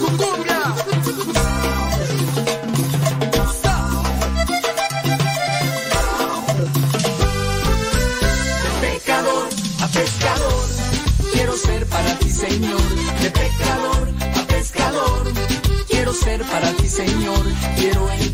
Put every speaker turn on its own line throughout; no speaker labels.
De pecador a pescador, quiero ser para ti, señor. De pecador a pescador, quiero ser para ti, señor. Quiero enviar.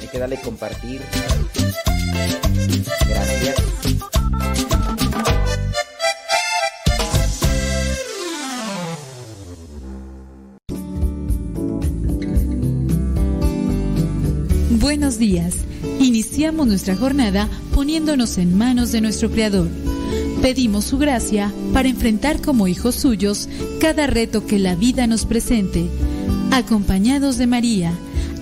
Hay que darle compartir. Gracias.
Buenos días. Iniciamos nuestra jornada poniéndonos en manos de nuestro Creador. Pedimos su gracia para enfrentar como hijos suyos cada reto que la vida nos presente, acompañados de María,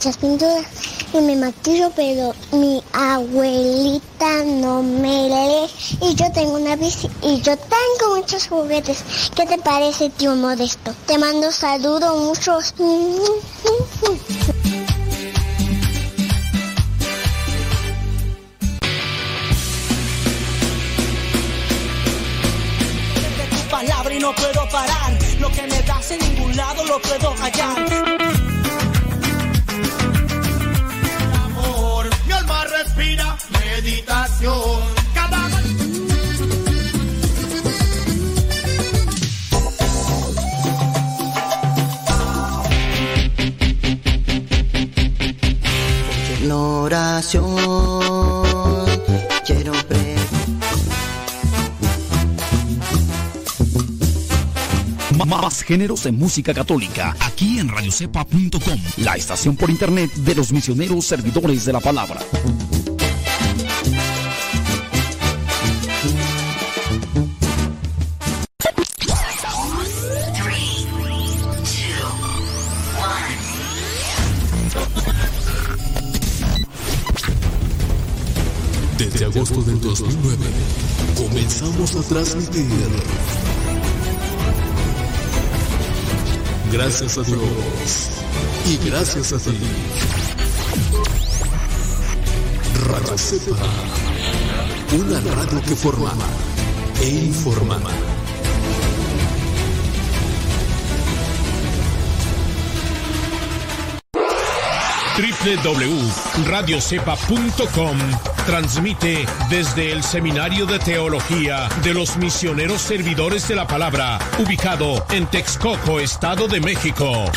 Muchas pinturas y me maquillo, pero mi abuelita no me lee. Y yo tengo una bici y yo tengo muchos juguetes. ¿Qué te parece, tío Modesto? Te mando saludos muchos.
no puedo parar. Lo que me das en ningún lado lo puedo hallar.
Géneros en música católica, aquí en radiocepa.com, la estación por internet de los misioneros servidores de la palabra.
Desde agosto del 2009 comenzamos a transmitir Gracias a Dios. Y gracias a ti. Radio Cepa. Una radio que forma e informa.
www.radiocepa.com transmite desde el Seminario de Teología de los Misioneros Servidores de la Palabra, ubicado en Texcoco, Estado de México.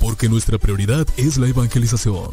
Porque nuestra prioridad es la evangelización.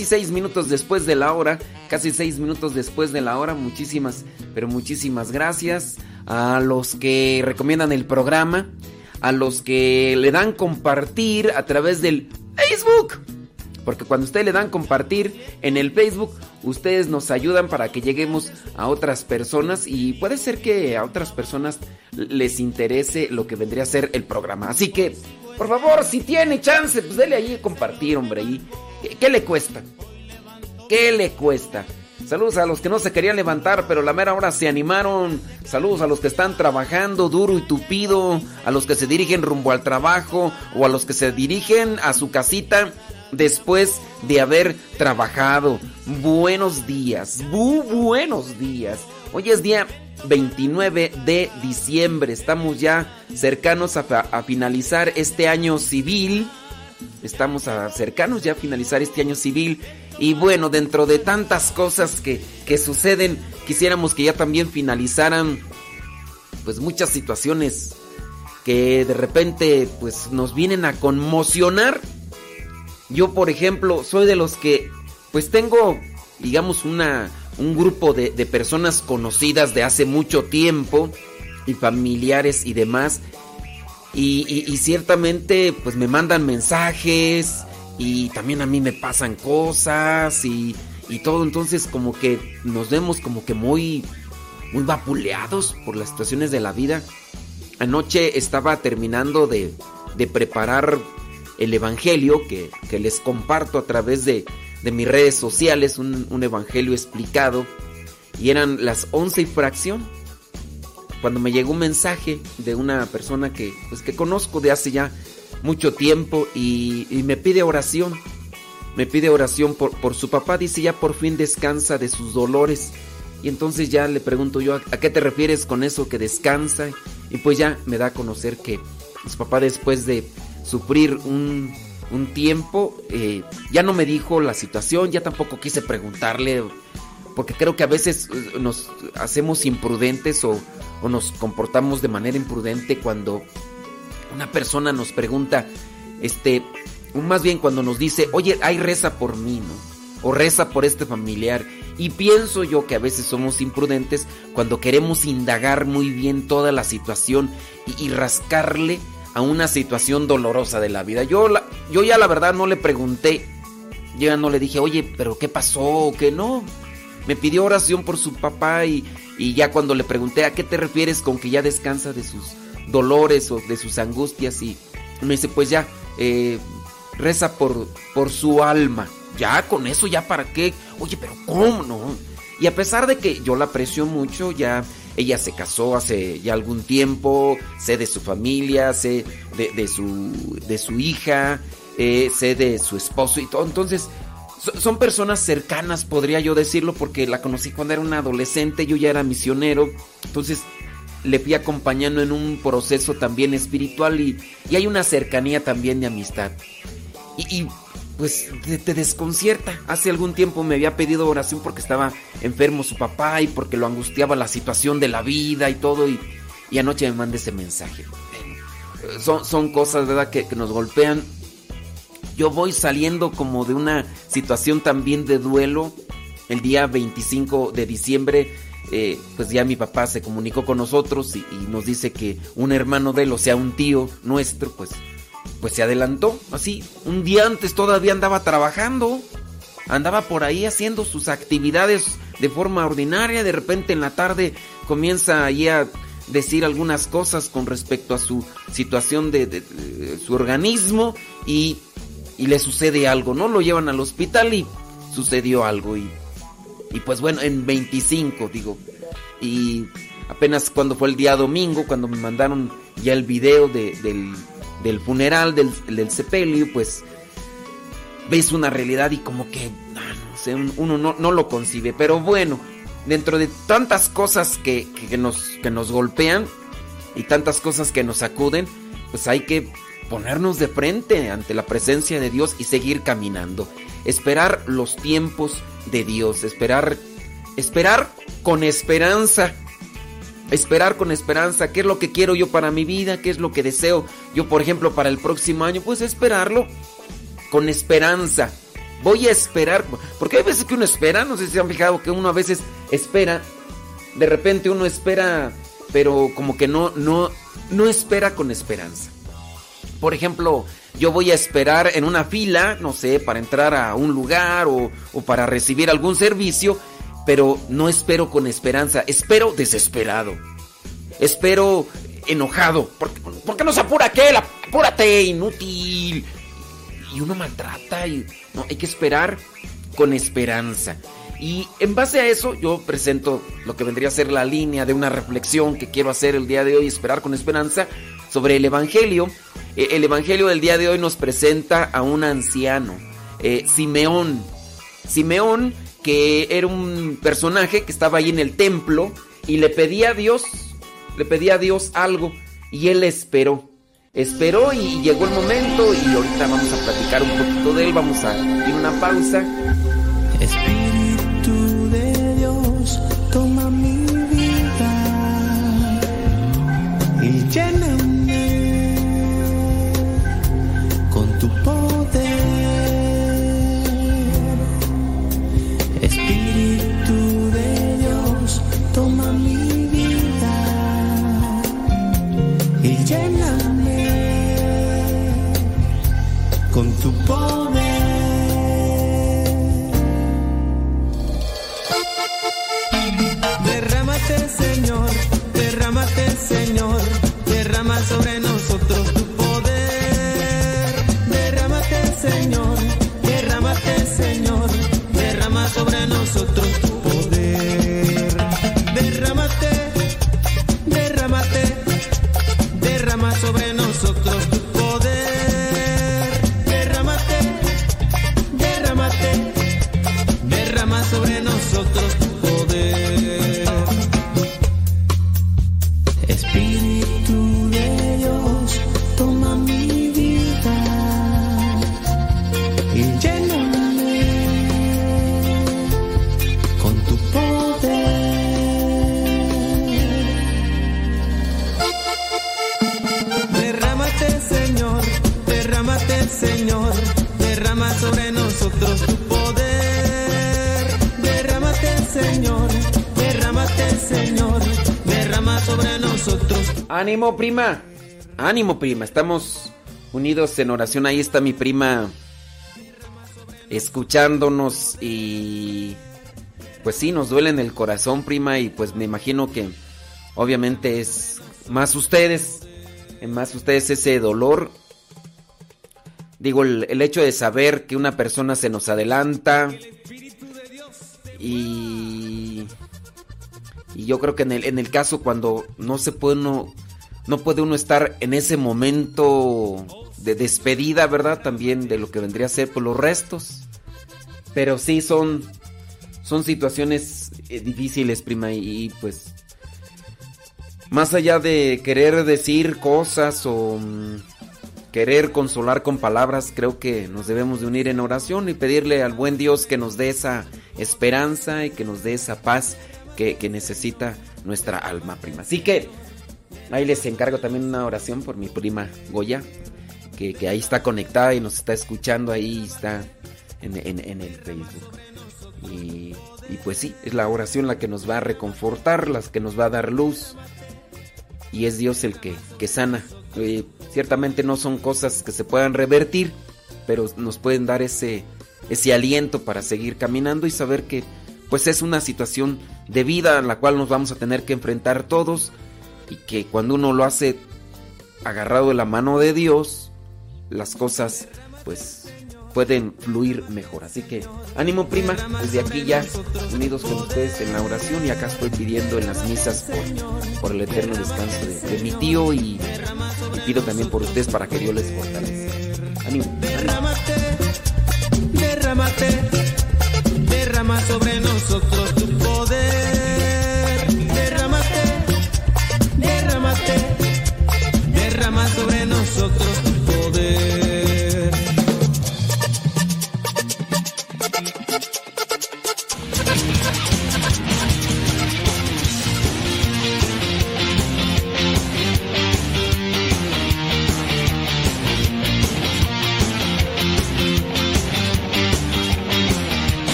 Casi seis minutos después de la hora, casi seis minutos después de la hora. Muchísimas, pero muchísimas gracias a los que recomiendan el programa, a los que le dan compartir a través del Facebook. Porque cuando ustedes le dan compartir en el Facebook, ustedes nos ayudan para que lleguemos a otras personas y puede ser que a otras personas les interese lo que vendría a ser el programa. Así que, por favor, si tiene chance, pues dele ahí compartir, hombre. Y ¿Qué, le cuesta? ¿Qué le cuesta? Saludos a los que no se querían levantar, pero la mera hora se animaron. Saludos a los que están trabajando duro y tupido, a los que se dirigen rumbo al trabajo o a los que se dirigen a su casita después de haber trabajado. Buenos días, muy buenos días. Hoy es día 29 de diciembre. Estamos ya cercanos a, a finalizar este año civil Estamos cercanos ya a finalizar este año civil. Y bueno, dentro de tantas cosas que, que suceden, quisiéramos que ya también finalizaran pues muchas situaciones que de repente pues nos vienen a conmocionar. Yo, por ejemplo, soy de los que pues tengo, digamos, una, un grupo de, de personas conocidas de hace mucho tiempo y familiares y demás y, ciertamente pues me mandan mensajes y también a mí me pasan cosas y, todo. Entonces como que nos vemos como que muy, muy vapuleados por las situaciones de la vida. Anoche estaba terminando de, de preparar el Evangelio que, les comparto a través de, de mis redes sociales, un, un, Evangelio explicado. Y eran las 11 y fracción cuando me llegó un mensaje de una persona que, pues, que conozco de hace ya mucho tiempo y, me pide oración. Me pide oración por, por, su papá, dice ya por fin descansa de sus dolores Y entonces ya le pregunto yo, ¿a qué te refieres con eso que descansa? Y pues ya me da a conocer que su papá después de sufrir un, tiempo, eh, ya no me dijo la situación, ya tampoco quise preguntarle, porque creo que a veces eh, nos hacemos imprudentes o, o nos comportamos de manera imprudente cuando una persona nos pregunta, este, más bien cuando nos dice, oye, hay reza por mí, ¿no? O reza por este familiar. Y pienso yo que a veces somos imprudentes cuando queremos indagar muy bien toda la situación y, rascarle a una situación dolorosa de la vida. Yo, la, yo ya la verdad no le pregunté, yo ya no le dije, oye, pero ¿qué pasó? ¿Qué no? Me pidió oración por su papá y, y ya cuando le pregunté, ¿a qué te refieres con que ya descansa de sus dolores o de sus angustias? Y me dice, pues ya, eh, reza por, por su alma. Ya, con eso, ya para qué. Oye, pero ¿cómo no? Y a pesar de que yo la aprecio mucho, ya ella se casó hace ya algún tiempo, sé de su familia, sé de, su, de su hija, eh, sé de su esposo y todo. Entonces, son personas cercanas, podría yo decirlo, porque la conocí cuando era una adolescente, yo ya era misionero. Entonces, le fui acompañando en un proceso también espiritual y, y hay una cercanía también de amistad. Y, pues te, desconcierta. Hace algún tiempo me había pedido oración porque estaba enfermo su papá y porque lo angustiaba la situación de la vida y todo. Y, anoche me mandé ese mensaje. Son, son cosas, ¿verdad?, que, nos golpean. Yo voy saliendo como de una situación también de duelo. El día 25 de diciembre, eh, pues ya mi papá se comunicó con nosotros y, y nos dice que un hermano de él, o sea, un tío nuestro, pues pues se adelantó, así, un día antes todavía andaba trabajando, andaba por ahí haciendo sus actividades de forma ordinaria, de repente en la tarde comienza ahí a decir algunas cosas con respecto a su situación de, su organismo y, y, le sucede algo, ¿no? Lo llevan al hospital y sucedió algo y, y pues bueno, en 25 digo, y apenas cuando fue el día domingo, cuando me mandaron ya el video de, del del funeral, del, del sepelio, pues ves una realidad y como que, ah, no sé, uno no, no, lo concibe. Pero bueno, dentro de tantas cosas que, que, nos, que nos golpean y tantas cosas que nos sacuden, pues hay que ponernos de frente ante la presencia de Dios y seguir caminando. Esperar los tiempos de Dios, esperar, esperar con esperanza esperar con esperanza, qué es lo que quiero yo para mi vida, qué es lo que deseo yo, por ejemplo, para el próximo año, pues esperarlo con esperanza. Voy a esperar, porque hay veces que uno espera, no sé si se han fijado que uno a veces espera, de repente uno espera, pero como que no, no, no espera con esperanza. Por ejemplo, yo voy a esperar en una fila, no sé, para entrar a un lugar o, o para recibir algún servicio pero no espero con esperanza, espero desesperado. Espero enojado. ¿Por, qué no se apura aquel? Apúrate, inútil. Y uno maltrata y no, hay que esperar con esperanza. Y en base a eso yo presento lo que vendría a ser la línea de una reflexión que quiero hacer el día de hoy, esperar con esperanza, sobre el Evangelio. Eh, el Evangelio del día de hoy nos presenta a un anciano, eh, Simeón. Simeón que era un personaje que estaba ahí en el templo y le pedía a Dios, le pedía a Dios algo y él esperó. Esperó y llegó el momento y ahorita vamos a platicar un poquito de él, vamos a ir una pausa.
Con tu poder.
Ánimo, prima. Ánimo, prima. Estamos unidos en oración. Ahí está mi prima escuchándonos y pues sí, nos duele en el corazón, prima, y pues me imagino que obviamente es más ustedes, más ustedes ese dolor. Digo, el, hecho de saber que una persona se nos adelanta y, y yo creo que en el, en el caso cuando no se puede uno, no puede uno estar en ese momento de despedida, ¿verdad? También de lo que vendría a ser por pues, los restos. Pero sí son son situaciones eh, difíciles, prima, y, pues más allá de querer decir cosas o mm, querer consolar con palabras, creo que nos debemos de unir en oración y pedirle al buen Dios que nos dé esa esperanza y que nos dé esa paz que, necesita nuestra alma, prima. Así que ahí les encargo también una oración por mi prima Goya, que, ahí está conectada y nos está escuchando, ahí está en, el Facebook. Y, pues sí, es la oración la que nos va a reconfortar, la que nos va a dar luz. Y es Dios el que, que sana. Eh, ciertamente no son cosas que se puedan revertir, pero nos pueden dar ese, ese aliento para seguir caminando y saber que pues es una situación de vida a la cual nos vamos a tener que enfrentar todos y que cuando uno lo hace agarrado de la mano de Dios, las cosas pues pueden fluir mejor. Así que ánimo prima, desde aquí ya unidos con ustedes en la oración y acá estoy pidiendo en las misas por, el eterno descanso de, mi tío y, pido también por ustedes para que Dios les fortalezca. Ánimo.
Derrámate, derrámate, derrama sobre nosotros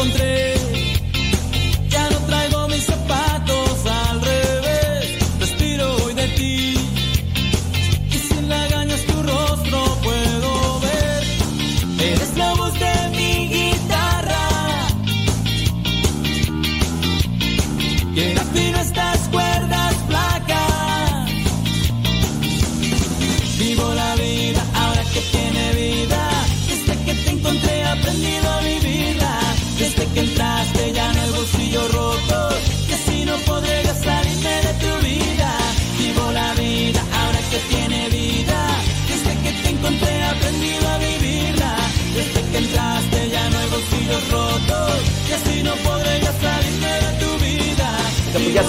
encontré.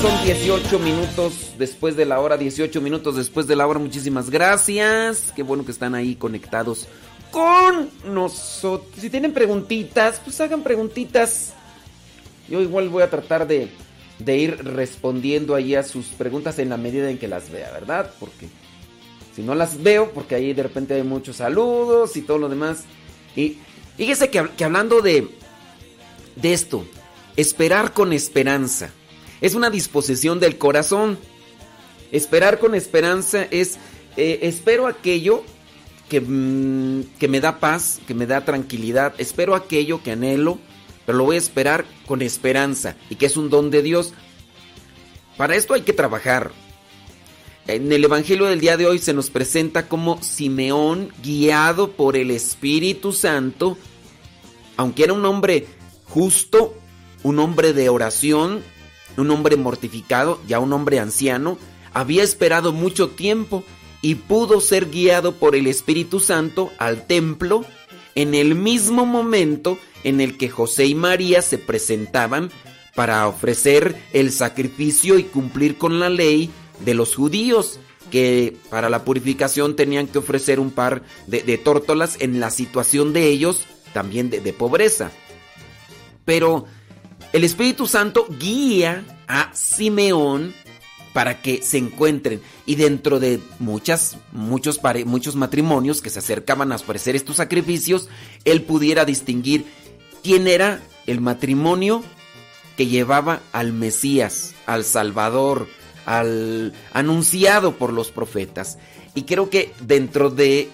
Son 18 minutos después de la hora, 18 minutos después de la hora. Muchísimas gracias. Qué bueno que están ahí conectados con nosotros. Si tienen preguntitas, pues hagan preguntitas. Yo igual voy a tratar de, de ir respondiendo ahí a sus preguntas en la medida en que las vea, ¿verdad? Porque si no las veo, porque ahí de repente hay muchos saludos y todo lo demás. Y fíjese que, que hablando de, de esto, esperar con esperanza. Es una disposición del corazón. Esperar con esperanza es, eh, espero aquello que, mm, que, me da paz, que me da tranquilidad. Espero aquello que anhelo, pero lo voy a esperar con esperanza y que es un don de Dios. Para esto hay que trabajar. En el Evangelio del día de hoy se nos presenta como Simeón, guiado por el Espíritu Santo, aunque era un hombre justo, un hombre de oración, un hombre mortificado, ya un hombre anciano, había esperado mucho tiempo y pudo ser guiado por el Espíritu Santo al templo en el mismo momento en el que José y María se presentaban para ofrecer el sacrificio y cumplir con la ley de los judíos, que para la purificación tenían que ofrecer un par de, tórtolas en la situación de ellos, también de pobreza. Pero el Espíritu Santo guía a Simeón para que se encuentren y dentro de muchas muchos muchos matrimonios que se acercaban a ofrecer estos sacrificios, él pudiera distinguir quién era el matrimonio que llevaba al Mesías, al Salvador, al anunciado por los profetas. Y creo que dentro de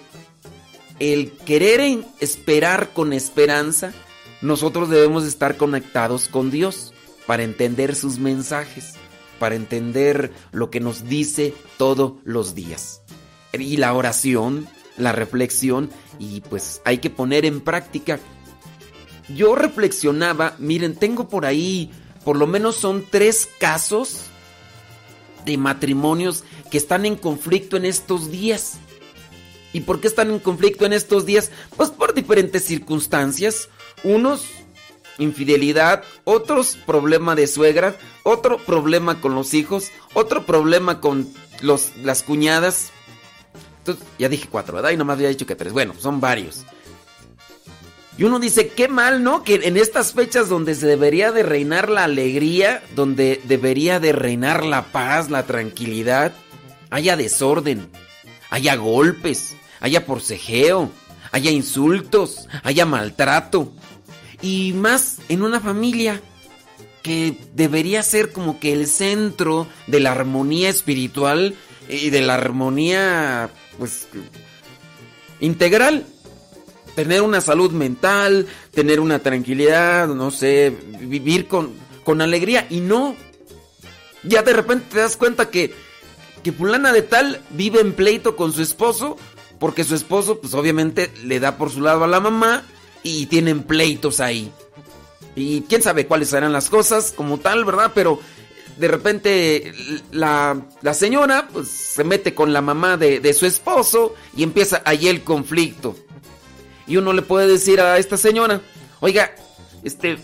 el querer esperar con esperanza, nosotros debemos estar conectados con Dios para entender sus mensajes, para entender lo que nos dice todos los días. Y la oración, la reflexión, y pues hay que poner en práctica. Yo reflexionaba, miren, tengo por ahí, por lo menos son tres casos de matrimonios que están en conflicto en estos días. ¿Y por qué están en conflicto en estos días? Pues por diferentes circunstancias. Unos, infidelidad, otros, problema de suegra, otro problema con los hijos, otro problema con los, las cuñadas. Entonces, ya dije cuatro, ¿verdad? Y nomás había dicho que tres. Bueno, son varios. Y uno dice, qué mal, ¿no? Que en estas fechas donde se debería de reinar la alegría, donde debería de reinar la paz, la tranquilidad, haya desorden, haya golpes, haya forcejeo, haya insultos, haya maltrato. Y más en una familia que debería ser como que el centro de la armonía espiritual y de la armonía, pues, integral tener una salud mental, tener una tranquilidad, no sé, vivir con, con alegría. Y no, ya de repente te das cuenta que, que fulana de tal vive en pleito con su esposo, porque su esposo, pues obviamente le da por su lado a la mamá y tienen pleitos ahí. Y quién sabe cuáles serán las cosas como tal, ¿verdad? Pero de repente la, la señora pues se mete con la mamá de, de su esposo y empieza ahí el conflicto. Y uno le puede decir a esta señora, oiga, este,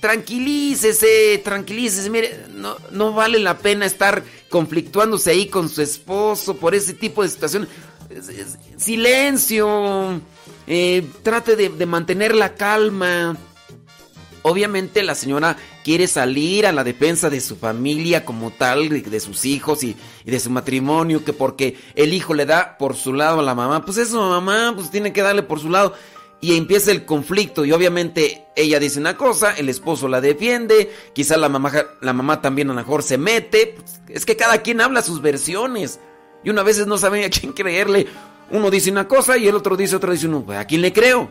tranquilícese, tranquilícese, mire, no, no vale la pena estar conflictuándose ahí con su esposo por ese tipo de situación. Silencio, eh, trate de, mantener la calma. Obviamente la señora quiere salir a la defensa de su familia como tal, de sus hijos y, y, de su matrimonio, que porque el hijo le da por su lado a la mamá, pues eso mamá, pues tiene que darle por su lado. Y empieza el conflicto y obviamente ella dice una cosa, el esposo la defiende, quizá la mamá, la mamá también a lo mejor se mete, pues es que cada quien habla sus versiones y una veces no saben a quién creerle. Uno dice una cosa y el otro dice otra, dice uno, ¿a quién le creo?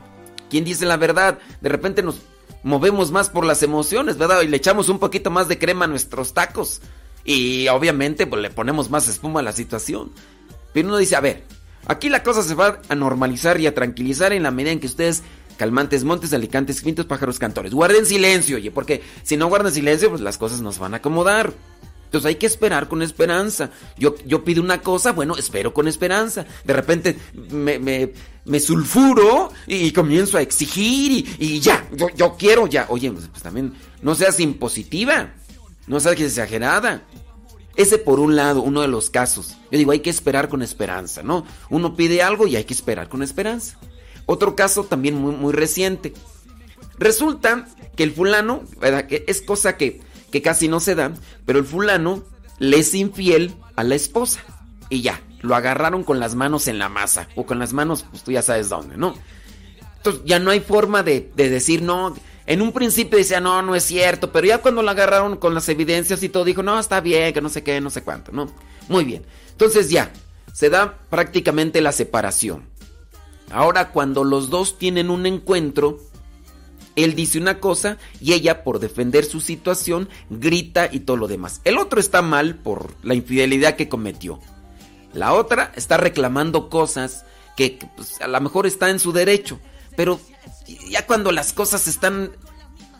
¿Quién dice la verdad? De repente nos movemos más por las emociones, ¿verdad? Y le echamos un poquito más de crema a nuestros tacos. Y obviamente pues, le ponemos más espuma a la situación. Pero uno dice, a ver, aquí la cosa se va a normalizar y a tranquilizar en la medida en que ustedes, calmantes, montes, alicantes, quintos, pájaros, cantores, guarden silencio, oye, porque si no guardan silencio, pues las cosas nos van a acomodar. Entonces hay que esperar con esperanza. Yo, yo pido una cosa, bueno, espero con esperanza. De repente me, me, me sulfuro y, comienzo a exigir y, y ya, yo, yo, quiero ya. Oye, pues, pues, también no seas impositiva. No es exagerada. Ese por un lado, uno de los casos. Yo digo, hay que esperar con esperanza, ¿no? Uno pide algo y hay que esperar con esperanza. Otro caso también muy, muy reciente. Resulta que el fulano, ¿verdad? Que es cosa que, que casi no se da, pero el fulano le es infiel a la esposa. Y ya, lo agarraron con las manos en la masa. O con las manos, pues tú ya sabes dónde, ¿no? Entonces ya no hay forma de, de decir, no, en un principio decía, no, no es cierto, pero ya cuando la agarraron con las evidencias y todo, dijo, no, está bien, que no sé qué, no sé cuánto, ¿no? Muy bien. Entonces ya, se da prácticamente la separación. Ahora, cuando los dos tienen un encuentro, él dice una cosa y ella, por defender su situación, grita y todo lo demás. El otro está mal por la infidelidad que cometió. La otra está reclamando cosas que pues, a lo mejor está en su derecho, pero ya cuando las cosas están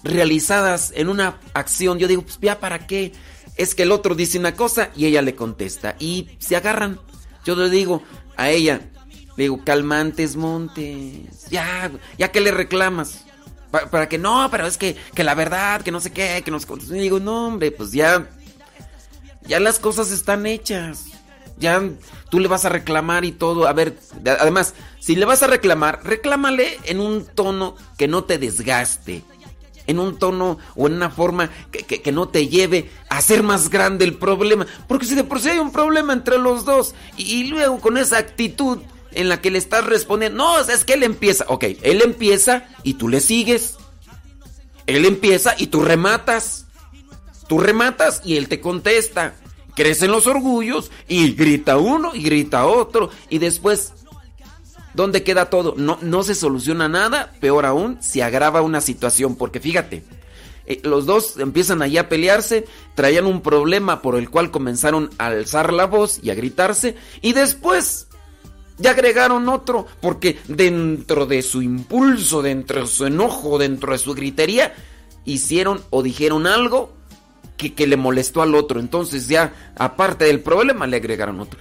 realizadas en una acción, yo digo, pues ya para qué. Es que el otro dice una cosa y ella le contesta. Y se agarran. Yo le digo a ella, le digo, calmantes montes. Ya, ya que le reclamas. Para que no, pero es que, que la verdad, que no sé qué, que no sé digo, no, hombre, pues ya. Ya las cosas están hechas. Ya tú le vas a reclamar y todo. A ver, además, si le vas a reclamar, reclámale en un tono que no te desgaste. En un tono o en una forma que, no te lleve a hacer más grande el problema. Porque si de por sí hay un problema entre los dos y, luego con esa actitud en la que le estás respondiendo, no, es que él empieza. Ok, él empieza y tú le sigues. Él empieza y tú rematas. Tú rematas y él te contesta. Crecen los orgullos y grita uno y grita otro. Y después ¿Dónde queda todo? No, no se soluciona nada, peor aún, se agrava una situación, porque fíjate, eh, los dos empiezan allí a pelearse, traían un problema por el cual comenzaron a alzar la voz y a gritarse, y después ya agregaron otro, porque dentro de su impulso, dentro de su enojo, dentro de su gritería, hicieron o dijeron algo que, le molestó al otro, entonces ya aparte del problema le agregaron otro.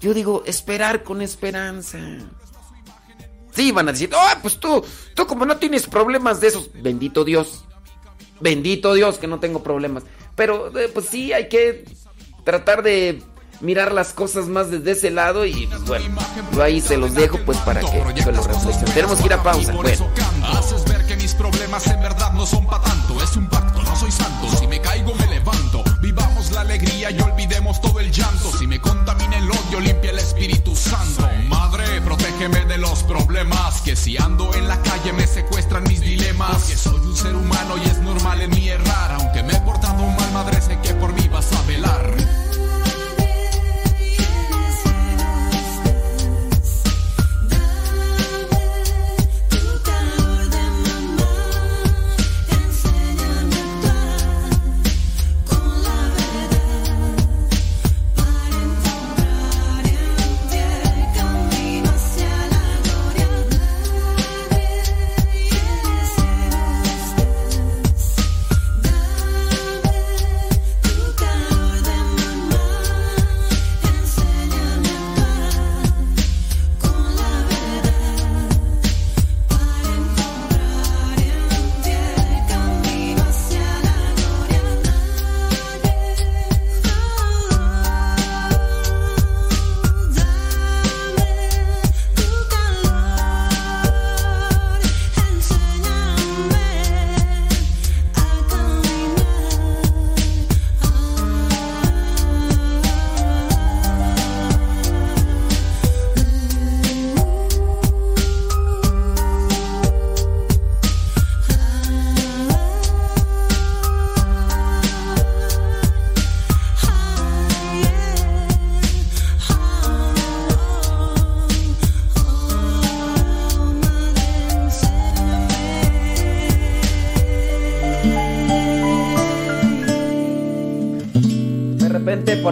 Yo digo, esperar con esperanza. Sí, van a decir, oh, pues tú, tú como no tienes problemas de esos, bendito Dios. Bendito Dios que no tengo problemas. Pero eh, pues sí, hay que tratar de mirar las cosas más desde ese lado y pues, bueno, yo ahí se los dejo pues para que lo reflexionen. Tenemos que ir a pausa. Bueno.
Haces ver que mis problemas en verdad no son para tanto, es un pacto, no soy santo, si me caigo me levanto. Vivamos la alegría y olvidemos todo el llanto, si me contamina el odio limpia el Espíritu Santo. Madre, protégeme de los problemas, que si ando en la calle me secuestran mis dilemas. Que soy un ser humano y es normal en mí errar, aunque me he portado mal, madre, sé que por mí vas a velar.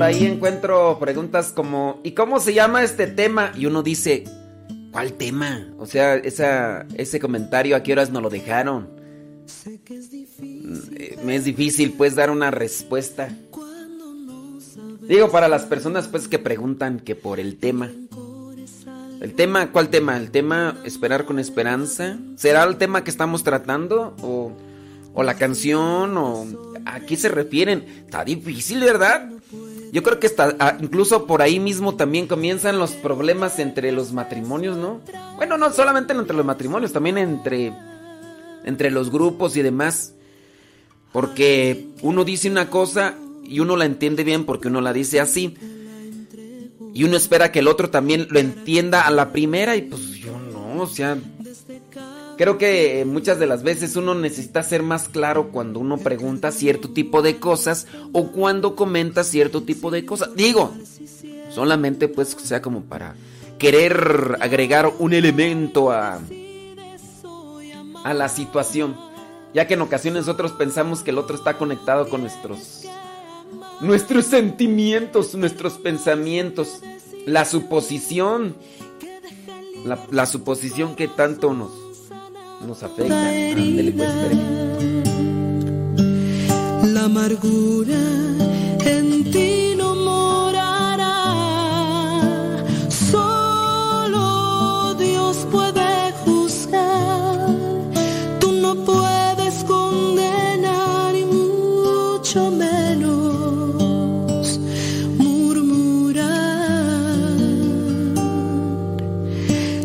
Ahí encuentro preguntas como, ¿y cómo se llama este tema? Y uno dice, ¿cuál tema? O sea, esa, ese comentario, ¿a qué horas nos lo dejaron? Mm, me es difícil pues dar una respuesta. Digo, para las personas pues que preguntan que por el tema. ¿El tema? ¿Cuál tema? ¿El tema esperar con esperanza? ¿Será el tema que estamos tratando? ¿O, o la canción o a qué se refieren. Está difícil, ¿verdad? Yo creo que está, ah, incluso por ahí mismo también comienzan los problemas entre los matrimonios, ¿no? Bueno, no solamente entre los matrimonios, también entre, entre los grupos y demás. Porque uno dice una cosa y uno la entiende bien porque uno la dice así. Y uno espera que el otro también lo entienda a la primera y pues yo no, o sea, Creo que muchas de las veces uno necesita ser más claro cuando uno pregunta cierto tipo de cosas o cuando comenta cierto tipo de cosas. Digo, solamente pues sea como para querer agregar un elemento a, a la situación. Ya que en ocasiones nosotros pensamos que el otro está conectado con nuestros nuestros sentimientos, nuestros pensamientos, la suposición, la, la suposición que tanto nos nos afecta. Pues,
la amargura en ti no morará. Solo Dios puede juzgar. Tú no puedes condenar y mucho menos murmurar.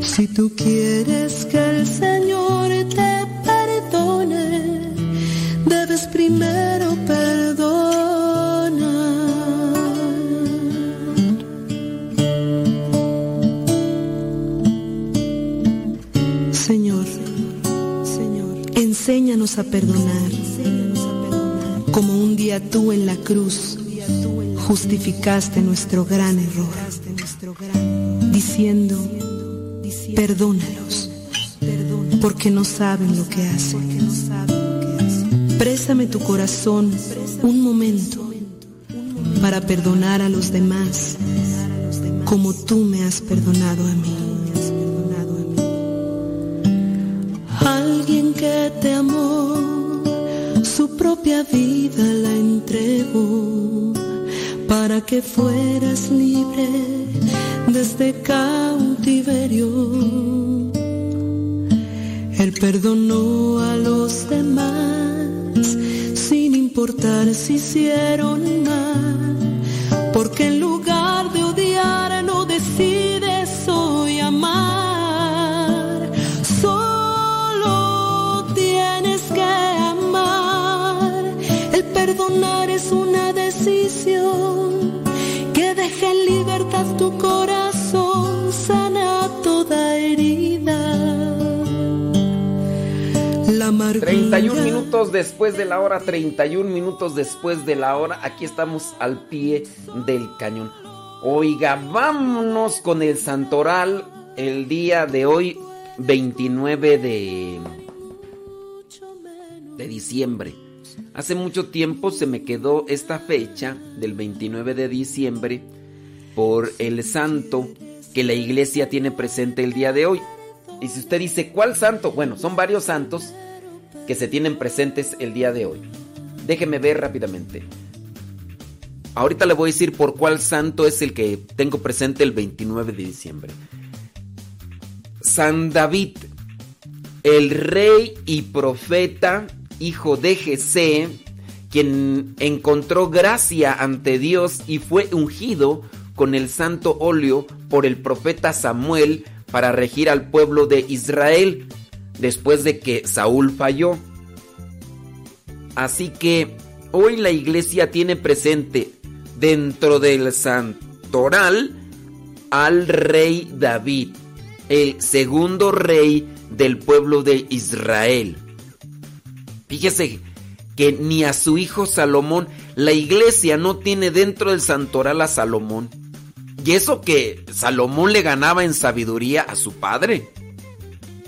Si tú quieres que el Señor enséñanos a perdonar, como un día tú en la cruz justificaste nuestro gran error, diciendo, perdónalos, porque no saben lo que hacen. Préstame tu corazón un momento para perdonar a los demás como tú me has perdonado a mí. Alguien que te amó, su propia vida la entregó para que fueras libre de este cautiverio. Él perdonó a los demás importar si hicieron mal, porque en lugar de odiar no decides hoy amar. Tu corazón, sana toda herida.
31 minutos después de la hora, 31 minutos después de la hora, aquí estamos al pie del cañón. Oiga, vámonos con el santoral el día de hoy, 29 de, de diciembre. Hace mucho tiempo se me quedó esta fecha del 29 de diciembre por el santo que la iglesia tiene presente el día de hoy. Y si usted dice, ¿cuál santo? Bueno, son varios santos que se tienen presentes el día de hoy. Déjeme ver rápidamente. Ahorita le voy a decir por cuál santo es el que tengo presente el 29 de diciembre. San David, el rey y profeta, hijo de Jesé, quien encontró gracia ante Dios y fue ungido con el santo óleo por el profeta Samuel para regir al pueblo de Israel después de que Saúl falló. Así que hoy la iglesia tiene presente dentro del santoral al rey David, el segundo rey del pueblo de Israel. Fíjese que ni a su hijo Salomón, la iglesia no tiene dentro del santoral a Salomón. Y eso que Salomón le ganaba en sabiduría a su padre.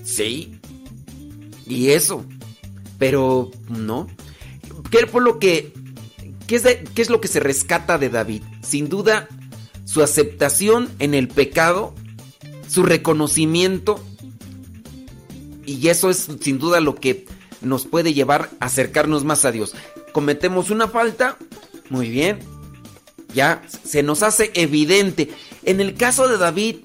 Sí, y eso. Pero no. ¿Qué fue lo que... ¿Qué es, ¿Qué es lo que se rescata de David? Sin duda, su aceptación en el pecado, su reconocimiento. Y eso es sin duda lo que nos puede llevar a acercarnos más a Dios. Cometemos una falta, muy bien, ya se nos hace evidente. En el caso de David,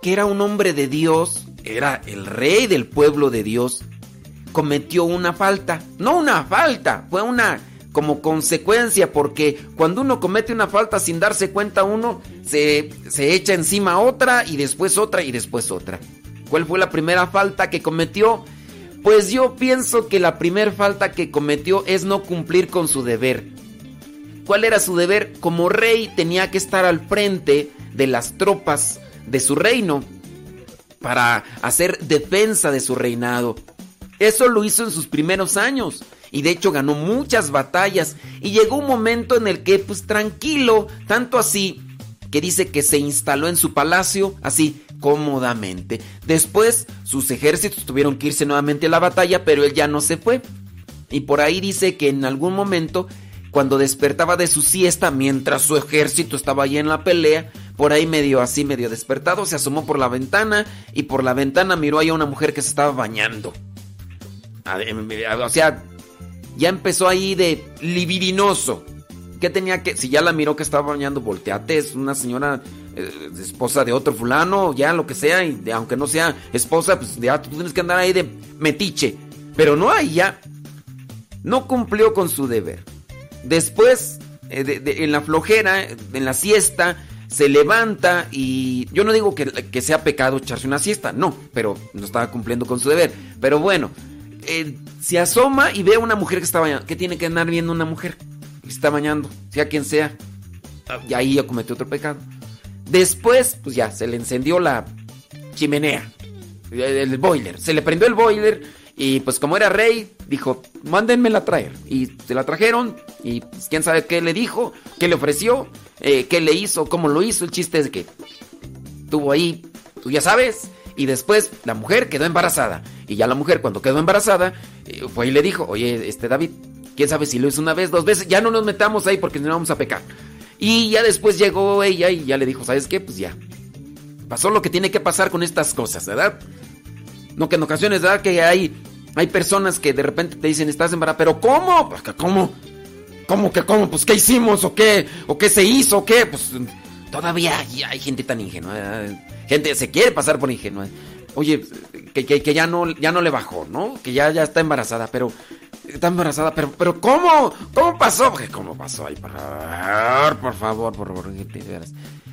que era un hombre de Dios, era el rey del pueblo de Dios, cometió una falta. No una falta, fue una como consecuencia, porque cuando uno comete una falta sin darse cuenta uno, se, se echa encima otra y después otra y después otra. ¿Cuál fue la primera falta que cometió? Pues yo pienso que la primera falta que cometió es no cumplir con su deber. ¿Cuál era su deber? Como rey tenía que estar al frente de las tropas de su reino para hacer defensa de su reinado. Eso lo hizo en sus primeros años y de hecho ganó muchas batallas y llegó un momento en el que pues tranquilo, tanto así que dice que se instaló en su palacio así cómodamente. Después sus ejércitos tuvieron que irse nuevamente a la batalla, pero él ya no se fue. Y por ahí dice que en algún momento, cuando despertaba de su siesta, mientras su ejército estaba allí en la pelea, por ahí medio así, medio despertado, se asomó por la ventana y por la ventana miró ahí a una mujer que se estaba bañando. O sea, ya empezó ahí de libidinoso. ¿Qué tenía que.? Si ya la miró que estaba bañando, volteate, es una señora eh, esposa de otro fulano, ya lo que sea, y aunque no sea esposa, pues ya tú tienes que andar ahí de metiche. Pero no, ahí ya no cumplió con su deber. Después, eh, en la flojera, en la siesta, se levanta y yo no digo que, que, sea pecado echarse una siesta, no, pero no estaba cumpliendo con su deber. Pero bueno, eh, se asoma y ve a una mujer que está bañando. ¿Qué tiene que andar viendo una mujer que está bañando? Sea quien sea. Y ahí ya cometió otro pecado. Después, pues ya, se le encendió la chimenea, el, boiler. Se le prendió el boiler y pues como era rey, dijo, mándenmela traer. Y se la trajeron y pues, quién sabe qué le dijo, qué le ofreció, eh, qué le hizo, cómo lo hizo. El chiste es que tuvo ahí, tú ya sabes. Y después la mujer quedó embarazada. Y ya la mujer cuando quedó embarazada, eh, fue y le dijo, oye, este David, quién sabe si lo hizo una vez, dos veces, ya no nos metamos ahí porque no vamos a pecar. Y ya después llegó ella y ya le dijo, ¿sabes qué? Pues ya. Pasó lo que tiene que pasar con estas cosas, ¿verdad? No que en ocasiones, ¿verdad? Que hay, hay personas que de repente te dicen, estás embarazada, pero ¿cómo? Pues, ¿Cómo? ¿Cómo que cómo? Pues ¿qué hicimos? ¿O qué? ¿O qué se hizo? ¿O qué? Pues todavía hay, gente tan ingenua. Gente se quiere pasar por ingenua. Oye, que, que, ya, no, ya no le bajó, ¿no? Que ya, ya está embarazada, pero Está embarazada, pero, pero ¿cómo? ¿Cómo pasó? ¿Cómo pasó? Ay, por favor, por favor, por favor.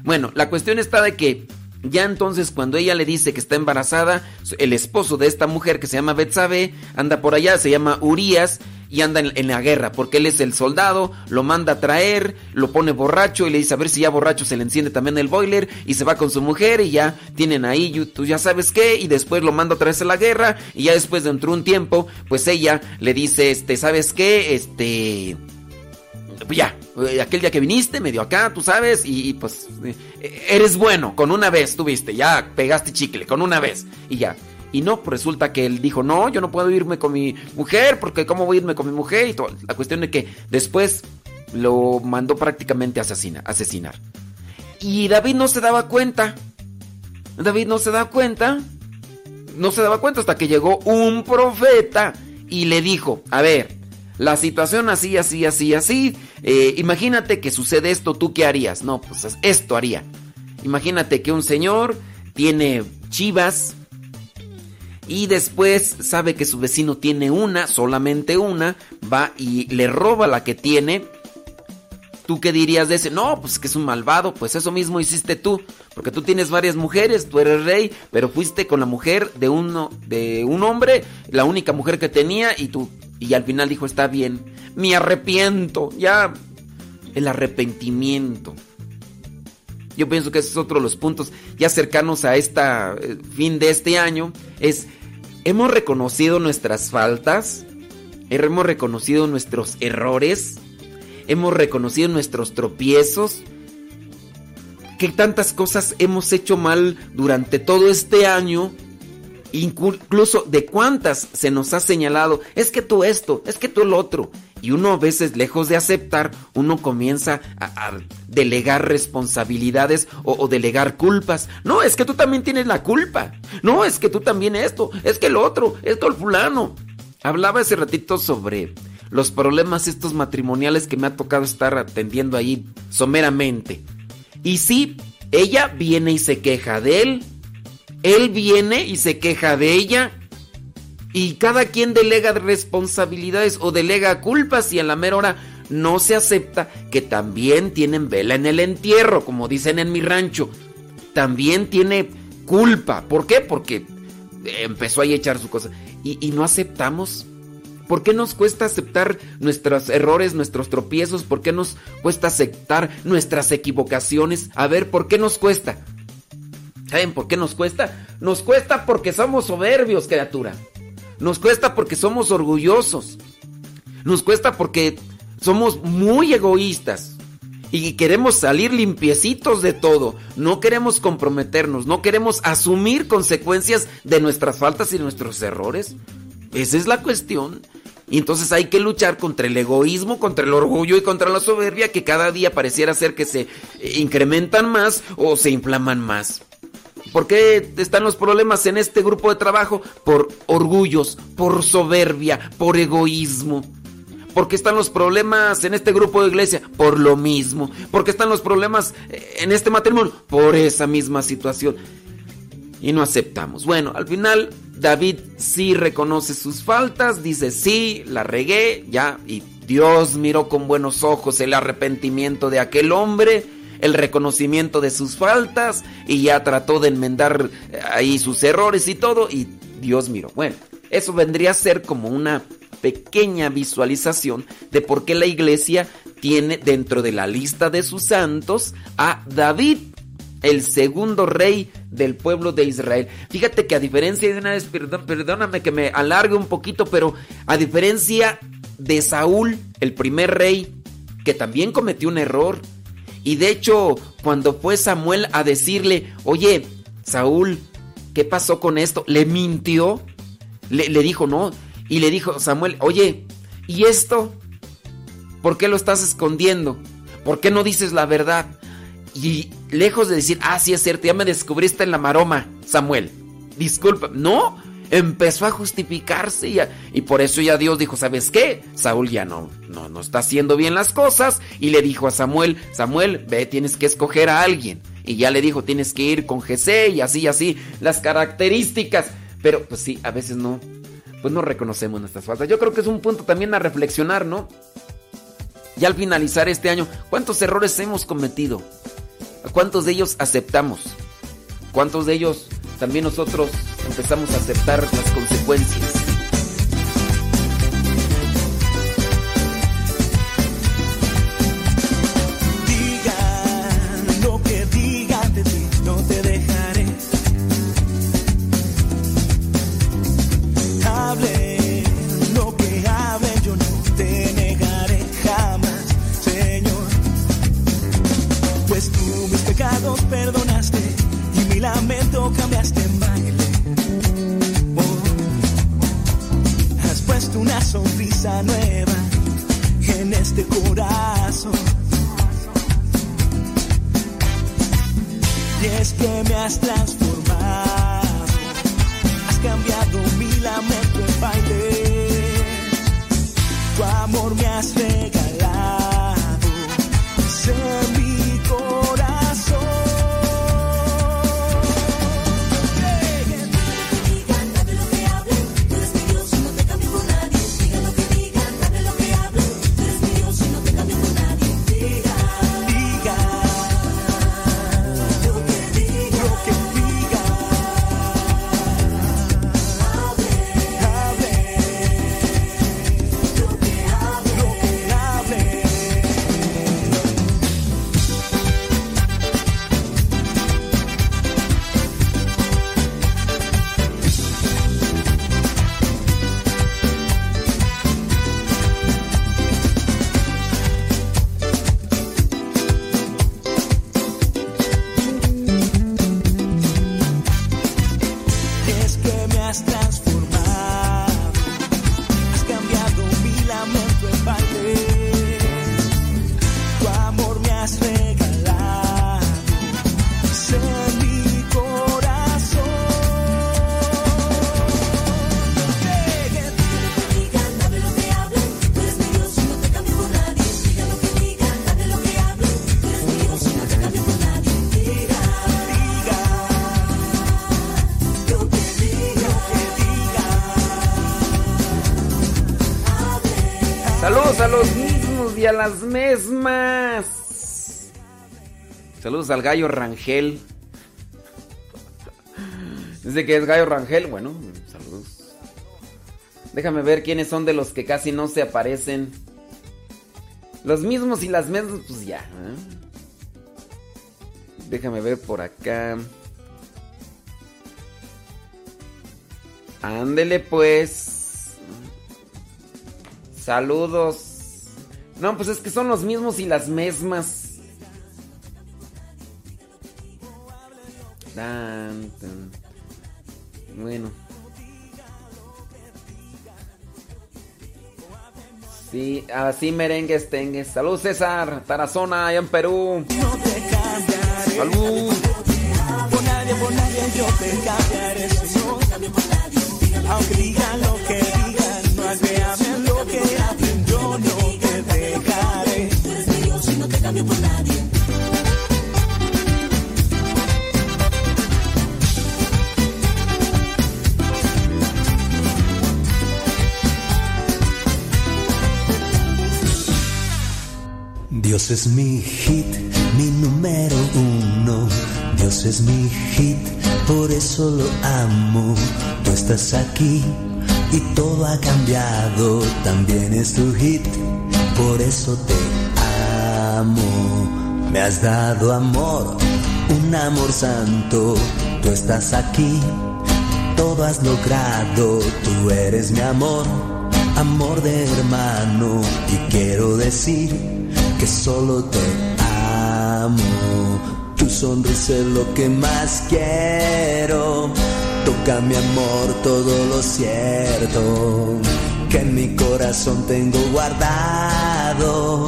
Bueno, la cuestión está de que ya entonces cuando ella le dice que está embarazada, el esposo de esta mujer que se llama Betsabe anda por allá, se llama Urias y anda en, la guerra, porque él es el soldado, lo manda a traer, lo pone borracho y le dice a ver si ya borracho se le enciende también el boiler y se va con su mujer y ya tienen ahí, tú ya sabes qué, y después lo manda a traerse a la guerra y ya después dentro de un tiempo, pues ella le dice, este, ¿sabes qué? Este pues ya, eh, aquel día que viniste, medio acá, tú sabes, y, pues eh, eres bueno, con una vez tuviste, ya pegaste chicle, con una vez, y ya. Y no, pues resulta que él dijo, no, yo no puedo irme con mi mujer, porque ¿cómo voy a irme con mi mujer? Y todo. La cuestión es que después lo mandó prácticamente a asesinar. Y David no se daba cuenta. David no se daba cuenta. No se daba cuenta hasta que llegó un profeta y le dijo, a ver, la situación así, así, así, así. Eh, imagínate que sucede esto, ¿tú qué harías? No, pues esto haría. Imagínate que un señor tiene chivas, y después sabe que su vecino tiene una, solamente una, va y le roba la que tiene. ¿Tú qué dirías de ese? No, pues que es un malvado, pues eso mismo hiciste tú, porque tú tienes varias mujeres, tú eres rey, pero fuiste con la mujer de uno de un hombre, la única mujer que tenía y tú y al final dijo, "Está bien, me arrepiento." Ya el arrepentimiento. Yo pienso que ese es otro de los puntos ya cercanos a esta eh, fin de este año es hemos reconocido nuestras faltas, hemos reconocido nuestros errores, hemos reconocido nuestros tropiezos, que tantas cosas hemos hecho mal durante todo este año, incluso de cuántas se nos ha señalado, es que tú esto, es que tú lo otro, y uno a veces, lejos de aceptar, uno comienza a, delegar responsabilidades o, delegar culpas. No, es que tú también tienes la culpa. No, es que tú también esto, es que lo otro, esto el fulano. Hablaba ese ratito sobre los problemas estos matrimoniales que me ha tocado estar atendiendo ahí someramente. Y sí, ella viene y se queja de él. Él viene y se queja de ella. Y cada quien delega responsabilidades o delega culpas y a la mera hora no se acepta que también tienen vela en el entierro, como dicen en mi rancho. También tiene culpa. ¿Por qué? Porque empezó a echar su cosa. Y, y no aceptamos. ¿Por qué nos cuesta aceptar nuestros errores, nuestros tropiezos? ¿Por qué nos cuesta aceptar nuestras equivocaciones? A ver, ¿por qué nos cuesta? ¿Saben por qué nos cuesta? Nos cuesta porque somos soberbios, criatura. Nos cuesta porque somos orgullosos. Nos cuesta porque somos muy egoístas. Y queremos salir limpiecitos de todo. No queremos comprometernos. No queremos asumir consecuencias de nuestras faltas y nuestros errores. Esa es la cuestión. Y entonces hay que luchar contra el egoísmo, contra el orgullo y contra la soberbia que cada día pareciera ser que se eh, incrementan más o se inflaman más. ¿Por qué están los problemas en este grupo de trabajo? Por orgullos, por soberbia, por egoísmo. ¿Por qué están los problemas en este grupo de iglesia? Por lo mismo. ¿Por qué están los problemas en este matrimonio? Por esa misma situación. Y no aceptamos. Bueno, al final David sí reconoce sus faltas, dice sí, la regué, ya, y Dios miró con buenos ojos el arrepentimiento de aquel hombre el reconocimiento de sus faltas y ya trató de enmendar eh, ahí sus errores y todo y Dios miró. Bueno, eso vendría a ser como una pequeña visualización de por qué la iglesia tiene dentro de la lista de sus santos a David, el segundo rey del pueblo de Israel. Fíjate que a diferencia de una vez, perdóname que me alargue un poquito, pero a diferencia de Saúl, el primer rey, que también cometió un error, y de hecho, cuando fue Samuel a decirle, oye, Saúl, ¿qué pasó con esto? Le mintió. Le, dijo, no. Y le dijo Samuel, oye, ¿y esto? ¿Por qué lo estás escondiendo? ¿Por qué no dices la verdad? Y lejos de decir, ah, sí es cierto, ya me descubriste en la maroma, Samuel. Disculpa, no, empezó a justificarse y, y, por eso ya Dios dijo, ¿sabes qué? Saúl ya no, no, no está haciendo bien las cosas y le dijo a Samuel, Samuel, ve, tienes que escoger a alguien. Y ya le dijo, tienes que ir con Jesé y así, así, las características. Pero pues sí, a veces no, pues no reconocemos nuestras faltas. Yo creo que es un punto también a reflexionar, ¿no? Y al finalizar este año, ¿cuántos errores hemos cometido? ¿Cuántos de ellos aceptamos? ¿Cuántos de ellos también nosotros empezamos a aceptar las consecuencias. Mismas. Saludos al gallo Rangel. Dice que es gallo Rangel. Bueno, saludos. Déjame ver quiénes son de los que casi no se aparecen. Los mismos y las mismas, pues ya. ¿eh? Déjame ver por acá. Ándele pues. Saludos. No, pues es que son los mismos y las mismas. Bueno. Sí, así merengues tengues. Salud César, Tarazona, allá en Perú. Salud.
Por nadie, por nadie yo te cambiaré, Señor. Aunque digan lo que digan, no que hablen Dios es mi hit, mi número uno. Dios es mi hit, por eso lo amo. Tú estás aquí y todo ha cambiado. También es tu hit, por eso te Me has dado amor, un amor santo. Tú estás aquí, todo has logrado. Tú eres mi amor, amor de hermano. Y quiero decir que solo te amo. Tu sonrisa es lo que más quiero. Toca mi amor todo lo cierto que en mi corazón tengo guardado.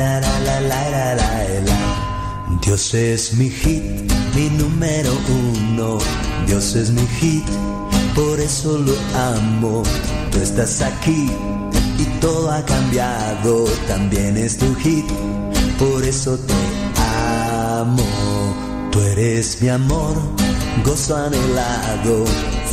la, la, la. Dios es mi hit, mi número uno. Dios es mi hit, por eso lo amo. Tú estás aquí y todo ha cambiado, también es tu hit, por eso te amo. Tú eres mi amor, gozo anhelado,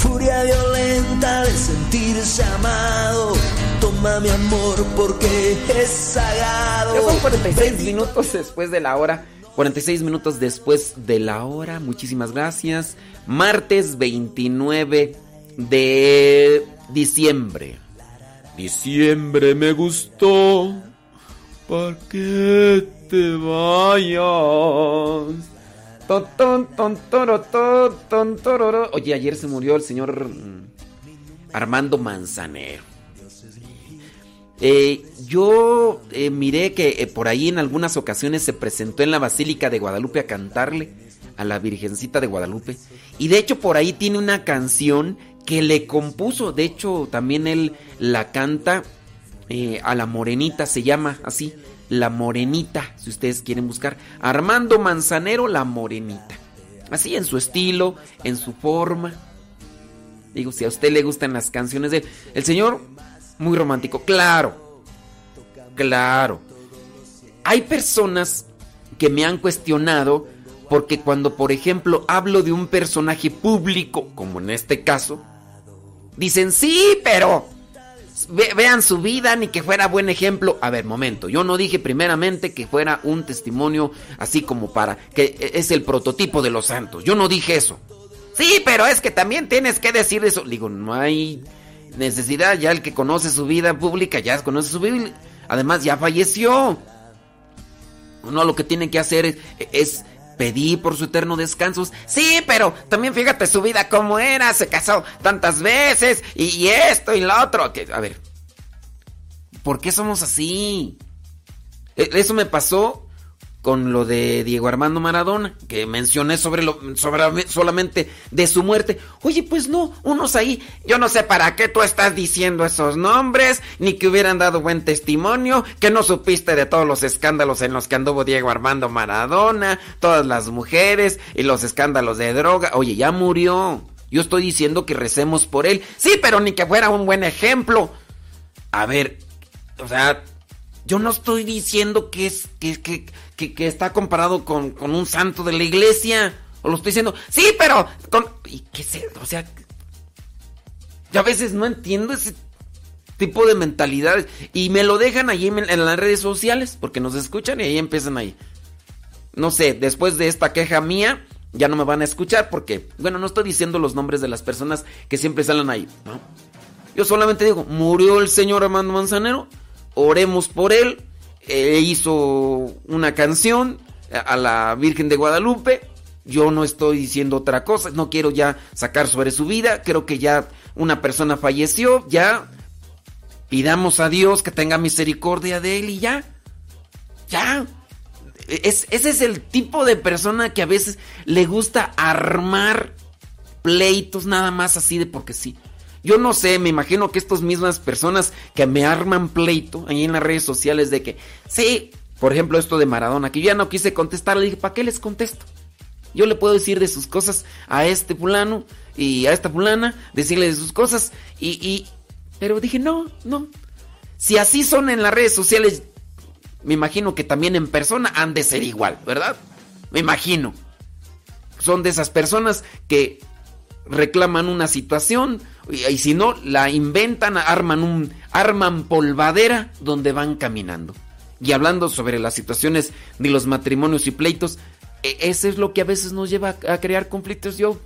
Furia violenta de sentirse amado. Toma mi amor porque es sagrado.
Ya son 46 minutos después de la hora. 46 minutos después de la hora. Muchísimas gracias. Martes 29 de diciembre. Diciembre me gustó. ¿Para qué te vayas? Oye, ayer se murió el señor Armando Manzanero. Yo miré que por ahí en algunas ocasiones se presentó en la Basílica de Guadalupe a cantarle a la Virgencita de Guadalupe. Y de hecho por ahí tiene una canción que le compuso. De hecho también él la canta a la Morenita, se llama así. La Morenita, si ustedes quieren buscar. Armando Manzanero, La Morenita. Así en su estilo, en su forma. Digo, si a usted le gustan las canciones de. El señor, muy romántico. Claro. Claro. Hay personas que me han cuestionado porque cuando, por ejemplo, hablo de un personaje público, como en este caso, dicen, sí, pero ve- vean su vida ni que fuera buen ejemplo. A ver, momento, yo no dije primeramente que fuera un testimonio así como para, que es el prototipo de los santos. Yo no dije eso. Sí, pero es que también tienes que decir eso. Digo, no hay necesidad, ya el que conoce su vida pública ya conoce su vida. Además, ya falleció. Uno lo que tiene que hacer es, pedir por su eterno descanso. Sí, pero también fíjate su vida como era, se casó tantas veces y, esto y lo otro. a ver, ¿por qué somos así? E, eso me pasó con lo de Diego Armando Maradona, que mencioné sobre lo solamente de su muerte. Oye, pues no, unos ahí, yo no sé para qué tú estás diciendo esos nombres, ni que hubieran dado buen testimonio, que no supiste de todos los escándalos en los que anduvo Diego Armando Maradona, todas las mujeres y los escándalos de droga. Oye, ya murió. Yo estoy diciendo que recemos por él. Sí, pero ni que fuera un buen ejemplo. A ver, o sea, yo no estoy diciendo que es que, está comparado con, un santo de la iglesia. O lo estoy diciendo. Sí, pero. ¿Y qué sé? O sea. Yo a veces no entiendo ese tipo de mentalidades. Y me lo dejan ahí en, las redes sociales. Porque nos escuchan y ahí empiezan ahí. No sé, después de esta queja mía. Ya no me van a escuchar porque, bueno, no estoy diciendo los nombres de las personas que siempre salen ahí. Yo solamente digo, murió el señor Armando Manzanero, oremos por él, hizo una canción a la Virgen de Guadalupe. Yo no estoy diciendo otra cosa, no quiero ya sacar sobre su vida, creo que ya una persona falleció, ya pidamos a Dios que tenga misericordia de él y ya. Ya. Es, ese es el tipo de persona que a veces le gusta armar pleitos nada más así de porque sí. Yo no sé, me imagino que estas mismas personas que me arman pleito ahí en las redes sociales de que, sí, por ejemplo esto de Maradona, que yo ya no quise contestar, le dije, ¿para qué les contesto? Yo le puedo decir de sus cosas a este fulano y a esta fulana, decirle de sus cosas y, y... Pero dije, no, no. Si así son en las redes sociales, me imagino que también en persona han de ser igual, ¿verdad? Me imagino. Son de esas personas que reclaman una situación y, si no la inventan, arman un arman polvadera donde van caminando. Y hablando sobre las situaciones de los matrimonios y pleitos, e, eso es lo que a veces nos lleva a crear conflictos. Yo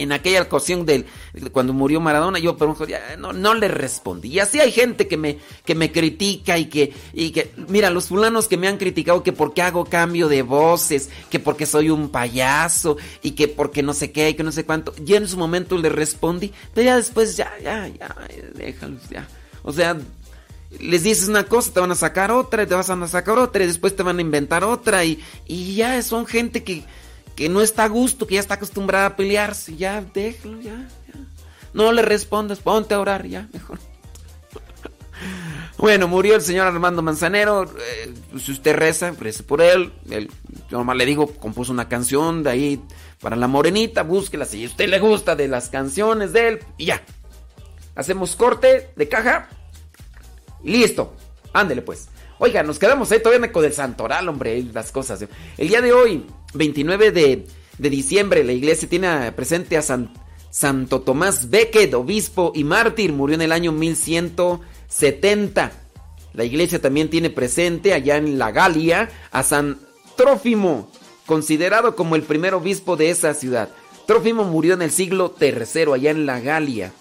en aquella ocasión de, cuando murió Maradona, yo pero no, no le respondí. Y así hay gente que me, que me critica y que, y que, mira, los fulanos que me han criticado que porque hago cambio de voces, que porque soy un payaso y que porque no sé qué y que no sé cuánto. Yo en su momento le respondí, pero ya después ya, ya, ya, déjalos ya. O sea, les dices una cosa, te van a sacar otra, y te vas a sacar otra, y después te van a inventar otra, y, y ya son gente que, que no está a gusto, que ya está acostumbrada a pelearse, ya déjalo, ya, ya. No le respondas, ponte a orar, ya, mejor. Bueno, murió el señor Armando Manzanero. Eh, si usted reza, reza por él. Yo nomás le digo, compuso una canción de ahí para la morenita, búsquela si a usted le gusta de las canciones de él. Y ya. Hacemos corte de caja. Listo. Ándele pues. Oiga, nos quedamos ahí todavía con el santoral, hombre, las cosas. El día de hoy, 29 de, diciembre, la iglesia tiene presente a San, Santo Tomás Becket, obispo y mártir, murió en el año 1170. La iglesia también tiene presente allá en la Galia a San Trófimo, considerado como el primer obispo de esa ciudad. Trófimo murió en el siglo III allá en la Galia.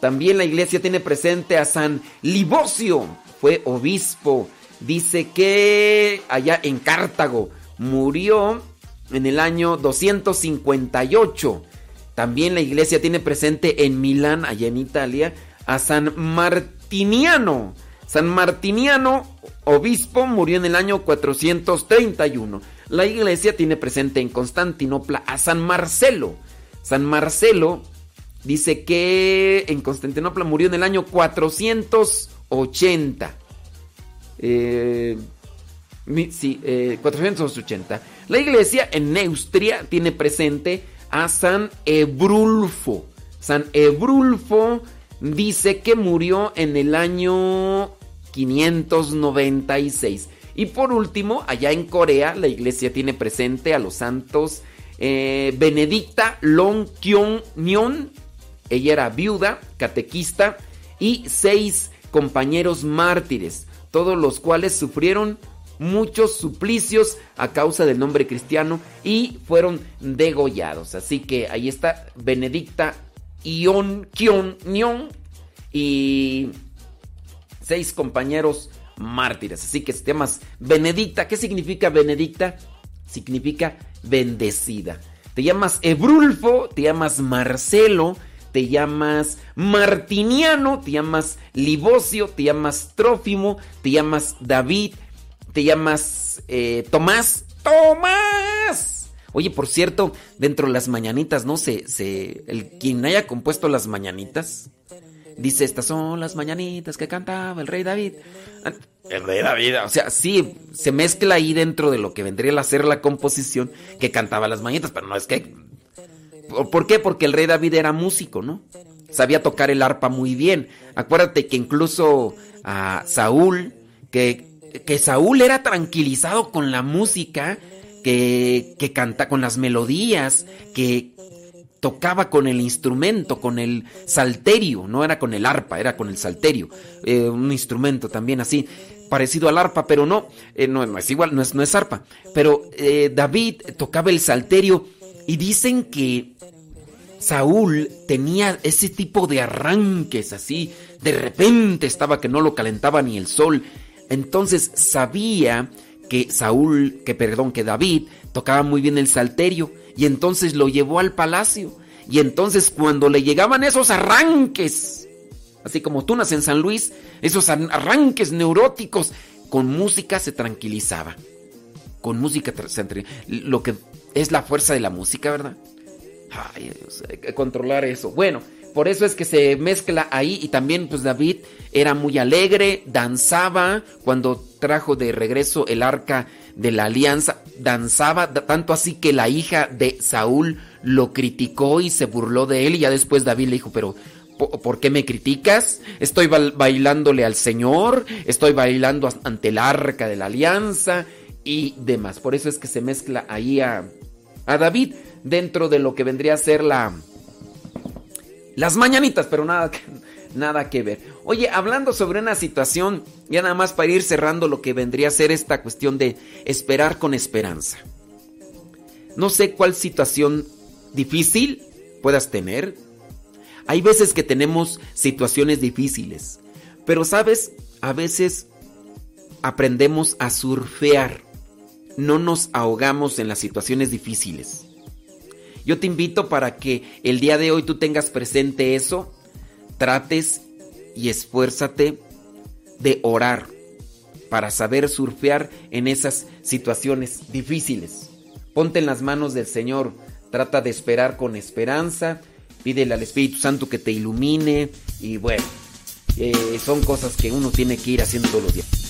También la iglesia tiene presente a San Libocio, fue obispo. Dice que allá en Cartago murió en el año 258. También la iglesia tiene presente en Milán, allá en Italia, a San Martiniano. San Martiniano, obispo, murió en el año 431. La iglesia tiene presente en Constantinopla a San Marcelo. San Marcelo dice que en Constantinopla murió en el año 400 80. Eh, sí, 480. Eh, La iglesia en Neustria tiene presente a San Ebrulfo. San Ebrulfo dice que murió en el año 596. Y por último, allá en Corea, la iglesia tiene presente a los santos eh, Benedicta Long Nyon. Ella era viuda, catequista y seis compañeros mártires, todos los cuales sufrieron muchos suplicios a causa del nombre cristiano y fueron degollados. Así que ahí está Benedicta Ion Kion y seis compañeros mártires. Así que te llamas Benedicta. ¿Qué significa Benedicta? Significa bendecida. Te llamas Ebrulfo, te llamas Marcelo, te llamas Martiniano, te llamas Libocio, te llamas Trófimo, te llamas David, te llamas eh, Tomás. ¡Tomás! Oye, por cierto, dentro de las mañanitas, ¿no? Se, se, el quien haya compuesto las mañanitas, dice, estas son las mañanitas que cantaba el rey David. Ah, el rey David, o sea, sí, se mezcla ahí dentro de lo que vendría a ser la composición que cantaba las mañanitas, pero no es que... ¿Por qué? Porque el rey David era músico, ¿no? Sabía tocar el arpa muy bien. Acuérdate que incluso a Saúl, que, que Saúl era tranquilizado con la música, que, que canta con las melodías, que, tocaba con el instrumento, con el salterio, no era con el arpa, era con el salterio, eh, un instrumento también así, parecido al arpa, pero no, eh, no, es igual, no es, no es arpa, pero eh, David tocaba el salterio y dicen que Saúl tenía ese tipo de arranques así, de repente estaba que no lo calentaba ni el sol, entonces sabía que Saúl, que perdón, que David tocaba muy bien el salterio, y entonces lo llevó al palacio. Y entonces cuando le llegaban esos arranques, así como tú naces en San Luis, esos arranques neuróticos, con música se tranquilizaba. Con música se Lo que es la fuerza de la música, ¿verdad? Ay, hay que controlar eso. Bueno, por eso es que se mezcla ahí y también pues David era muy alegre, danzaba cuando trajo de regreso el arca de la alianza, danzaba tanto así que la hija de Saúl lo criticó y se burló de él y ya después David le dijo, pero ¿por qué me criticas? Estoy bailándole al Señor, estoy bailando ante el arca de la alianza y demás. Por eso es que se mezcla ahí a, a David dentro de lo que vendría a ser la... Las mañanitas, pero nada, nada que ver. Oye, hablando sobre una situación, ya nada más para ir cerrando lo que vendría a ser esta cuestión de esperar con esperanza. No sé cuál situación difícil puedas tener. Hay veces que tenemos situaciones difíciles, pero sabes, a veces aprendemos a surfear. No nos ahogamos en las situaciones difíciles. Yo te invito para que el día de hoy tú tengas presente eso trates y esfuérzate de orar para saber surfear en esas situaciones difíciles. Ponte en las manos del Señor, trata de esperar con esperanza, pídele al Espíritu Santo que te ilumine y bueno, eh, son cosas que uno tiene que ir haciendo todos los días.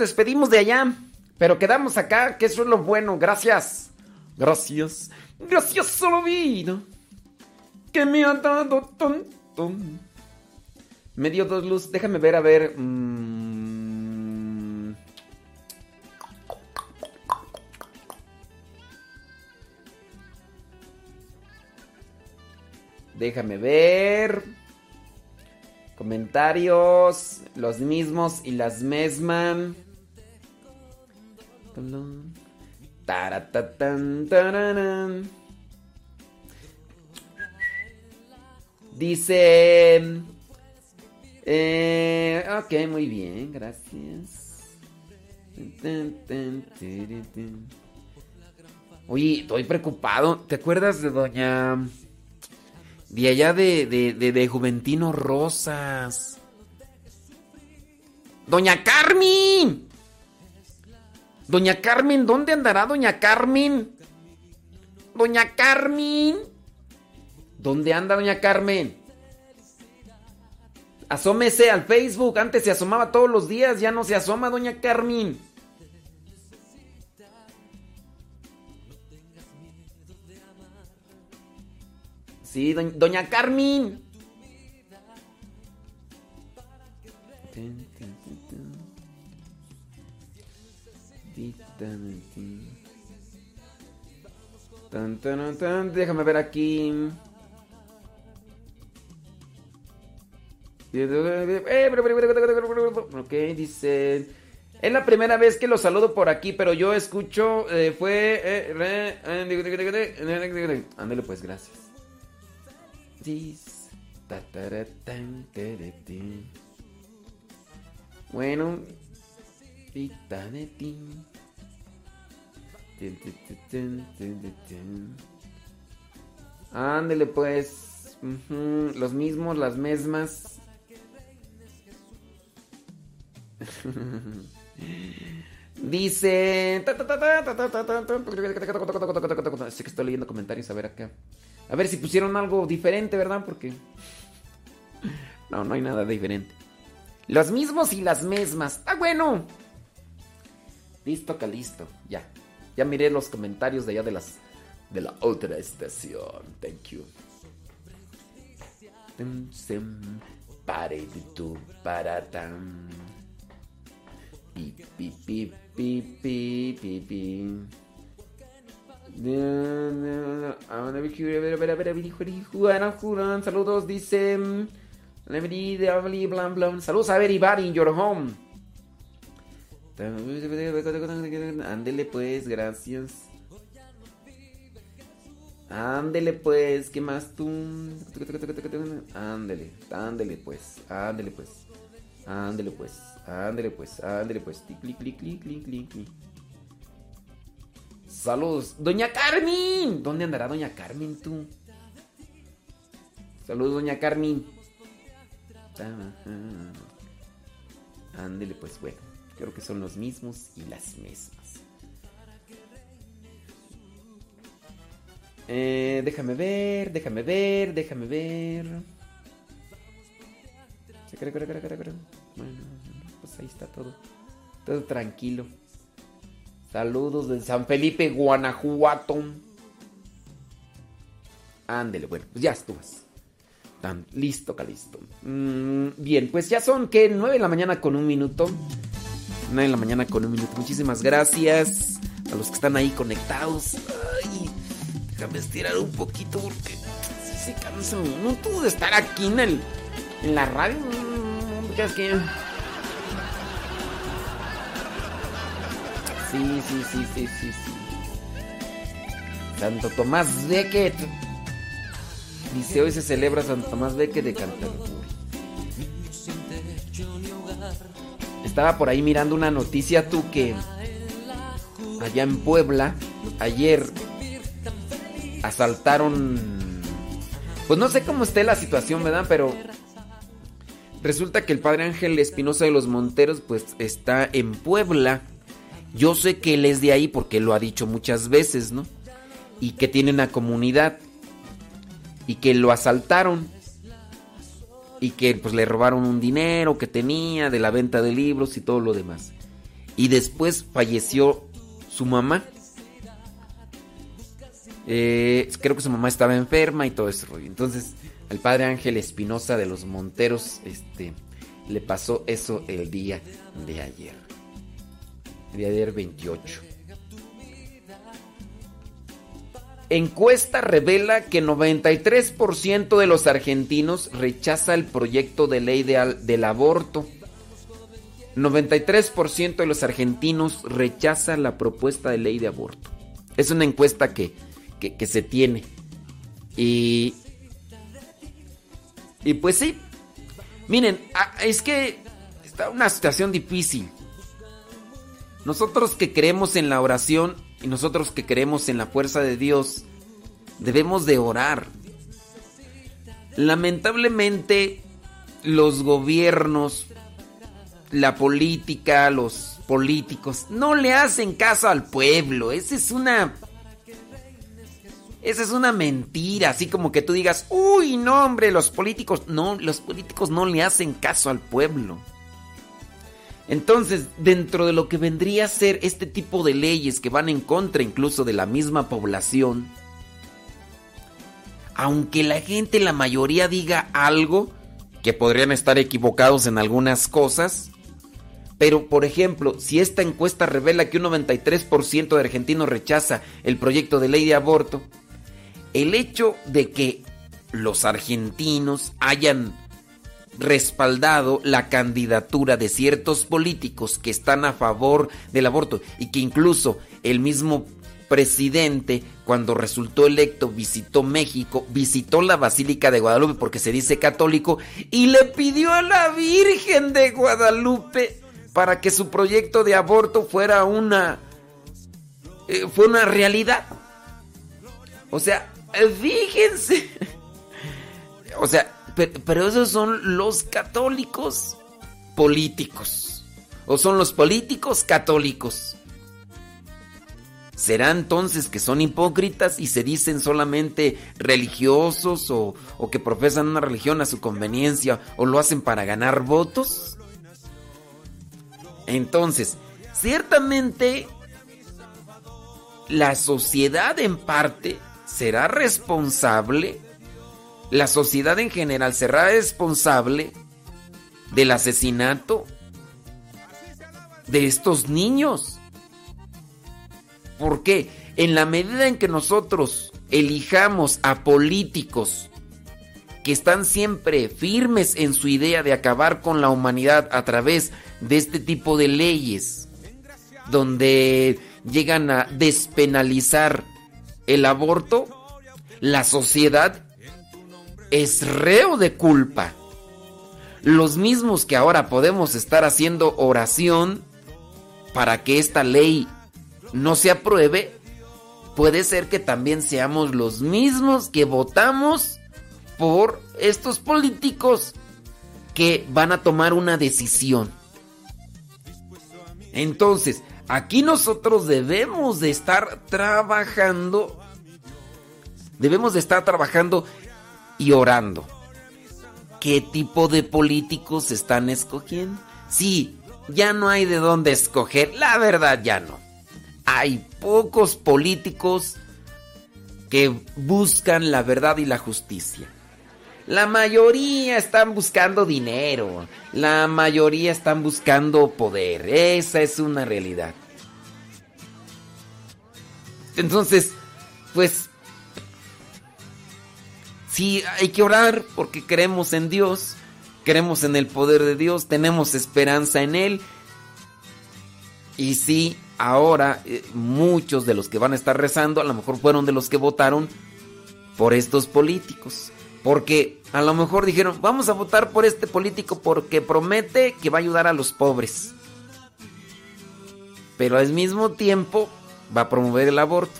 Despedimos de allá, pero quedamos acá, que eso es lo bueno. Gracias. Gracias. Gracias a la vida que me ha dado tanto. Me dio dos luz. Déjame ver, a ver. mm. Déjame ver. Comentarios. Los mismos y las mismas. Dice... Eh, ok, muy bien, gracias. Oye, estoy preocupado. ¿Te acuerdas de doña... De allá de, de, de, de Juventino Rosas? Doña Carmen. Doña Carmen, ¿dónde andará Doña Carmen? Doña Carmen. ¿Dónde anda Doña Carmen? Asómese al Facebook. Antes se asomaba todos los días. Ya no se asoma Doña Carmen. Sí, doña, doña Carmen. Déjame ver aquí. Ok, dice. Es la primera vez que lo saludo por aquí, pero yo escucho. fue. Ándale, pues, gracias. Bueno. Ti, ta, de, tin. Ándele pues. Los mismos, las mismas. Dice. Sé que estoy leyendo comentarios. A ver acá. A ver si pusieron algo diferente, ¿verdad? Porque. No, no hay nada diferente. Los mismos y las mismas. ¡Está bueno! Listo, listo. Ya. Ya miré los comentarios de allá de las. De la otra estación. Thank you. Tu. Pi, pi, pi, pi, pi, pi, pi. Saludos, dice. Saludos a everybody in your home. Ándele pues, gracias. Ándele pues, ¿qué más tú? Ándele, ándele pues, ándele pues. Ándele pues, ándele pues, ándele pues. Clic, clic, clic, clic, clic. Saludos. Doña Carmen. ¿Dónde andará Doña Carmen tú? Saludos, Doña Carmen. Ándele pues, bueno. Creo que son los mismos y las mismas. Eh, déjame ver, déjame ver, déjame ver. Bueno, pues ahí está todo. Todo tranquilo. Saludos de San Felipe, Guanajuato. Ándele, bueno, pues ya estuvas. Tan listo, calisto. Mm, bien, pues ya son que 9 de la mañana con un minuto. 9 de la mañana con un minuto. Muchísimas gracias a los que están ahí conectados. Ay, déjame estirar un poquito porque si se cansa uno. Tú de estar aquí en, el, en la radio. Creas que. Sí, sí, sí, sí, sí, sí. Santo Tomás Becket. Dice, hoy se celebra Santo Tomás Becket de Canterbury. Estaba por ahí mirando una noticia tú que allá en Puebla, ayer asaltaron... Pues no sé cómo esté la situación, ¿verdad? Pero resulta que el padre Ángel Espinosa de los Monteros pues está en Puebla. Yo sé que él es de ahí porque lo ha dicho muchas veces, ¿no? Y que tiene una comunidad. Y que lo asaltaron. Y que pues le robaron un dinero que tenía de la venta de libros y todo lo demás. Y después falleció su mamá. Eh, creo que su mamá estaba enferma y todo eso. Entonces, al padre Ángel Espinosa de los Monteros, este, le pasó eso el día de ayer. El día de ayer 28. Encuesta revela que 93% de los argentinos rechaza el proyecto de ley del aborto. 93% de los argentinos rechaza la propuesta de ley de aborto. Es una encuesta que, que, se tiene. Y, y pues sí. Miren, es que está una situación difícil. Nosotros que creemos en la oración y nosotros que creemos en la fuerza de Dios, debemos de orar. Lamentablemente, los gobiernos, la política, los políticos, no le hacen caso al pueblo. Esa es una... Esa es una mentira, así como que tú digas, uy, no, hombre, los políticos, no, los políticos no le hacen caso al pueblo. Entonces, dentro de lo que vendría a ser este tipo de leyes que van en contra incluso de la misma población, aunque la gente, la mayoría diga algo, que podrían estar equivocados en algunas cosas, pero por ejemplo, si esta encuesta revela que un 93% de argentinos rechaza el proyecto de ley de aborto, el hecho de que los argentinos hayan respaldado la candidatura de ciertos políticos que están a favor del aborto y que incluso el mismo presidente cuando resultó electo visitó México, visitó la Basílica de Guadalupe porque se dice católico y le pidió a la Virgen de Guadalupe para que su proyecto de aborto fuera una eh, fue una realidad. O sea, fíjense. o sea, pero, esos son los católicos políticos. O son los políticos católicos. ¿Será entonces que son hipócritas y se dicen solamente religiosos o, que profesan una religión a su conveniencia o lo hacen para ganar votos? Entonces, ciertamente la sociedad en parte será responsable la sociedad en general será responsable del asesinato de estos niños. ¿Por qué? En la medida en que nosotros elijamos a políticos que están siempre firmes en su idea de acabar con la humanidad a través de este tipo de leyes, donde llegan a despenalizar el aborto, la sociedad es reo de culpa. Los mismos que ahora podemos estar haciendo oración para que esta ley no se apruebe, puede ser que también seamos los mismos que votamos por estos políticos que van a tomar una decisión. Entonces, aquí nosotros debemos de estar trabajando, debemos de estar trabajando y orando. ¿Qué tipo de políticos están escogiendo? Sí, ya no hay de dónde escoger, la verdad ya no. Hay pocos políticos que buscan la verdad y la justicia. La mayoría están buscando dinero, la mayoría están buscando poder, esa es una realidad. Entonces, pues Sí, hay que orar porque creemos en Dios, creemos en el poder de Dios, tenemos esperanza en Él. Y sí, ahora eh, muchos de los que van a estar rezando a lo mejor fueron de los que votaron por estos políticos. Porque a lo mejor dijeron, vamos a votar por este político porque promete que va a ayudar a los pobres. Pero al mismo tiempo va a promover el aborto.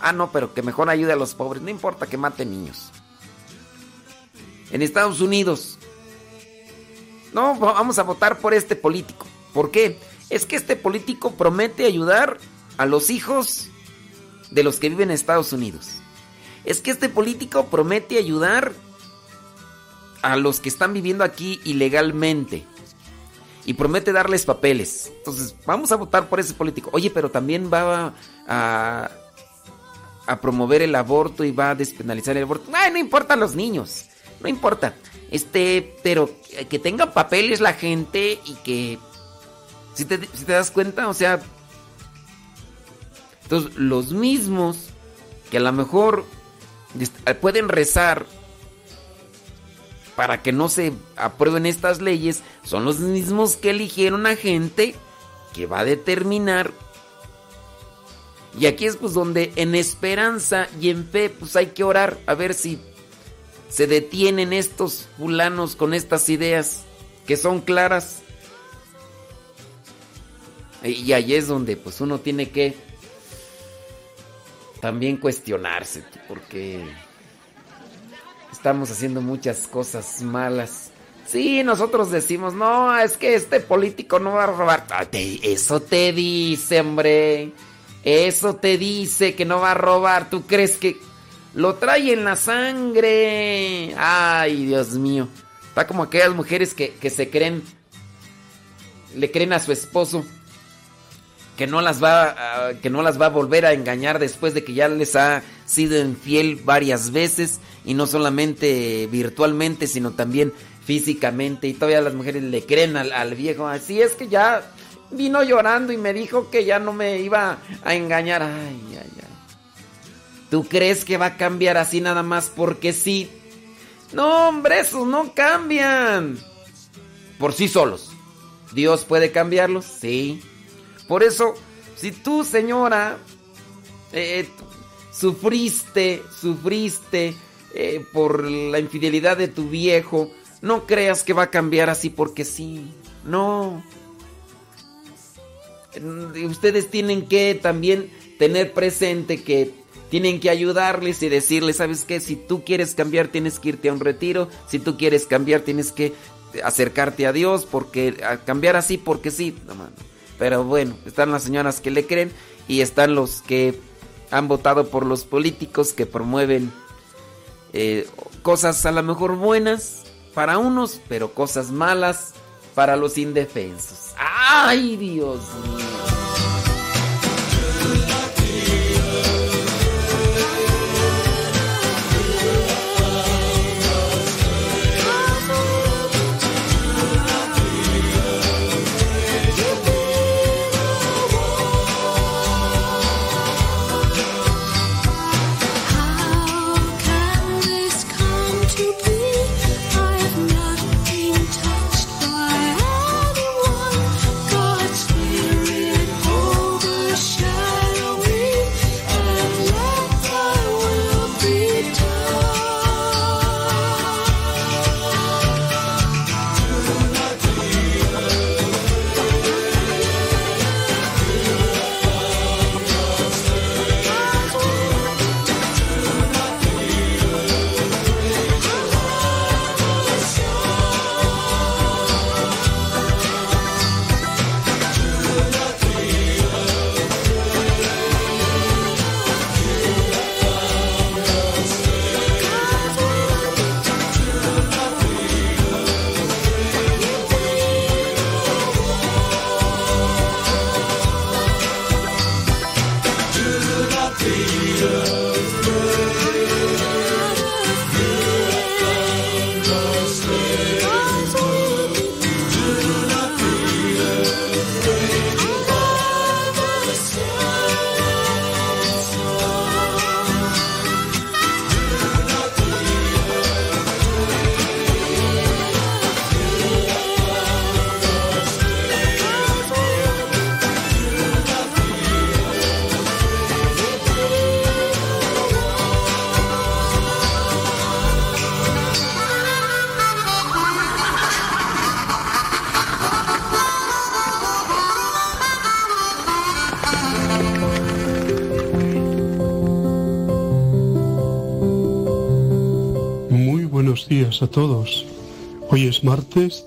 Ah, no, pero que mejor ayude a los pobres. No importa que mate niños en Estados Unidos. No, vamos a votar por este político. ¿Por qué? Es que este político promete ayudar a los hijos de los que viven en Estados Unidos. Es que este político promete ayudar a los que están viviendo aquí ilegalmente. Y promete darles papeles. Entonces, vamos a votar por ese político. Oye, pero también va a, a promover el aborto y va a despenalizar el aborto. Ay, no importa los niños, no importa. Este, pero que tenga papeles la gente y que si te, das cuenta, o sea, entonces los mismos que a lo mejor pueden rezar para que no se aprueben estas leyes, son los mismos que eligieron a gente que va a determinar. Y aquí es pues donde en esperanza y en fe pues hay que orar a ver si se detienen estos fulanos con estas ideas que son claras. Y ahí es donde pues uno tiene que también cuestionarse, porque estamos haciendo muchas cosas malas. Sí, nosotros decimos, no, es que este político no va a robar. Ah, eso te dice, hombre. Eso te dice que no va a robar. ¿Tú crees que lo trae en la sangre? Ay, Dios mío. Está como aquellas mujeres que, que se creen, le creen a su esposo que no las va que no las va a volver a engañar después de que ya les ha sido infiel varias veces y no solamente virtualmente sino también físicamente y todavía las mujeres le creen al, viejo así es que ya vino llorando y me dijo que ya no me iba a engañar ay ay ay tú crees que va a cambiar así nada más porque sí no hombre esos no cambian. Por sí solos. Dios puede cambiarlos sí. Por eso, si tú, señora, eh, sufriste, sufriste eh, por la infidelidad de tu viejo, no creas que va a cambiar así porque sí. No. Ustedes tienen que también tener presente que tienen que ayudarles y decirles, ¿sabes qué? Si tú quieres cambiar, tienes que irte a un retiro. Si tú quieres cambiar, tienes que acercarte a Dios, porque cambiar así porque sí. No, pero bueno, están las señoras que le creen y están los que han votado por los políticos que promueven eh, cosas a lo mejor buenas para unos, pero cosas malas para los indefensos. ¡Ay, Dios mío!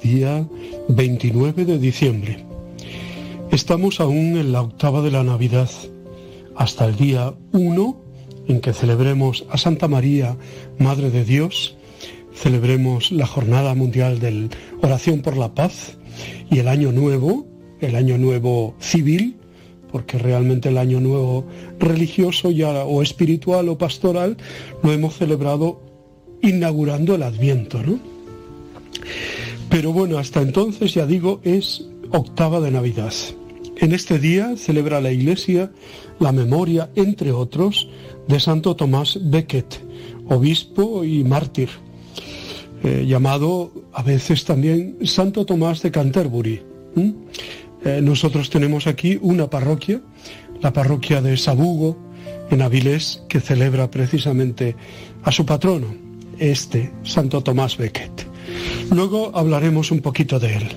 Día 29 de diciembre. Estamos aún en la octava de la Navidad, hasta el día 1 en que celebremos a Santa María, Madre de Dios, celebremos la Jornada Mundial de Oración por la Paz y el Año Nuevo, el Año Nuevo Civil, porque realmente el año nuevo religioso ya o espiritual o pastoral lo hemos celebrado inaugurando el Adviento, ¿no? Pero bueno, hasta entonces ya digo, es octava de Navidad. En este día celebra la Iglesia la memoria, entre otros, de Santo Tomás Becket, obispo y mártir, eh, llamado a veces también Santo Tomás de Canterbury. Eh, nosotros tenemos aquí una parroquia, la parroquia de Sabugo, en Avilés, que celebra precisamente a su patrono, este Santo Tomás Becket. Luego hablaremos un poquito de él.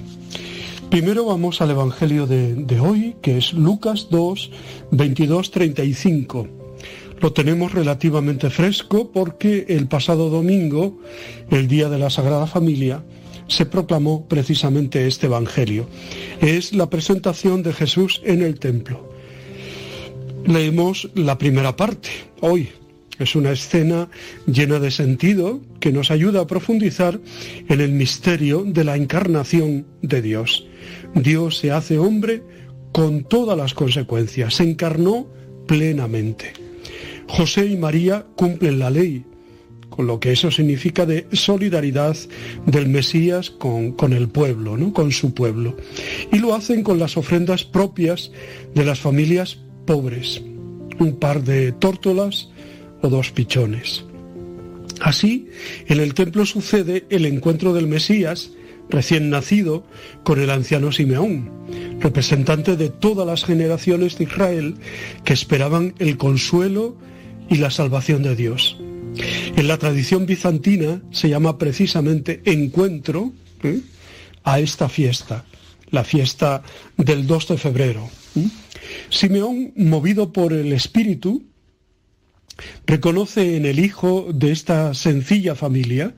Primero vamos al Evangelio de, hoy, que es Lucas 2, 22, 35 lo tenemos relativamente fresco porque el pasado domingo, el día de la Sagrada Familia, se proclamó precisamente este Evangelio. Es la presentación de Jesús en el templo. Leemos la primera parte hoy. Es una escena llena de sentido que nos ayuda a profundizar en el misterio de la encarnación de Dios. Dios se hace hombre con todas las consecuencias, se encarnó plenamente. José y María cumplen la ley, con lo que eso significa de solidaridad del Mesías con, el pueblo, ¿no? con su pueblo. Y lo hacen con las ofrendas propias de las familias pobres, un par de tórtolas dos pichones. Así, en el templo sucede el encuentro del Mesías, recién nacido, con el anciano Simeón, representante de todas las generaciones de Israel que esperaban el consuelo y la salvación de Dios. En la tradición bizantina se llama precisamente encuentro ¿eh? a esta fiesta, la fiesta del 2 de febrero. ¿eh? Simeón, movido por el Espíritu, reconoce en el hijo de esta sencilla familia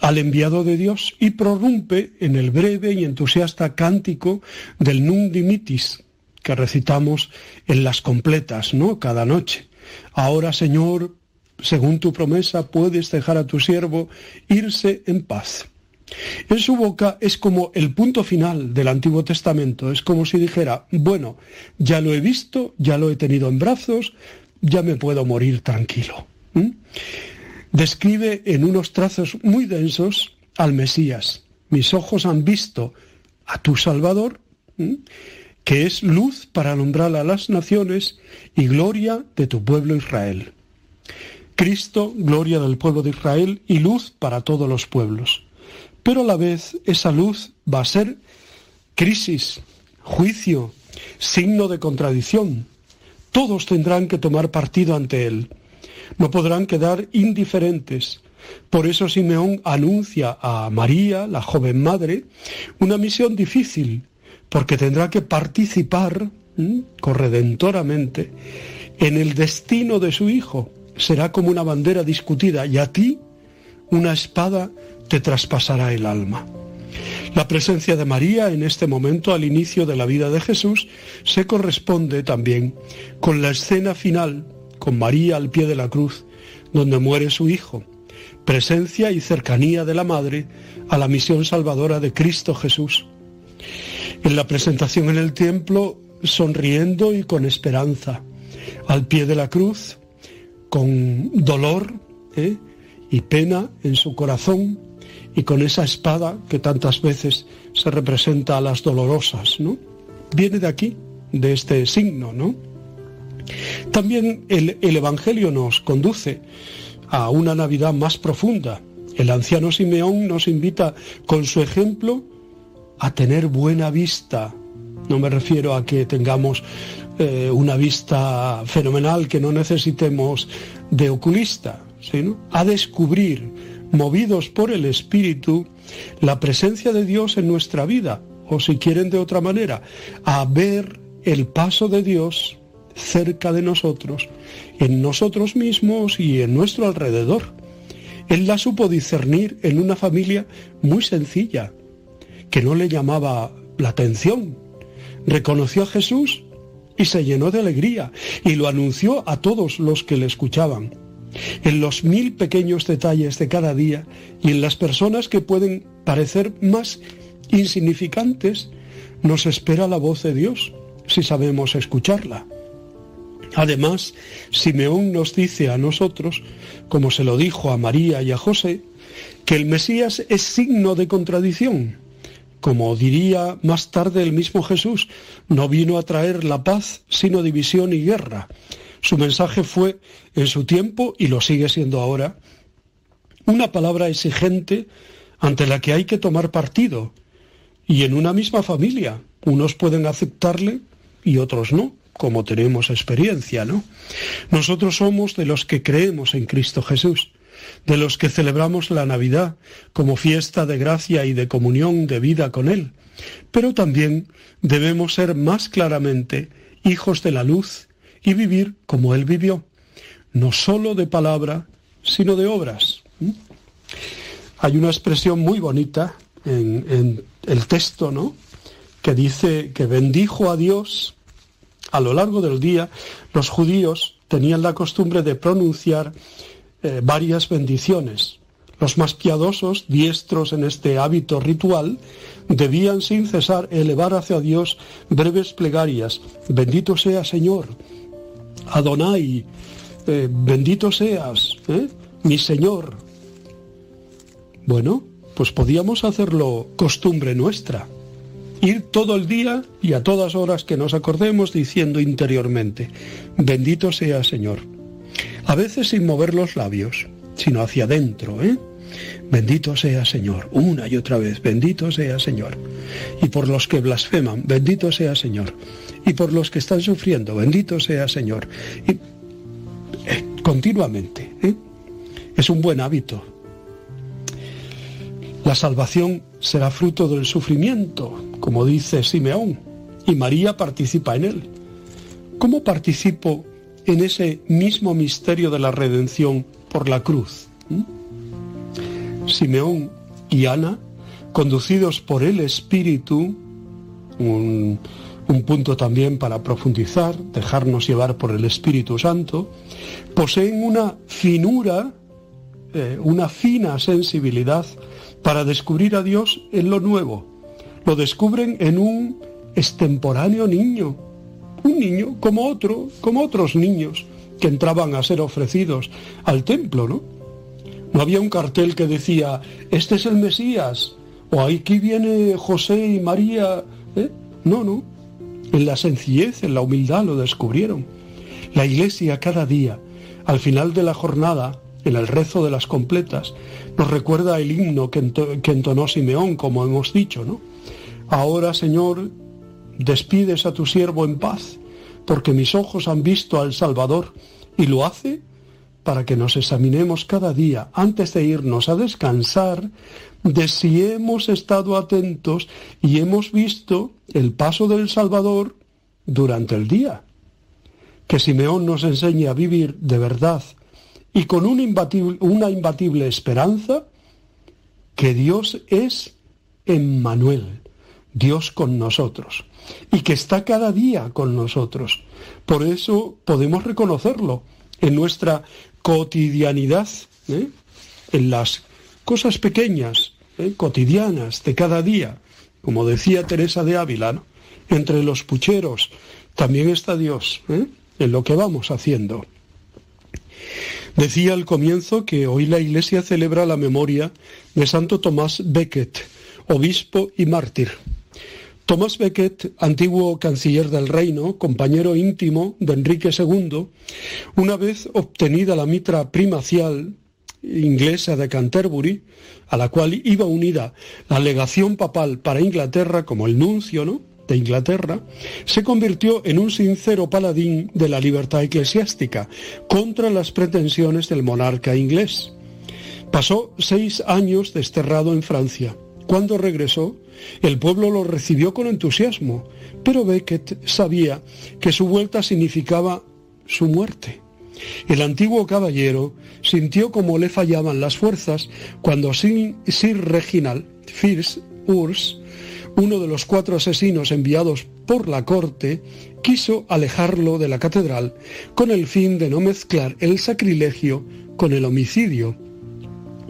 al enviado de Dios y prorrumpe en el breve y entusiasta cántico del Nunc Dimitis que recitamos en las completas, ¿no? Cada noche. Ahora, Señor, según tu promesa, puedes dejar a tu siervo irse en paz. En su boca es como el punto final del Antiguo Testamento, es como si dijera, bueno, ya lo he visto, ya lo he tenido en brazos, ya me puedo morir tranquilo. Describe en unos trazos muy densos al Mesías. Mis ojos han visto a tu Salvador, que es luz para alumbrar a las naciones y gloria de tu pueblo Israel. Cristo, gloria del pueblo de Israel y luz para todos los pueblos. Pero a la vez esa luz va a ser crisis, juicio, signo de contradicción. Todos tendrán que tomar partido ante él. No podrán quedar indiferentes. Por eso Simeón anuncia a María, la joven madre, una misión difícil, porque tendrá que participar corredentoramente en el destino de su hijo. Será como una bandera discutida y a ti una espada te traspasará el alma. La presencia de María en este momento al inicio de la vida de Jesús se corresponde también con la escena final, con María al pie de la cruz, donde muere su hijo, presencia y cercanía de la Madre a la misión salvadora de Cristo Jesús. En la presentación en el templo sonriendo y con esperanza, al pie de la cruz, con dolor ¿eh? y pena en su corazón y con esa espada que tantas veces se representa a las dolorosas, ¿no? Viene de aquí, de este signo, ¿no? También el, el Evangelio nos conduce a una Navidad más profunda. El anciano Simeón nos invita con su ejemplo a tener buena vista no me refiero a que tengamos eh, una vista fenomenal, que no necesitemos de oculista, sino a descubrir, movidos por el Espíritu, la presencia de Dios en nuestra vida, o si quieren de otra manera, a ver el paso de Dios cerca de nosotros, en nosotros mismos y en nuestro alrededor. Él la supo discernir en una familia muy sencilla, que no le llamaba la atención, reconoció a Jesús y se llenó de alegría y lo anunció a todos los que le escuchaban. En los mil pequeños detalles de cada día y en las personas que pueden parecer más insignificantes, nos espera la voz de Dios, si sabemos escucharla. Además, Simeón nos dice a nosotros, como se lo dijo a María y a José, que el Mesías es signo de contradicción. Como diría más tarde el mismo Jesús, no vino a traer la paz, sino división y guerra. Su mensaje fue en su tiempo, y lo sigue siendo ahora, una palabra exigente ante la que hay que tomar partido. Y en una misma familia, unos pueden aceptarle y otros no como tenemos experiencia, ¿no? Nosotros somos de los que creemos en Cristo Jesús, de los que celebramos la Navidad como fiesta de gracia y de comunión de vida con Él, pero también debemos ser más claramente hijos de la luz y vivir como Él vivió, no solo de palabra, sino de obras. Hay una expresión muy bonita en, en el texto, ¿no? Que dice que bendijo a Dios a lo largo del día, los judíos tenían la costumbre de pronunciar eh, varias bendiciones. Los más piadosos, diestros en este hábito ritual, debían sin cesar elevar hacia Dios breves plegarias. Bendito sea Señor, Adonai, eh, bendito seas, ¿eh? mi Señor. Bueno, pues podíamos hacerlo costumbre nuestra ir todo el día y a todas horas que nos acordemos diciendo interiormente, bendito sea Señor. A veces sin mover los labios, sino hacia adentro, ¿eh? Bendito sea Señor, una y otra vez, bendito sea Señor. Y por los que blasfeman, bendito sea Señor. Y por los que están sufriendo, bendito sea Señor. Y eh, continuamente, ¿eh? es un buen hábito. La salvación será fruto del sufrimiento, como dice Simeón, y María participa en él. ¿Cómo participo en ese mismo misterio de la redención por la cruz? ¿Mm? Simeón y Ana, conducidos por el Espíritu, un, punto también para profundizar, dejarnos llevar por el Espíritu Santo, poseen una finura, eh, una fina sensibilidad para descubrir a Dios en lo nuevo, lo descubren en un extemporáneo niño, un niño como otro, como otros niños que entraban a ser ofrecidos al templo, ¿no? No había un cartel que decía, este es el Mesías, o aquí viene José y María. ¿eh? No, no. En la sencillez, en la humildad lo descubrieron. La iglesia cada día, al final de la jornada, en el rezo de las completas, nos recuerda el himno que, entonó Simeón, como hemos dicho, ¿no? Ahora, Señor, despides a tu siervo en paz, porque mis ojos han visto al Salvador, y lo hace para que nos examinemos cada día antes de irnos a descansar de si hemos estado atentos y hemos visto el paso del Salvador durante el día. Que Simeón nos enseñe a vivir de verdad y con una imbatible, una imbatible esperanza que Dios es Emmanuel, Dios con nosotros y que está cada día con nosotros. Por eso podemos reconocerlo en nuestra cotidianidad, ¿eh? en las cosas pequeñas, ¿eh? cotidianas de cada día. Como decía Teresa de Ávila, entre los pucheros también está Dios ¿eh? en lo que vamos haciendo. Decía al comienzo que hoy la Iglesia celebra la memoria de Santo Tomás Becket, obispo y mártir. Tomás Becket, antiguo canciller del reino, compañero íntimo de Enrique II, una vez obtenida la mitra primacial inglesa de Canterbury, a la cual iba unida la legación papal para Inglaterra como el nuncio de Inglaterra, se convirtió en un sincero paladín de la libertad eclesiástica contra las pretensiones del monarca inglés. Pasó seis años desterrado en Francia. Cuando regresó, el pueblo lo recibió con entusiasmo, pero Becket sabía que su vuelta significaba su muerte. El antiguo caballero sintió como le fallaban las fuerzas cuando Sir, Reginald Fierce Urs, uno de los cuatro asesinos enviados por la corte, quiso alejarlo de la catedral con el fin de no mezclar el sacrilegio con el homicidio.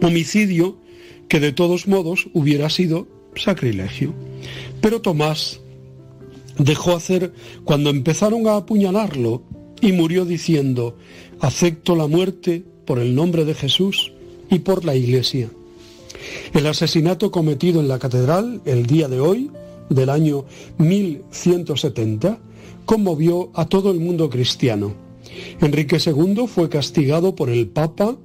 Homicidio que de todos modos hubiera sido sacrilegio. Pero Tomás dejó hacer cuando empezaron a apuñalarlo y murió diciendo, acepto la muerte por el nombre de Jesús y por la Iglesia. El asesinato cometido en la catedral el día de hoy, del año 1170, conmovió a todo el mundo cristiano. Enrique II fue castigado por el Papa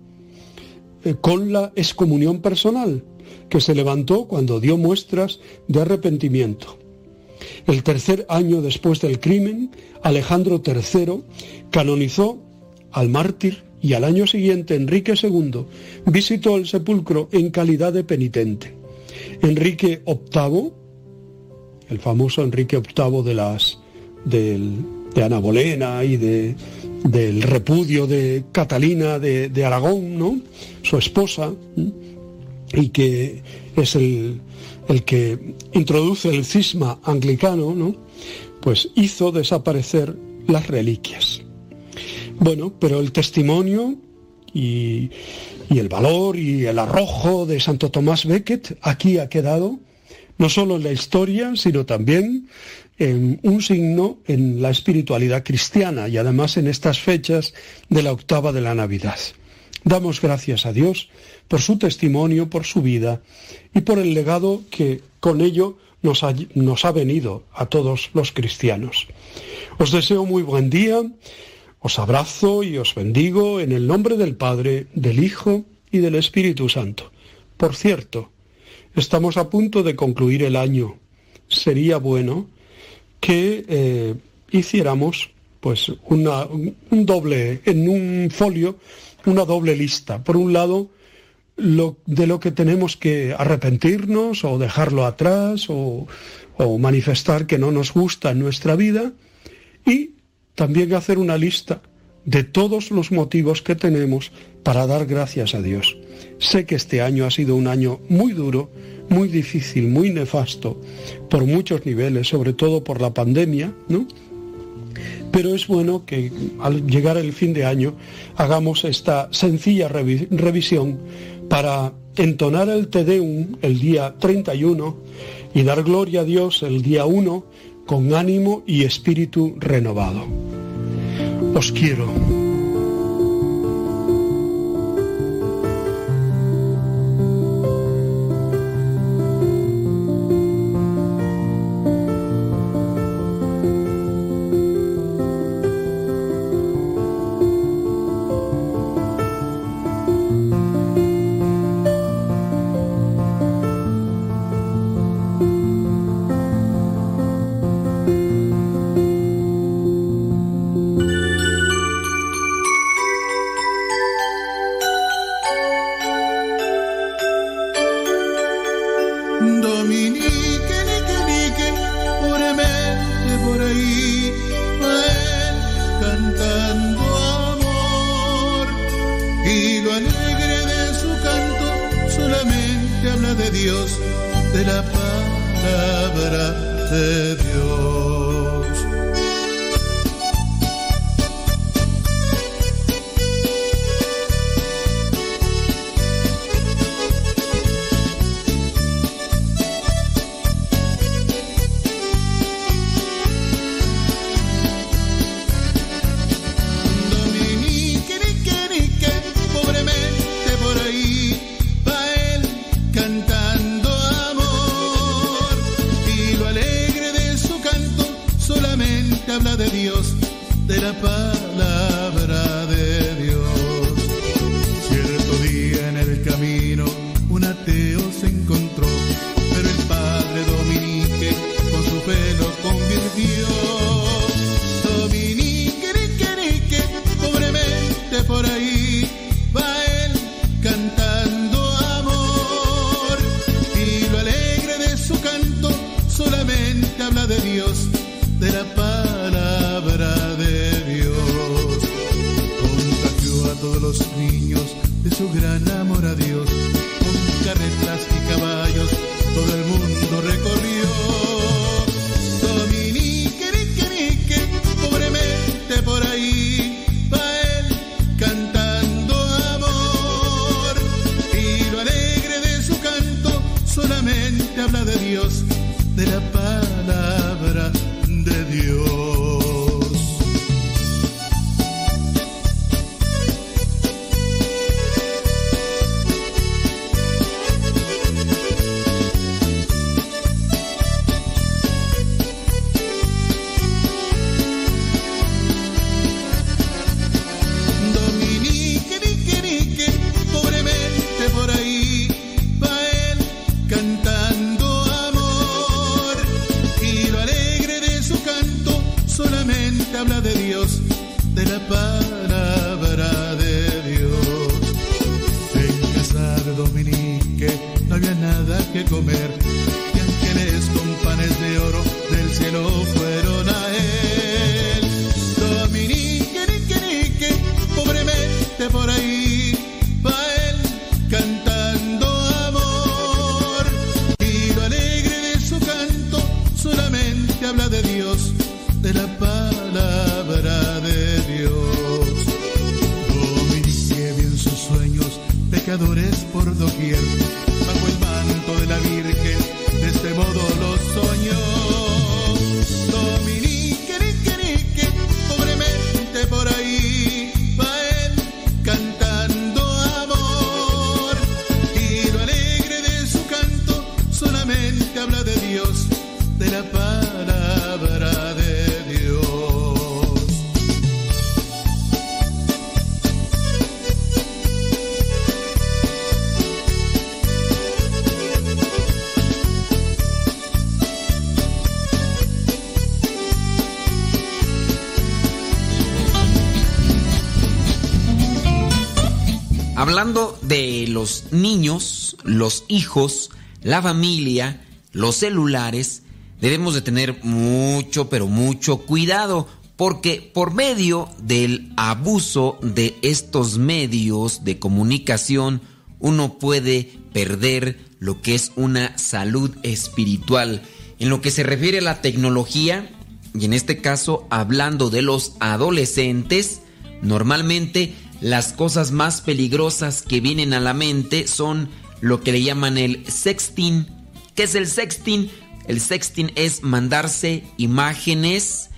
eh, con la excomunión personal, que se levantó cuando dio muestras de arrepentimiento. El tercer año después del crimen, Alejandro III canonizó al mártir y al año siguiente Enrique II visitó el sepulcro en calidad de penitente. Enrique VIII, el famoso Enrique VIII de las de Ana Bolena y de, del repudio de Catalina de, de Aragón, ¿no? su esposa, y que es el, el que introduce el cisma anglicano, ¿no? pues hizo desaparecer las reliquias. Bueno, pero el testimonio y, el valor y el arrojo de Santo Tomás Becket aquí ha quedado, no solo en la historia, sino también en un signo en la espiritualidad cristiana y además en estas fechas de la octava de la Navidad. Damos gracias a Dios por su testimonio, por su vida y por el legado que con ello nos ha, nos ha venido a todos los cristianos. Os deseo muy buen día, os abrazo y os bendigo en el nombre del Padre, del Hijo y del Espíritu Santo. Por cierto, estamos a punto de concluir el año. Sería bueno que eh, hiciéramos pues una, un doble, en un folio, una doble lista. Por un lado, lo, de lo que tenemos que arrepentirnos o dejarlo atrás o, o manifestar que no nos gusta en nuestra vida y también hacer una lista de todos los motivos que tenemos para dar gracias a Dios. Sé que este año ha sido un año muy duro, muy difícil, muy nefasto, por muchos niveles, sobre todo por la pandemia, ¿no? Pero es bueno que al llegar el fin de año hagamos esta sencilla revisión para entonar el Te Deum el día 31 y dar gloria a Dios el día 1 con ánimo y espíritu renovado. Os quiero.
Hablando de los niños, los hijos, la familia, los celulares, debemos de tener mucho, pero mucho cuidado, porque por medio del abuso de estos medios de comunicación, uno puede perder lo que es una salud espiritual. En lo que se refiere a la tecnología, y en este caso hablando de los adolescentes, normalmente las cosas más peligrosas que vienen a la mente son lo que le llaman el sexting. ¿Qué es el sexting? El sexting es mandarse imágenes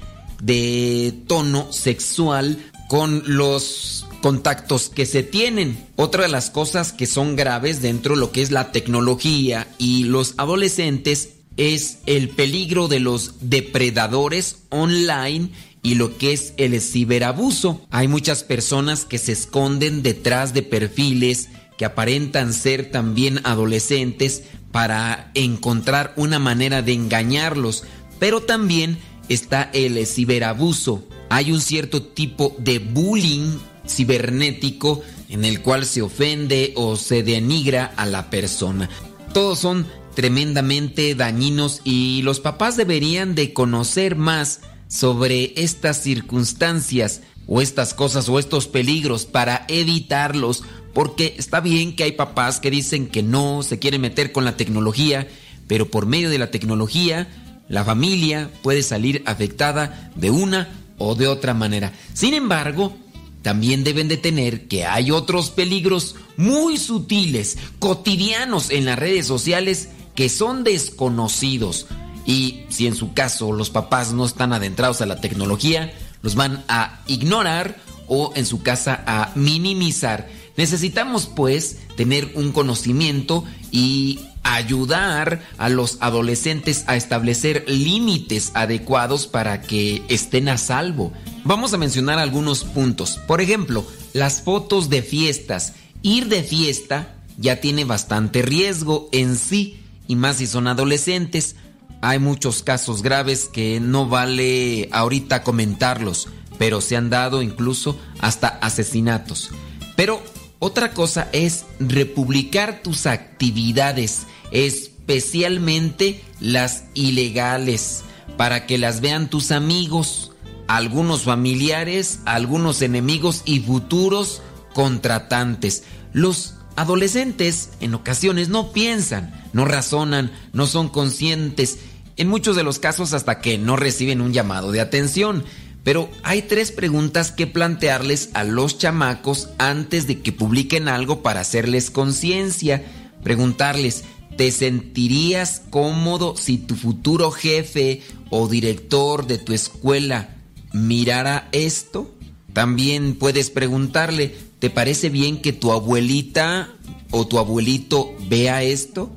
de tono sexual con los contactos que se tienen. Otra de las cosas que son graves dentro de lo que es la tecnología y los adolescentes es el peligro de los depredadores online y lo que es el ciberabuso. Hay muchas personas que se esconden detrás de perfiles que aparentan ser también adolescentes para encontrar una manera de engañarlos, pero también está el ciberabuso. Hay un cierto tipo de bullying cibernético en el cual se ofende o se denigra a la persona. Todos son tremendamente dañinos y los papás deberían de conocer más sobre estas circunstancias o estas cosas o estos peligros para evitarlos porque está bien que hay papás que dicen que no se quieren meter con la tecnología, pero por medio de la tecnología la familia puede salir afectada de una o de otra manera. Sin embargo, también deben de tener que hay otros peligros muy sutiles, cotidianos en las redes sociales que son desconocidos. Y si en su caso los papás no están adentrados a la tecnología, los van a ignorar o en su casa a minimizar. Necesitamos pues tener un conocimiento y ayudar a los adolescentes a establecer límites adecuados para que estén a salvo. Vamos a mencionar algunos puntos. Por ejemplo, las fotos de fiestas. Ir de fiesta ya tiene bastante riesgo en sí, y más si son adolescentes. Hay muchos casos graves que no vale ahorita comentarlos, pero se han dado incluso hasta asesinatos. Pero otra cosa es republicar tus actividades, especialmente las ilegales, para que las vean tus amigos, algunos familiares, algunos enemigos y futuros contratantes. Los adolescentes en ocasiones no piensan, no razonan, no son conscientes, en muchos de los casos hasta que no reciben un llamado de atención. Pero hay tres preguntas que plantearles a los chamacos antes de que publiquen algo para hacerles conciencia. Preguntarles, ¿te sentirías cómodo si tu futuro jefe o director de tu escuela mirara esto? También puedes preguntarle, ¿te parece bien que tu abuelita o tu abuelito vea esto?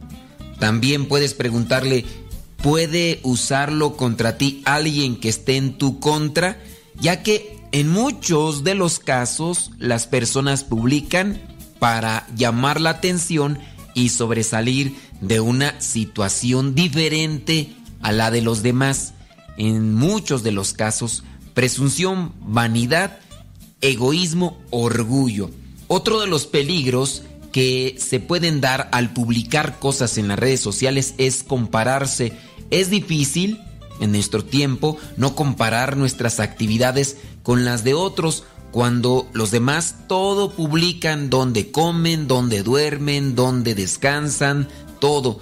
También puedes preguntarle, ¿puede usarlo contra ti alguien que esté en tu contra? Ya que en muchos de los casos las personas publican para llamar la atención y sobresalir de una situación diferente a la de los demás. En muchos de los casos presunción, vanidad, egoísmo, orgullo. Otro de los peligros que se pueden dar al publicar cosas en las redes sociales es compararse. Es difícil en nuestro tiempo no comparar nuestras actividades con las de otros cuando los demás todo publican donde comen, donde duermen, donde descansan, todo.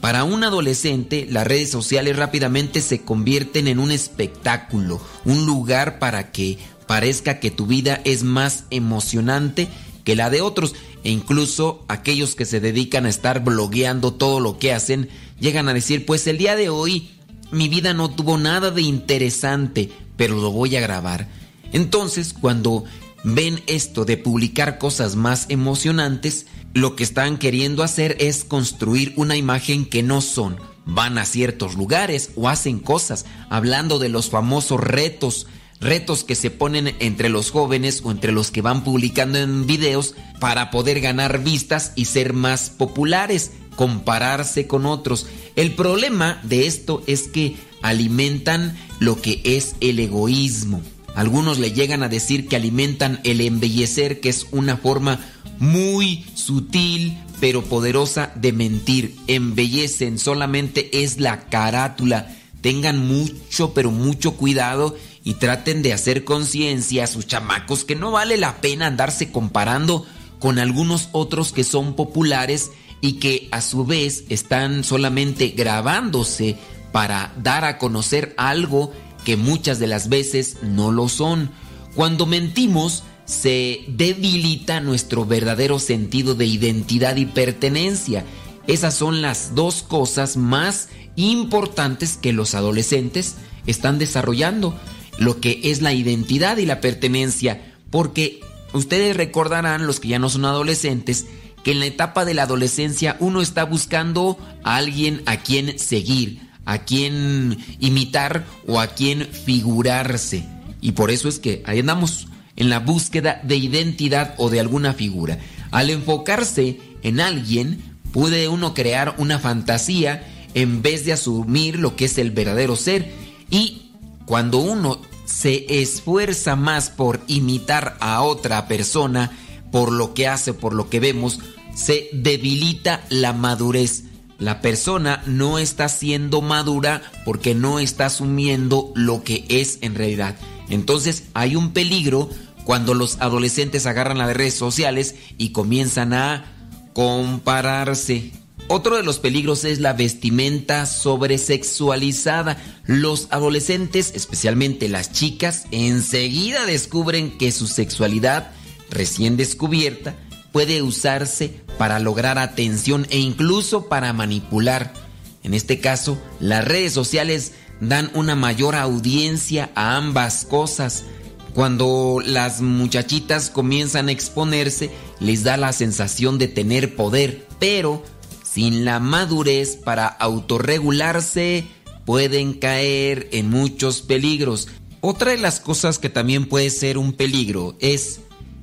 Para un adolescente, las redes sociales rápidamente se convierten en un espectáculo, un lugar para que parezca que tu vida es más emocionante que la de otros. E incluso aquellos que se dedican a estar blogueando todo lo que hacen, llegan a decir, pues el día de hoy mi vida no tuvo nada de interesante, pero lo voy a grabar. Entonces, cuando ven esto de publicar cosas más emocionantes, lo que están queriendo hacer es construir una imagen que no son. Van a ciertos lugares o hacen cosas, hablando de los famosos retos, retos que se ponen entre los jóvenes o entre los que van publicando en videos para poder ganar vistas y ser más populares, compararse con otros. El problema de esto es que alimentan lo que es el egoísmo. Algunos le llegan a decir que alimentan el embellecer, que es una forma muy sutil pero poderosa de mentir. Embellecen, solamente es la carátula. Tengan mucho, pero mucho cuidado y traten de hacer conciencia a sus chamacos que no vale la pena andarse comparando con algunos otros que son populares y que a su vez están solamente grabándose para dar a conocer algo que muchas de las veces no lo son. Cuando mentimos, se debilita nuestro verdadero sentido de identidad y pertenencia. Esas son las dos cosas más importantes que los adolescentes están desarrollando, lo que es la identidad y la pertenencia, porque ustedes recordarán, los que ya no son adolescentes, que en la etapa de la adolescencia uno está buscando a alguien a quien seguir, a quien imitar o a quien figurarse. Y por eso es que ahí andamos en la búsqueda de identidad o de alguna figura. Al enfocarse en alguien, puede uno crear una fantasía en vez de asumir lo que es el verdadero ser. Y cuando uno se esfuerza más por imitar a otra persona, por lo que hace, por lo que vemos, se debilita la madurez la persona no está siendo madura porque no está asumiendo lo que es en realidad. Entonces hay un peligro cuando los adolescentes agarran las redes sociales y comienzan a compararse. Otro de los peligros es la vestimenta sobresexualizada. Los adolescentes, especialmente las chicas, enseguida descubren que su sexualidad recién descubierta puede usarse para lograr atención e incluso para manipular. En este caso, las redes sociales dan una mayor audiencia a ambas cosas. Cuando las muchachitas comienzan a exponerse, les da la sensación de tener poder, pero sin la madurez para autorregularse, pueden caer en muchos peligros. Otra de las cosas que también puede ser un peligro es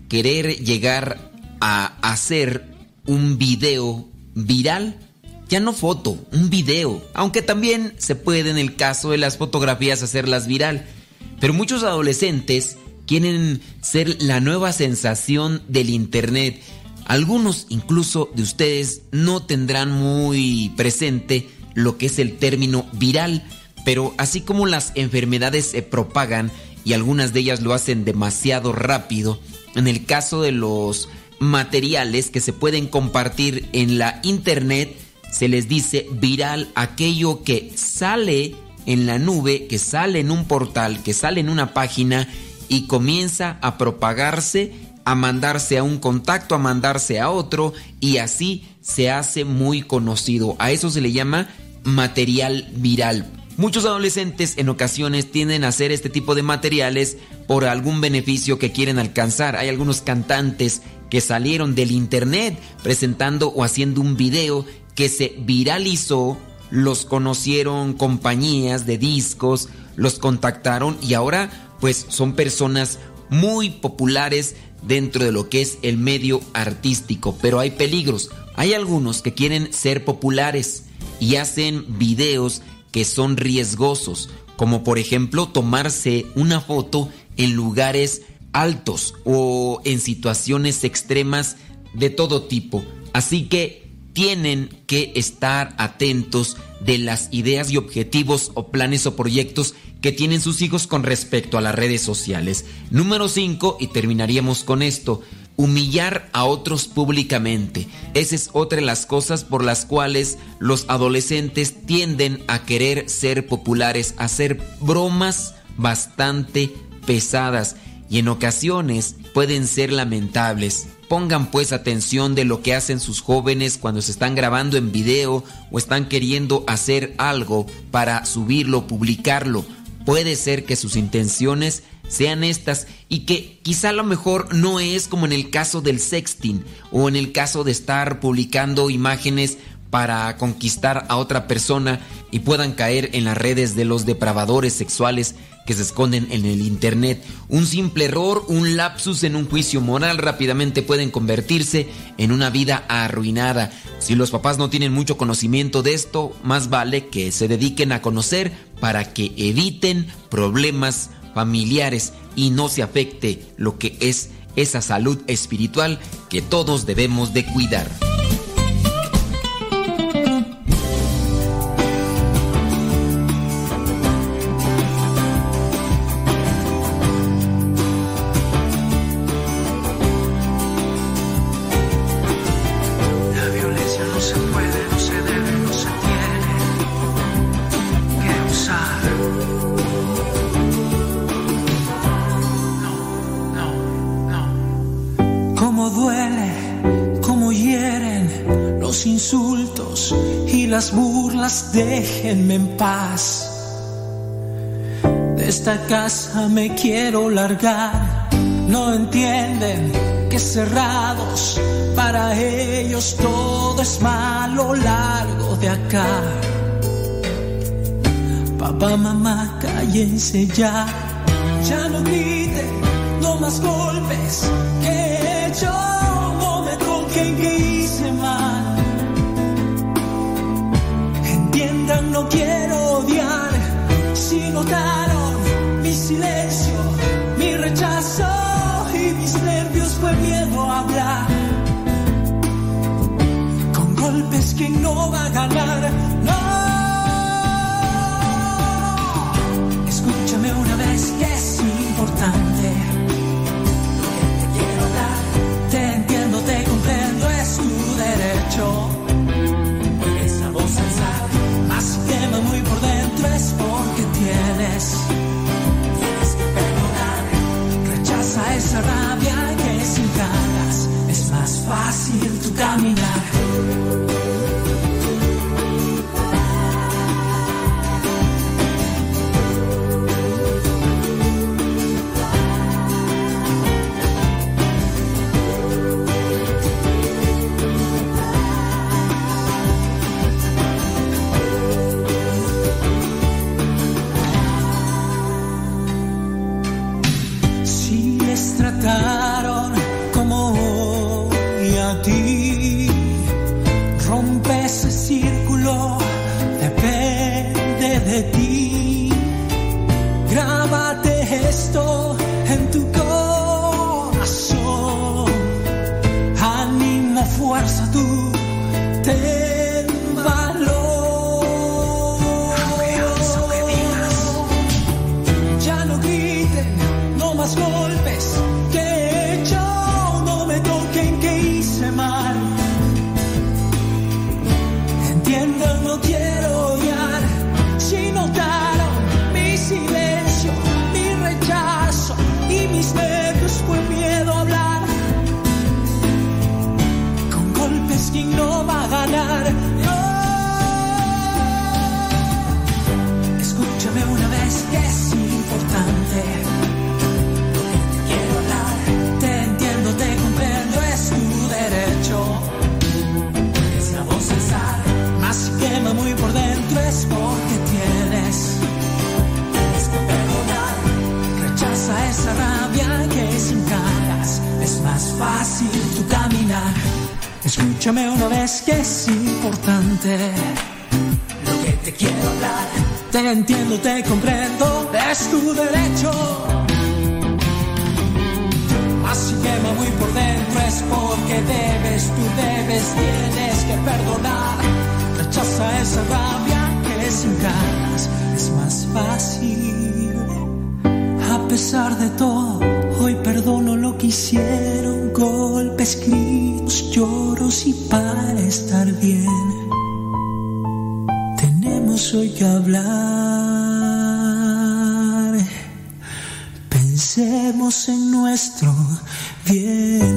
querer llegar a hacer un video viral. Ya no foto, un video. Aunque también se puede en el caso de las fotografías hacerlas viral. Pero muchos adolescentes quieren ser la nueva sensación del Internet. Algunos incluso de ustedes no tendrán muy presente lo que es el término viral. Pero así como las enfermedades se propagan y algunas de ellas lo hacen demasiado rápido, en el caso de los materiales que se pueden compartir en la internet, se les dice viral aquello que sale en la nube, que sale en un portal, que sale en una página y comienza a propagarse, a mandarse a un contacto, a mandarse a otro y así se hace muy conocido. A eso se le llama material viral. Muchos adolescentes en ocasiones tienden a hacer este tipo de materiales por algún beneficio que quieren alcanzar. Hay algunos cantantes que salieron del internet presentando o haciendo un video que se viralizó, los conocieron compañías de discos, los contactaron y ahora pues son personas muy populares dentro de lo que es el medio artístico, pero hay peligros. Hay algunos que quieren ser populares y hacen videos que son riesgosos. como por ejemplo tomarse una foto en lugares altos o en situaciones extremas de todo tipo. Así que tienen que estar atentos de las ideas y objetivos o planes o proyectos que tienen sus hijos con respecto a las redes sociales. Número 5, y terminaríamos con esto, humillar a otros públicamente. Esa es otra de las cosas por las cuales los adolescentes tienden a querer ser populares, a hacer bromas bastante pesadas y en ocasiones pueden ser lamentables. Pongan pues atención de lo que hacen sus jóvenes cuando se están grabando en video o están queriendo hacer algo para subirlo, publicarlo. Puede ser que sus intenciones sean estas y que quizá a lo mejor no es como en el caso del sexting o en el caso de estar publicando imágenes para conquistar a otra persona y puedan caer en las redes de los depravadores sexuales que se esconden en el Internet. Un simple error, un lapsus en un juicio moral rápidamente pueden convertirse en una vida arruinada. Si los papás no tienen mucho conocimiento de esto, más vale que se dediquen a conocer para que eviten problemas familiares y no se afecte lo que es esa salud espiritual que todos debemos de cuidar.
Esta casa me quiero largar. No entienden que cerrados para ellos todo es malo largo de acá. Papá, mamá, cállense ya. Ya no griten, no más golpes que yo no me toquen que hice mal no quiero odiar. Si notaron mi silencio, mi rechazo y mis nervios fue miedo a hablar. Con golpes que no va a ganar, fácil tu Escúchame una vez que es importante lo que te quiero hablar. Te entiendo, te comprendo, es tu derecho. Así quema muy por dentro, es porque debes, tú debes, tienes que perdonar. Rechaza esa rabia que sin ganas es más fácil. A pesar de todo, hoy perdono lo que hicieron, golpes, gritos, lloros y para estar bien. Tenemos hoy que hablar, pensemos en nuestro bien.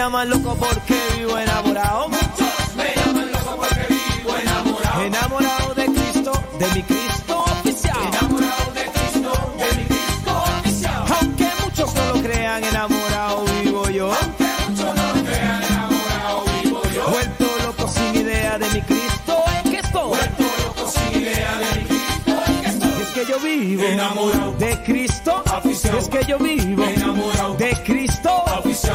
Llaman loco porque vivo enamorado.
Muchos me llaman loco porque vivo enamorado.
Enamorado de Cristo, de mi Cristo oficial.
Enamorado de Cristo, de mi Cristo oficial.
Aunque muchos no lo crean, enamorado vivo yo.
Aunque muchos no lo crean, enamorado vivo yo.
Vuelto loco sin idea de mi Cristo en que estoy.
Vuelto loco sin idea de mi Cristo en que estoy.
Y es que yo vivo
Enamorado
de Cristo.
Oficial.
Y es que yo vivo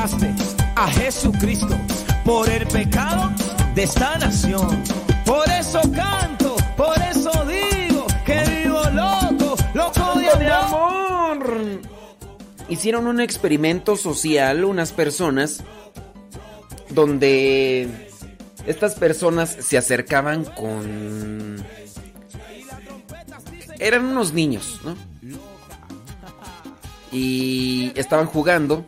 Enviaste a Jesucristo por el pecado de esta nación. Por eso canto, por eso digo que vivo loco, loco de amor.
Hicieron un experimento social unas personas donde estas personas se acercaban con... Eran unos niños, ¿no? Y estaban jugando.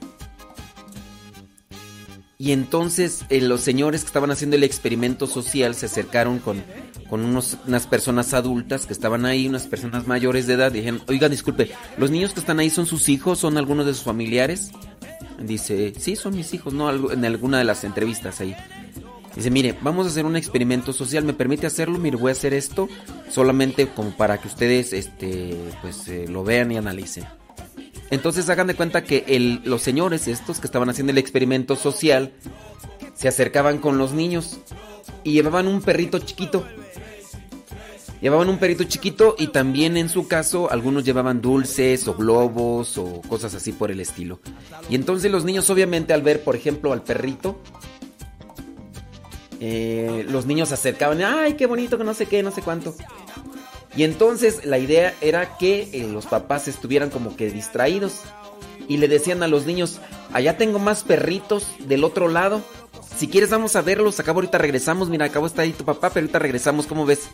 Y entonces eh, los señores que estaban haciendo el experimento social se acercaron con, con unos, unas personas adultas que estaban ahí, unas personas mayores de edad. Dijeron, oigan, disculpe, ¿los niños que están ahí son sus hijos? ¿Son algunos de sus familiares? Dice, sí, son mis hijos, ¿no? En alguna de las entrevistas ahí. Dice, mire, vamos a hacer un experimento social, ¿me permite hacerlo? Mire, voy a hacer esto solamente como para que ustedes, este, pues, eh, lo vean y analicen. Entonces hagan de cuenta que el- los señores estos que estaban haciendo el experimento social se acercaban con los niños y llevaban un perrito chiquito. Llevaban un perrito chiquito y también en su caso algunos llevaban dulces o globos o cosas así por el estilo. Y entonces los niños obviamente al ver por ejemplo al perrito, eh, los niños se acercaban, ay qué bonito que no sé qué, no sé cuánto. Y entonces la idea era que eh, los papás estuvieran como que distraídos y le decían a los niños, allá tengo más perritos del otro lado. Si quieres vamos a verlos, acá ahorita regresamos, mira, acabo está ahí tu papá, pero ahorita regresamos, ¿cómo ves?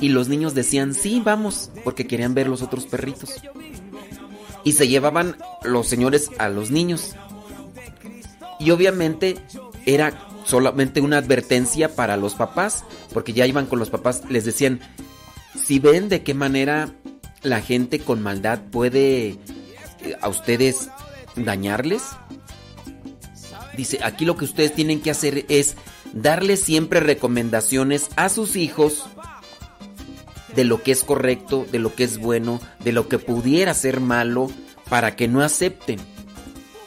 Y los niños decían, sí, vamos, porque querían ver los otros perritos. Y se llevaban los señores a los niños. Y obviamente era solamente una advertencia para los papás, porque ya iban con los papás, les decían, si ven de qué manera la gente con maldad puede eh, a ustedes dañarles, dice, aquí lo que ustedes tienen que hacer es darles siempre recomendaciones a sus hijos de lo que es correcto, de lo que es bueno, de lo que pudiera ser malo, para que no acepten.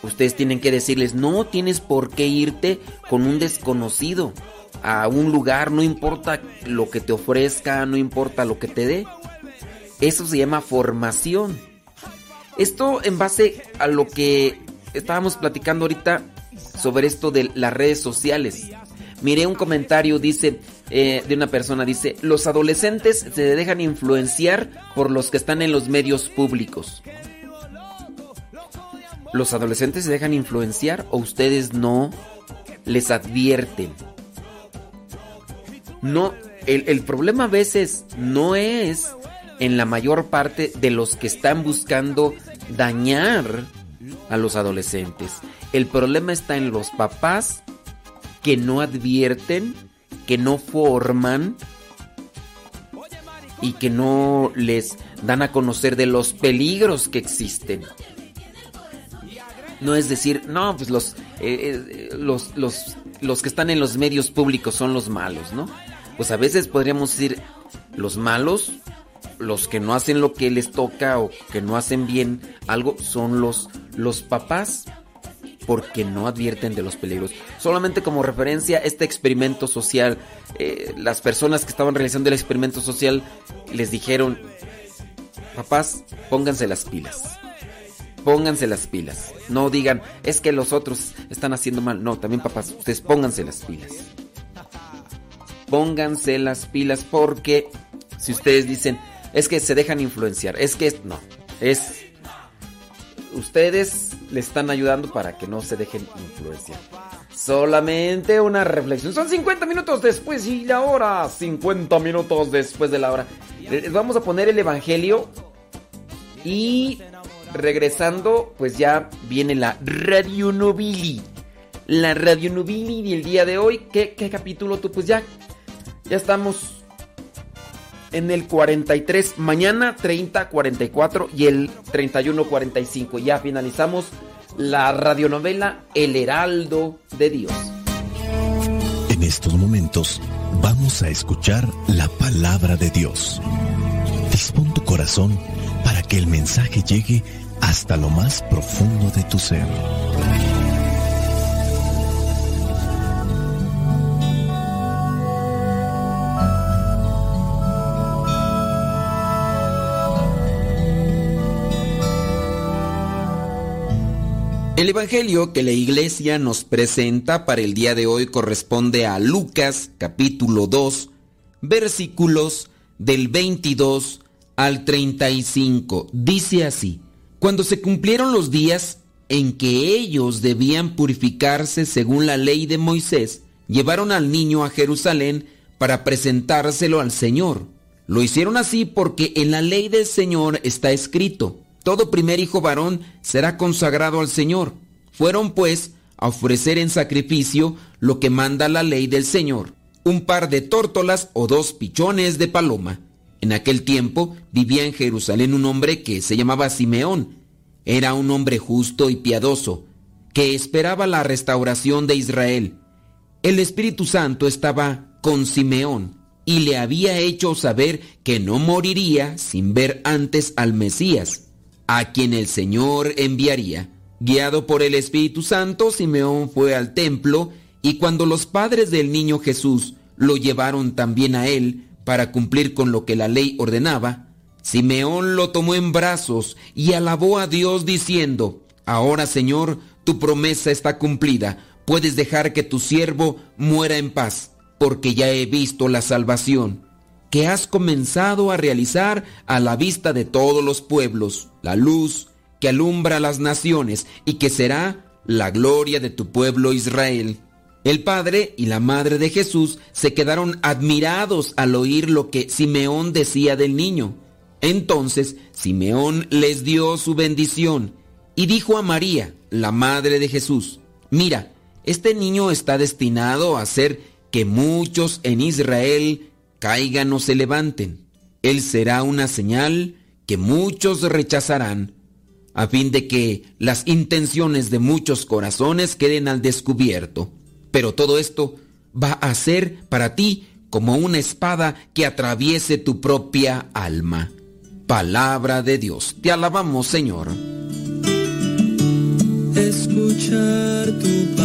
ustedes tienen que decirles, no tienes por qué irte con un desconocido a un lugar, no importa lo que te ofrezca, no importa lo que te dé. Eso se llama formación. Esto en base a lo que estábamos platicando ahorita sobre esto de las redes sociales. Miré un comentario, dice, eh, de una persona, dice, los adolescentes se dejan influenciar por los que están en los medios públicos. ¿Los adolescentes se dejan influenciar o ustedes no les advierten? No, el, el problema a veces no es en la mayor parte de los que están buscando dañar a los adolescentes. El problema está en los papás que no advierten, que no forman y que no les dan a conocer de los peligros que existen. No es decir, no, pues los, eh, eh, los, los, los que están en los medios públicos son los malos, ¿no? Pues a veces podríamos decir, los malos, los que no hacen lo que les toca o que no hacen bien algo, son los, los papás porque no advierten de los peligros. Solamente como referencia, este experimento social, eh, las personas que estaban realizando el experimento social les dijeron, papás, pónganse las pilas. Pónganse las pilas. No digan, es que los otros están haciendo mal. No, también papás, ustedes pónganse las pilas. Pónganse las pilas porque si ustedes dicen, es que se dejan influenciar, es que no, es ustedes le están ayudando para que no se dejen influenciar. Solamente una reflexión. Son 50 minutos después y la hora. 50 minutos después de la hora. Les vamos a poner el Evangelio. Y regresando, pues ya viene la Radio Nobili. La Radio Nobili del día de hoy. ¿Qué, qué capítulo tú? Pues ya. Ya estamos en el 43, mañana 30, 44 y el 31, 45. Ya finalizamos la radionovela El Heraldo de Dios.
En estos momentos vamos a escuchar la palabra de Dios. Dispón tu corazón para que el mensaje llegue hasta lo más profundo de tu ser.
El Evangelio que la iglesia nos presenta para el día de hoy corresponde a Lucas capítulo 2 versículos del 22 al 35. Dice así, cuando se cumplieron los días en que ellos debían purificarse según la ley de Moisés, llevaron al niño a Jerusalén para presentárselo al Señor. Lo hicieron así porque en la ley del Señor está escrito, todo primer hijo varón será consagrado al Señor. Fueron pues a ofrecer en sacrificio lo que manda la ley del Señor, un par de tórtolas o dos pichones de paloma. En aquel tiempo vivía en Jerusalén un hombre que se llamaba Simeón. Era un hombre justo y piadoso, que esperaba la restauración de Israel. El Espíritu Santo estaba con Simeón y le había hecho saber que no moriría sin ver antes al Mesías a quien el Señor enviaría. Guiado por el Espíritu Santo, Simeón fue al templo y cuando los padres del niño Jesús lo llevaron también a él para cumplir con lo que la ley ordenaba, Simeón lo tomó en brazos y alabó a Dios diciendo, Ahora Señor, tu promesa está cumplida, puedes dejar que tu siervo muera en paz, porque ya he visto la salvación que has comenzado a realizar a la vista de todos los pueblos, la luz que alumbra las naciones y que será la gloria de tu pueblo Israel. El padre y la madre de Jesús se quedaron admirados al oír lo que Simeón decía del niño. Entonces Simeón les dio su bendición y dijo a María, la madre de Jesús, mira, este niño está destinado a hacer que muchos en Israel caigan o se levanten. Él será una señal que muchos rechazarán, a fin de que las intenciones de muchos corazones queden al descubierto. Pero todo esto va a ser para ti como una espada que atraviese tu propia alma. Palabra de Dios. Te alabamos, Señor.
Escucha
escuchar tu palabra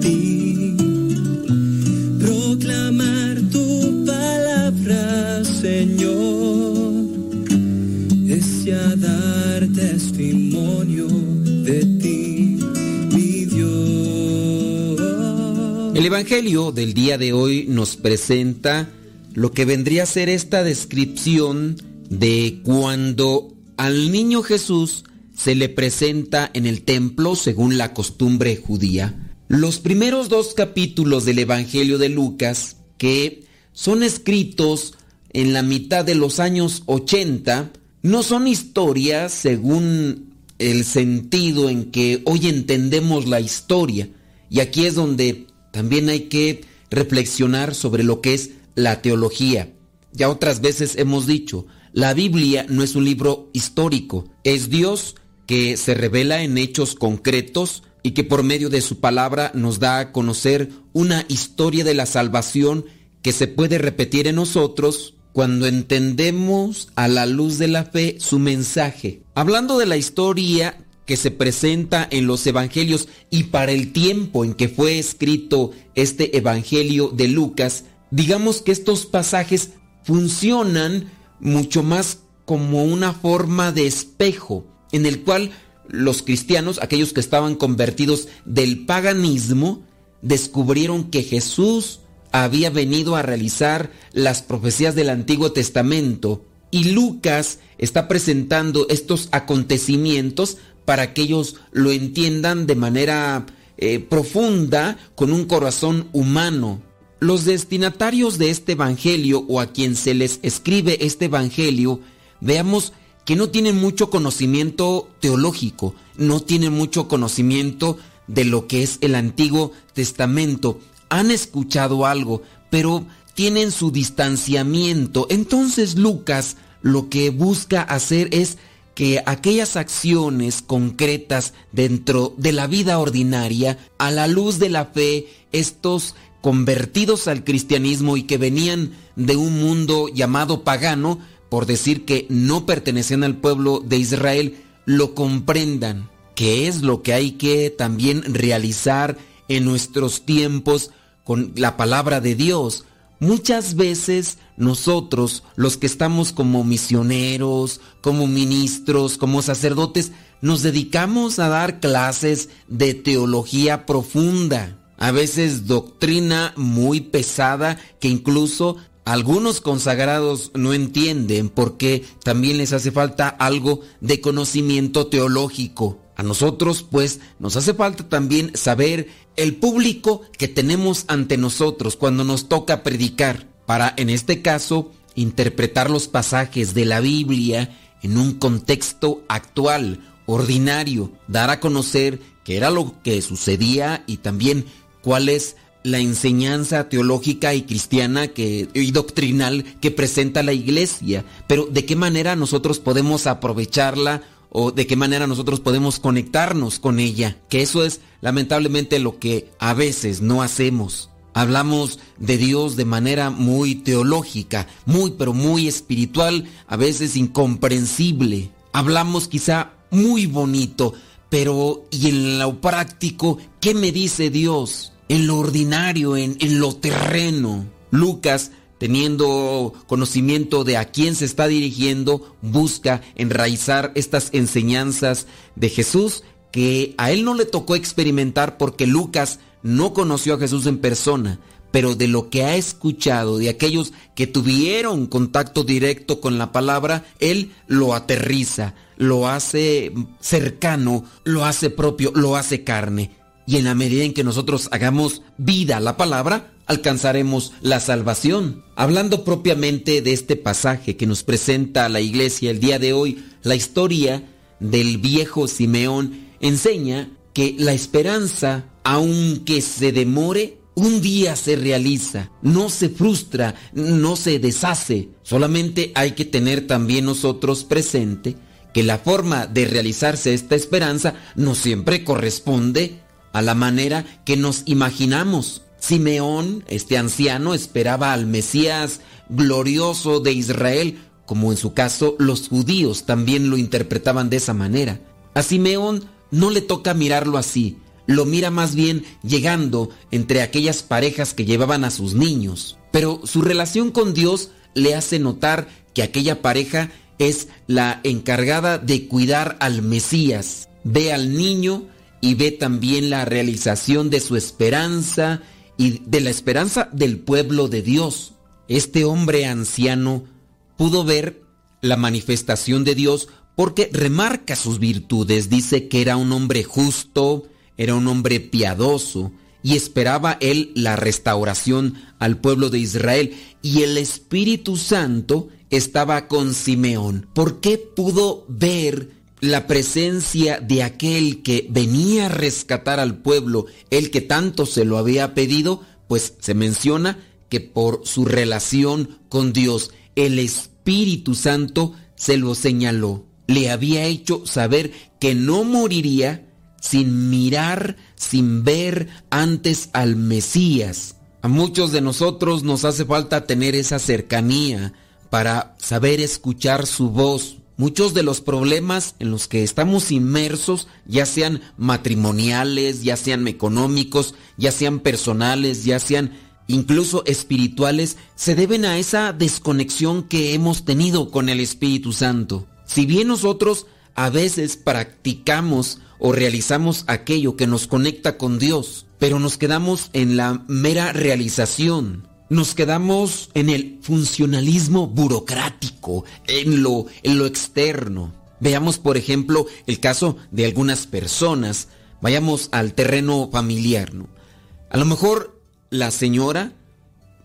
ti. Señor, es dar testimonio de ti, mi Dios.
El Evangelio del día de hoy nos presenta lo que vendría a ser esta descripción de cuando al niño Jesús se le presenta en el templo según la costumbre judía. Los primeros dos capítulos del Evangelio de Lucas, que son escritos en la mitad de los años 80, no son historias según el sentido en que hoy entendemos la historia. Y aquí es donde también hay que reflexionar sobre lo que es la teología. Ya otras veces hemos dicho, la Biblia no es un libro histórico, es Dios que se revela en hechos concretos y que por medio de su palabra nos da a conocer una historia de la salvación que se puede repetir en nosotros cuando entendemos a la luz de la fe su mensaje. Hablando de la historia que se presenta en los evangelios y para el tiempo en que fue escrito este evangelio de Lucas, digamos que estos pasajes funcionan mucho más como una forma de espejo en el cual los cristianos, aquellos que estaban convertidos del paganismo, descubrieron que Jesús había venido a realizar las profecías del Antiguo Testamento y Lucas está presentando estos acontecimientos para que ellos lo entiendan de manera eh, profunda con un corazón humano. Los destinatarios de este Evangelio o a quien se les escribe este Evangelio, veamos que no tienen mucho conocimiento teológico, no tienen mucho conocimiento de lo que es el Antiguo Testamento. Han escuchado algo, pero tienen su distanciamiento. Entonces Lucas lo que busca hacer es que aquellas acciones concretas dentro de la vida ordinaria, a la luz de la fe, estos convertidos al cristianismo y que venían de un mundo llamado pagano, por decir que no pertenecían al pueblo de Israel, lo comprendan, que es lo que hay que también realizar en nuestros tiempos con la palabra de Dios. Muchas veces nosotros, los que estamos como misioneros, como ministros, como sacerdotes, nos dedicamos a dar clases de teología profunda, a veces doctrina muy pesada que incluso algunos consagrados no entienden porque también les hace falta algo de conocimiento teológico. A nosotros, pues, nos hace falta también saber el público que tenemos ante nosotros cuando nos toca predicar, para, en este caso, interpretar los pasajes de la Biblia en un contexto actual, ordinario, dar a conocer qué era lo que sucedía y también cuál es la enseñanza teológica y cristiana y doctrinal que presenta la iglesia, pero de qué manera nosotros podemos aprovecharla o de qué manera nosotros podemos conectarnos con ella, que eso es lamentablemente lo que a veces no hacemos. Hablamos de Dios de manera muy teológica, muy pero muy espiritual, a veces incomprensible. Hablamos quizá muy bonito, pero ¿y en lo práctico qué me dice Dios? En lo ordinario, en, en lo terreno. Lucas teniendo conocimiento de a quién se está dirigiendo, busca enraizar estas enseñanzas de Jesús que a él no le tocó experimentar porque Lucas no conoció a Jesús en persona, pero de lo que ha escuchado de aquellos que tuvieron contacto directo con la palabra, él lo aterriza, lo hace cercano, lo hace propio, lo hace carne. Y en la medida en que nosotros hagamos vida a la palabra, alcanzaremos la salvación. Hablando propiamente de este pasaje que nos presenta la iglesia el día de hoy, la historia del viejo Simeón enseña que la esperanza, aunque se demore, un día se realiza, no se frustra, no se deshace. Solamente hay que tener también nosotros presente que la forma de realizarse esta esperanza no siempre corresponde a la manera que nos imaginamos. Simeón, este anciano, esperaba al Mesías glorioso de Israel, como en su caso los judíos también lo interpretaban de esa manera. A Simeón no le toca mirarlo así, lo mira más bien llegando entre aquellas parejas que llevaban a sus niños. Pero su relación con Dios le hace notar que aquella pareja es la encargada de cuidar al Mesías. Ve al niño y ve también la realización de su esperanza y de la esperanza del pueblo de Dios. Este hombre anciano pudo ver la manifestación de Dios porque remarca sus virtudes. Dice que era un hombre justo, era un hombre piadoso y esperaba él la restauración al pueblo de Israel. Y el Espíritu Santo estaba con Simeón. ¿Por qué pudo ver la presencia de aquel que venía a rescatar al pueblo, el que tanto se lo había pedido? Pues se menciona que por su relación con Dios, el Espíritu Santo se lo señaló. Le había hecho saber que no moriría sin mirar, sin ver antes al Mesías. A muchos de nosotros nos hace falta tener esa cercanía para saber escuchar su voz. Muchos de los problemas en los que estamos inmersos, ya sean matrimoniales, ya sean económicos, ya sean personales, ya sean incluso espirituales, se deben a esa desconexión que hemos tenido con el Espíritu Santo. Si bien nosotros a veces practicamos o realizamos aquello que nos conecta con Dios, pero nos quedamos en la mera realización. Nos quedamos en el funcionalismo burocrático, en lo, en lo externo. Veamos, por ejemplo, el caso de algunas personas. Vayamos al terreno familiar. ¿no? A lo mejor la señora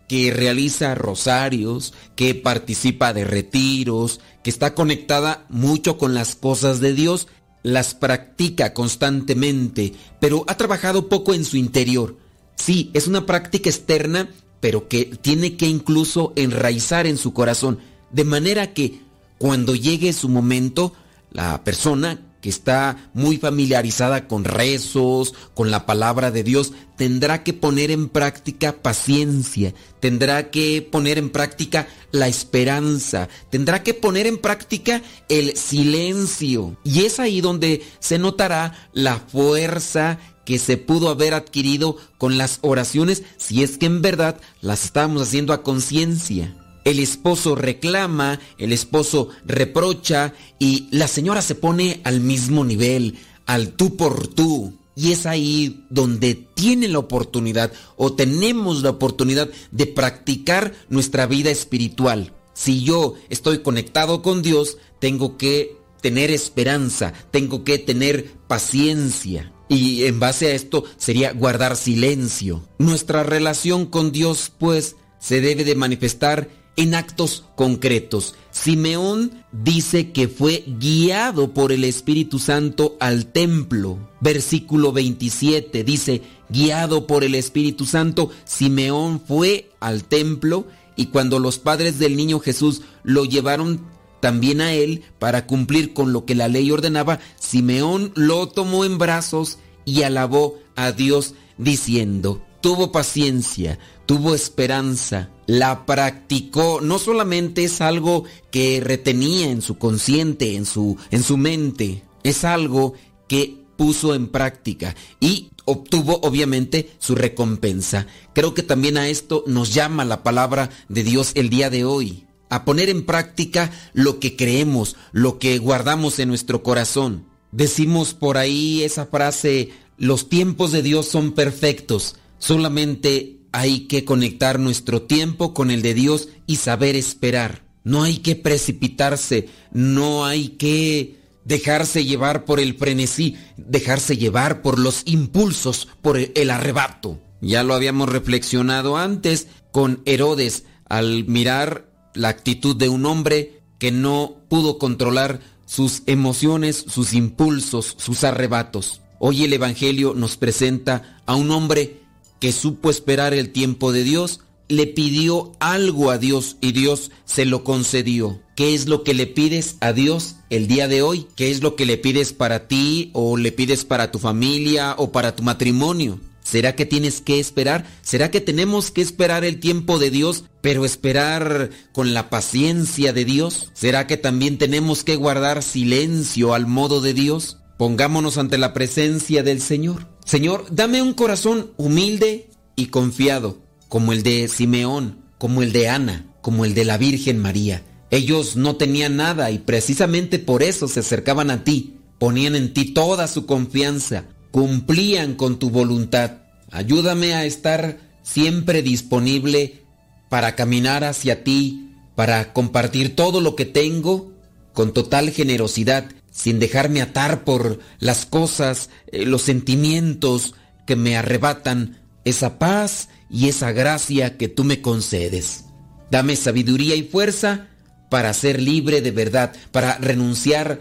que realiza rosarios, que participa de retiros, que está conectada mucho con las cosas de Dios, las practica constantemente, pero ha trabajado poco en su interior. Sí, es una práctica externa, pero que tiene que incluso enraizar en su corazón, de manera que cuando llegue su momento, la persona que está muy familiarizada con rezos, con la palabra de Dios, tendrá que poner en práctica paciencia, tendrá que poner en práctica la esperanza, tendrá que poner en práctica el silencio. Y es ahí donde se notará la fuerza que se pudo haber adquirido con las oraciones si es que en verdad las estamos haciendo a conciencia el esposo reclama, el esposo reprocha y la señora se pone al mismo nivel, al tú por tú. Y es ahí donde tiene la oportunidad o tenemos la oportunidad de practicar nuestra vida espiritual. Si yo estoy conectado con Dios, tengo que tener esperanza, tengo que tener paciencia. Y en base a esto sería guardar silencio. Nuestra relación con Dios, pues, se debe de manifestar en actos concretos. Simeón dice que fue guiado por el Espíritu Santo al templo. Versículo 27 dice, guiado por el Espíritu Santo, Simeón fue al templo y cuando los padres del niño Jesús lo llevaron también a él para cumplir con lo que la ley ordenaba, Simeón lo tomó en brazos y alabó a Dios diciendo, tuvo paciencia, tuvo esperanza, la practicó, no solamente es algo que retenía en su consciente, en su, en su mente, es algo que puso en práctica y obtuvo obviamente su recompensa. Creo que también a esto nos llama la palabra de Dios el día de hoy, a poner en práctica lo que creemos, lo que guardamos en nuestro corazón. Decimos por ahí esa frase, los tiempos de Dios son perfectos Solamente hay que conectar nuestro tiempo con el de Dios y saber esperar. No hay que precipitarse, no hay que dejarse llevar por el frenesí, dejarse llevar por los impulsos, por el arrebato. Ya lo habíamos reflexionado antes con Herodes al mirar la actitud de un hombre que no pudo controlar sus emociones, sus impulsos, sus arrebatos. Hoy el Evangelio nos presenta a un hombre que supo esperar el tiempo de Dios, le pidió algo a Dios y Dios se lo concedió. ¿Qué es lo que le pides a Dios el día de hoy? ¿Qué es lo que le pides para ti o le pides para tu familia o para tu matrimonio? ¿Será que tienes que esperar? ¿Será que tenemos que esperar el tiempo de Dios, pero esperar con la paciencia de Dios? ¿Será que también tenemos que guardar silencio al modo de Dios? Pongámonos ante la presencia del Señor. Señor, dame un corazón humilde y confiado, como el de Simeón, como el de Ana, como el de la Virgen María. Ellos no tenían nada y precisamente por eso se acercaban a ti, ponían en ti toda su confianza, cumplían con tu voluntad. Ayúdame a estar siempre disponible para caminar hacia ti, para compartir todo lo que tengo con total generosidad sin dejarme atar por las cosas, eh, los sentimientos que me arrebatan esa paz y esa gracia que tú me concedes. Dame sabiduría y fuerza para ser libre de verdad, para renunciar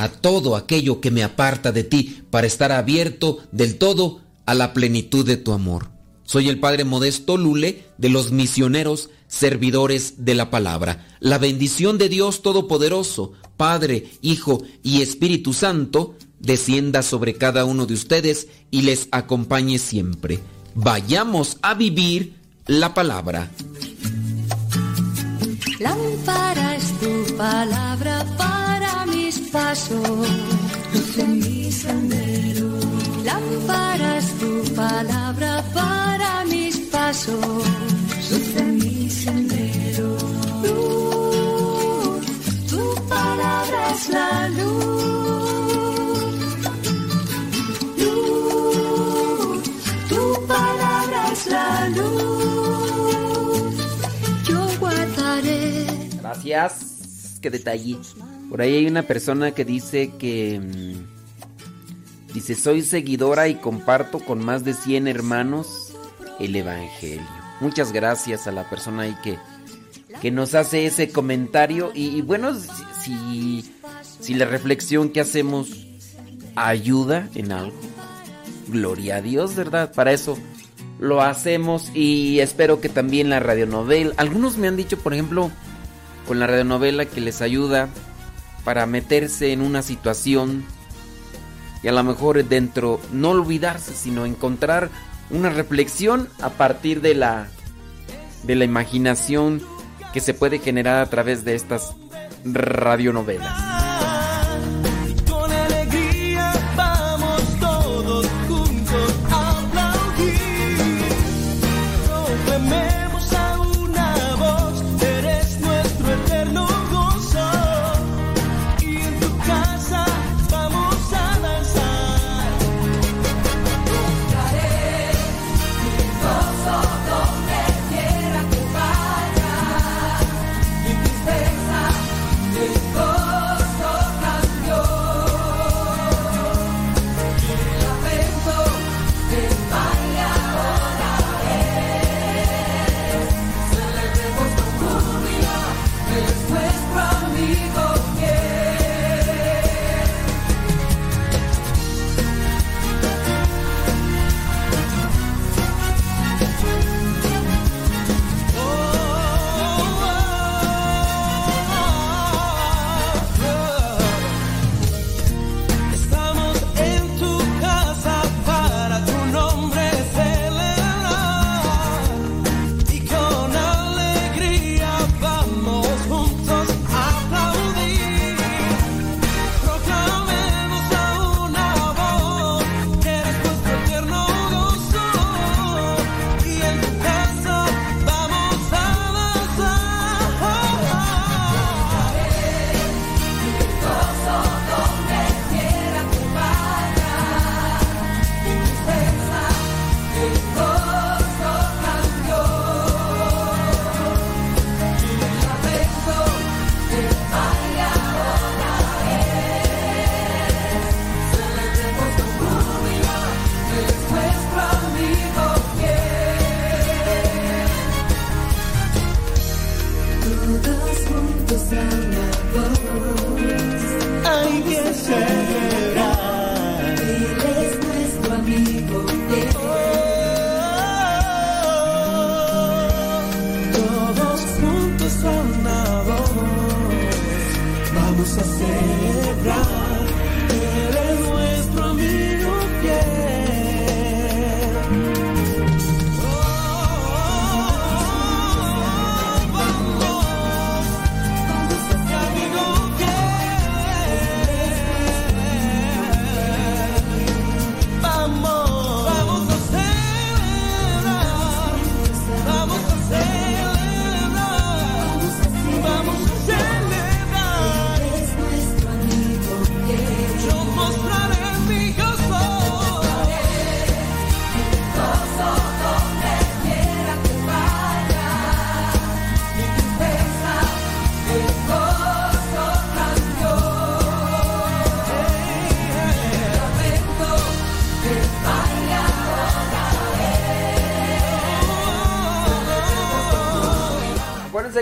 a todo aquello que me aparta de ti, para estar abierto del todo a la plenitud de tu amor. Soy el Padre Modesto Lule de los misioneros servidores de la palabra. La bendición de Dios Todopoderoso, Padre, Hijo y Espíritu Santo, descienda sobre cada uno de ustedes y les acompañe siempre. Vayamos a vivir la palabra.
Lámpara es tu palabra para mis pasos, luz en mi sendero. Lámpara es tu palabra para mis pasos, luz en mi sendero. Luz, tu palabra es la luz. Luz, tu palabra es la luz. Yo guardaré.
Gracias. Qué detalle. Por ahí hay una persona que dice que... mm, Dice, soy seguidora y comparto con más de 100 hermanos el Evangelio. Muchas gracias a la persona ahí que, que nos hace ese comentario. Y, y bueno, si, si, la reflexión que hacemos ayuda en algo, gloria a Dios, ¿verdad? Para eso lo hacemos y espero que también la radionovela. Algunos me han dicho, por ejemplo, con la radionovela que les ayuda para meterse en una situación y a lo mejor dentro no olvidarse, sino encontrar una reflexión a partir de la de la imaginación que se puede generar a través de estas radionovelas.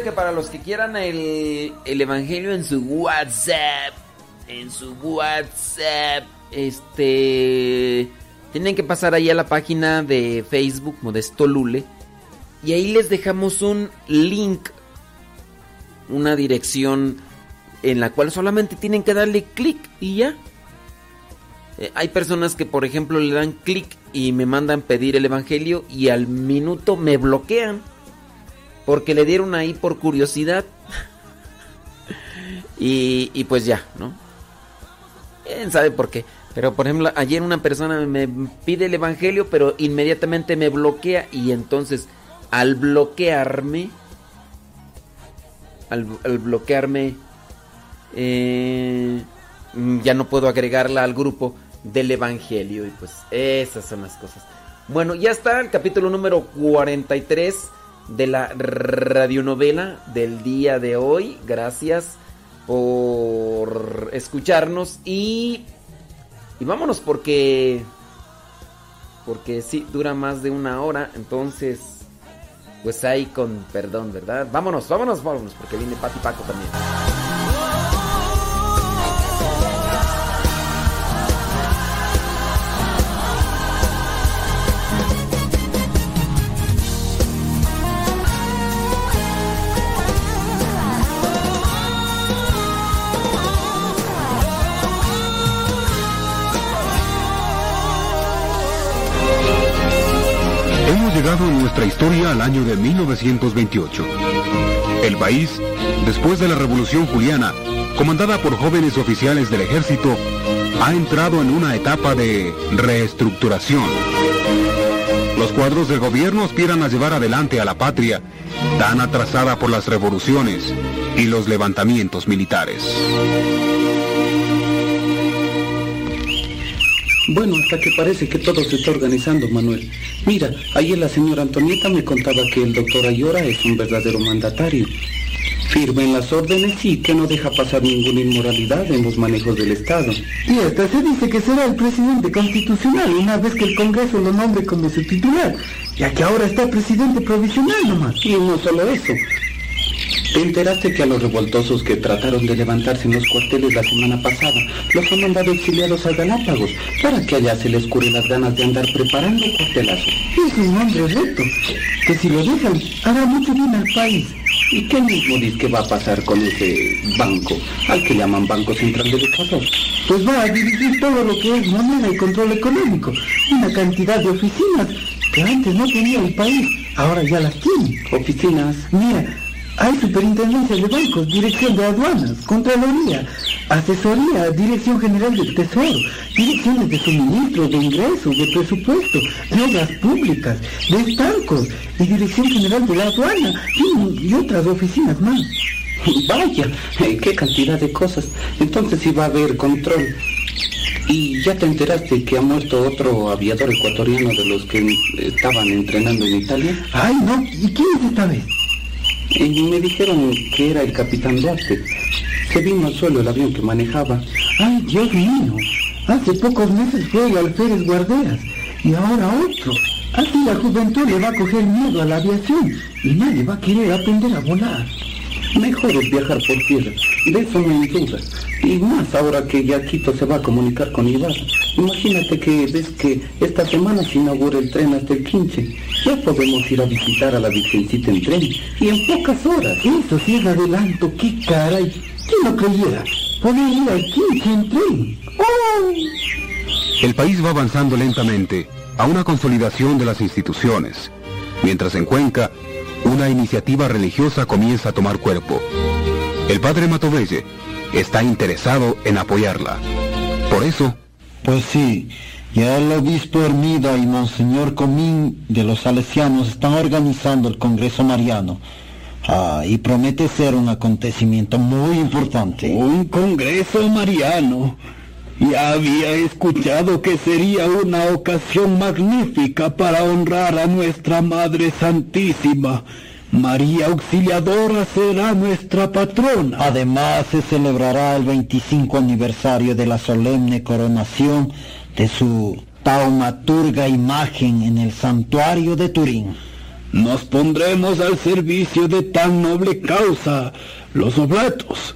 Que
para
los que quieran el, el evangelio en su WhatsApp, en su WhatsApp, este, tienen que pasar ahí a la página de Facebook Modesto Lule y ahí les dejamos un link, una dirección en la cual solamente tienen que darle clic y ya. Eh, hay personas que, por ejemplo, le dan clic y me mandan pedir el evangelio y al minuto me bloquean. Porque le dieron ahí por curiosidad. y, y pues ya, ¿no? ¿Quién sabe por qué? Pero por ejemplo, ayer una persona me pide el evangelio, pero inmediatamente me bloquea. Y entonces, al bloquearme, al, al bloquearme, eh, ya no puedo agregarla al grupo del evangelio. Y pues esas son las cosas. Bueno, ya está el capítulo número 43 de la radionovela del día de hoy. Gracias por escucharnos y y vámonos porque porque sí dura más de una hora, entonces pues ahí con perdón, ¿verdad? Vámonos, vámonos, vámonos porque viene Pati Paco también.
Al año de 1928. El país, después de la Revolución Juliana, comandada por jóvenes oficiales del ejército, ha entrado en una etapa de reestructuración. Los cuadros del gobierno aspiran a llevar adelante a la patria, tan atrasada por las revoluciones y los levantamientos militares.
Bueno, hasta que parece que todo se está organizando, Manuel. Mira, ayer la señora Antonieta me contaba que el doctor Ayora es un verdadero mandatario. Firme en las órdenes y que no deja pasar ninguna inmoralidad en los manejos del Estado.
Y hasta se dice que será el presidente constitucional una vez que el Congreso lo nombre como su titular, ya que ahora está presidente provisional nomás.
Y no solo eso. ¿Te enteraste que a los revoltosos que trataron de levantarse en los cuarteles la semana pasada los han mandado exiliados a Galápagos para que allá se les cure las ganas de andar preparando cuartelazos?
Es un hombre recto, que si lo dejan hará mucho bien al país.
¿Y qué mismo dice que va a pasar con ese banco, al que llaman Banco Central del Ecuador?
Pues va a dirigir todo lo que es moneda y control económico, una cantidad de oficinas que antes no tenía el país, ahora ya las tiene.
¿Oficinas?
Mira, hay superintendencia de bancos, dirección de aduanas, contraloría, asesoría, dirección general del tesoro, direcciones de suministro, de ingresos, de presupuesto, de obras públicas, de estancos y dirección general de la aduana y, y otras oficinas más.
Vaya, qué cantidad de cosas. Entonces sí va a haber control. ¿Y ya te enteraste que ha muerto otro aviador ecuatoriano de los que estaban entrenando en Italia?
Ay, no, ¿y quién es esta vez?
Y me dijeron que era el capitán Duarte. Se vino suelo el avión que manejaba.
Ay, Dios mío. Hace pocos meses fue el alférez Guarderas y ahora otro. Así la juventud le va a coger miedo a la aviación y nadie va a querer aprender a volar.
Mejor es viajar por tierra, de eso no hay duda. Y más ahora que ya Quito se va a comunicar con Ibarra. Imagínate que ves que esta semana se inaugura el tren hasta el 15. Ya podemos ir a visitar a la Virgencita en tren. Y en pocas horas.
Eso sí es adelanto, qué caray. ¿Quién lo creyera? Poder ir al 15 en tren. ¡Ay!
El país va avanzando lentamente a una consolidación de las instituciones, mientras en Cuenca una iniciativa religiosa comienza a tomar cuerpo. El padre Matovelle está interesado en apoyarla. Por eso...
Pues sí, ya el obispo Hermida y Monseñor Comín de los Salesianos están organizando el Congreso Mariano. Ah, y promete ser un acontecimiento muy importante.
Un Congreso Mariano. Ya había escuchado que sería una ocasión magnífica para honrar a nuestra Madre Santísima. María Auxiliadora será nuestra patrona.
Además se celebrará el 25 aniversario de la solemne coronación de su taumaturga imagen en el santuario de Turín.
Nos pondremos al servicio de tan noble causa, los oblatos.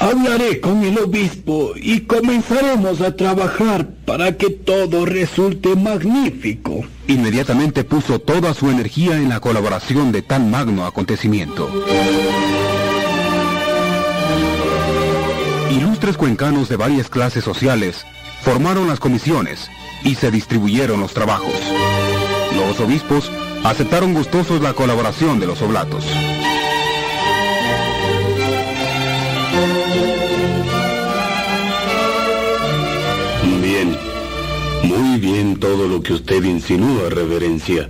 Hablaré con el obispo y comenzaremos a trabajar para que todo resulte magnífico.
Inmediatamente puso toda su energía en la colaboración de tan magno acontecimiento. Ilustres cuencanos de varias clases sociales formaron las comisiones y se distribuyeron los trabajos. Los obispos aceptaron gustosos la colaboración de los oblatos.
Bien todo lo que usted insinúa, reverencia.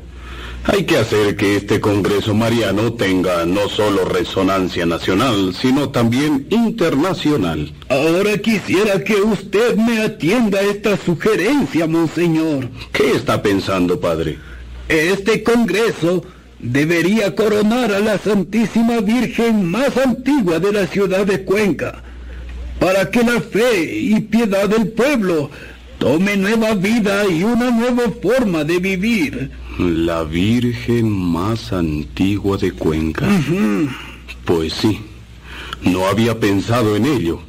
Hay que hacer que este Congreso Mariano tenga no solo resonancia nacional, sino también internacional.
Ahora quisiera que usted me atienda a esta sugerencia, monseñor.
¿Qué está pensando, padre?
Este Congreso debería coronar a la Santísima Virgen más antigua de la ciudad de Cuenca, para que la fe y piedad del pueblo tome nueva vida y una nueva forma de vivir.
La Virgen más antigua de Cuenca. Pues sí, no había pensado en ello.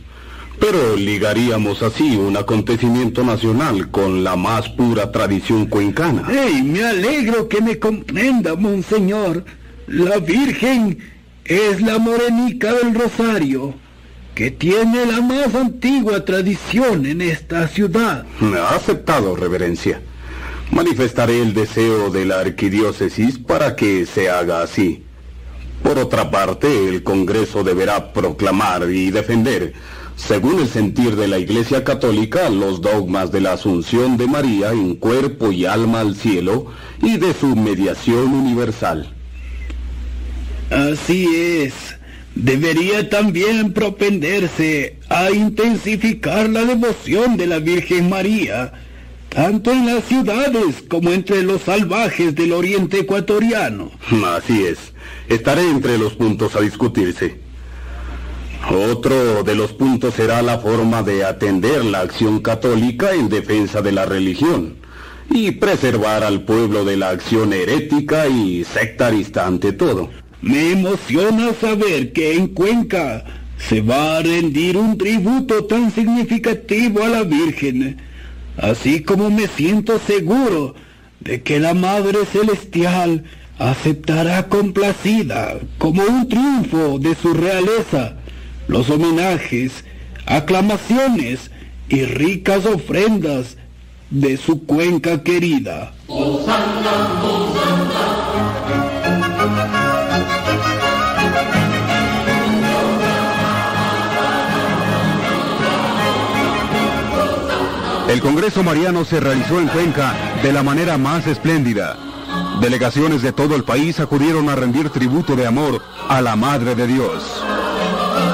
Pero ligaríamos así un acontecimiento nacional con la más pura tradición cuencana.
¡Ey! Me alegro que me comprenda, monseñor. La Virgen es la morenica del Rosario, que tiene la más antigua tradición en esta ciudad.
Ha aceptado, reverencia. Manifestaré el deseo de la arquidiócesis para que se haga así. Por otra parte, el Congreso deberá proclamar y defender según el sentir de la Iglesia Católica, los dogmas de la Asunción de María en cuerpo y alma al cielo y de su mediación universal.
Así es. Debería también propenderse a intensificar la devoción de la Virgen María, tanto en las ciudades como entre los salvajes del oriente ecuatoriano.
Así es. Estaré entre los puntos a discutirse. Otro de los puntos será la forma de atender la acción católica en defensa de la religión y preservar al pueblo de la acción herética y sectarista ante todo.
Me emociona saber que en Cuenca se va a rendir un tributo tan significativo a la Virgen, así como me siento seguro de que la Madre Celestial aceptará complacida como un triunfo de su realeza los homenajes, aclamaciones y ricas ofrendas de su cuenca querida.
El Congreso Mariano se realizó en Cuenca de la manera más espléndida. Delegaciones de todo el país acudieron a rendir tributo de amor a la Madre de Dios.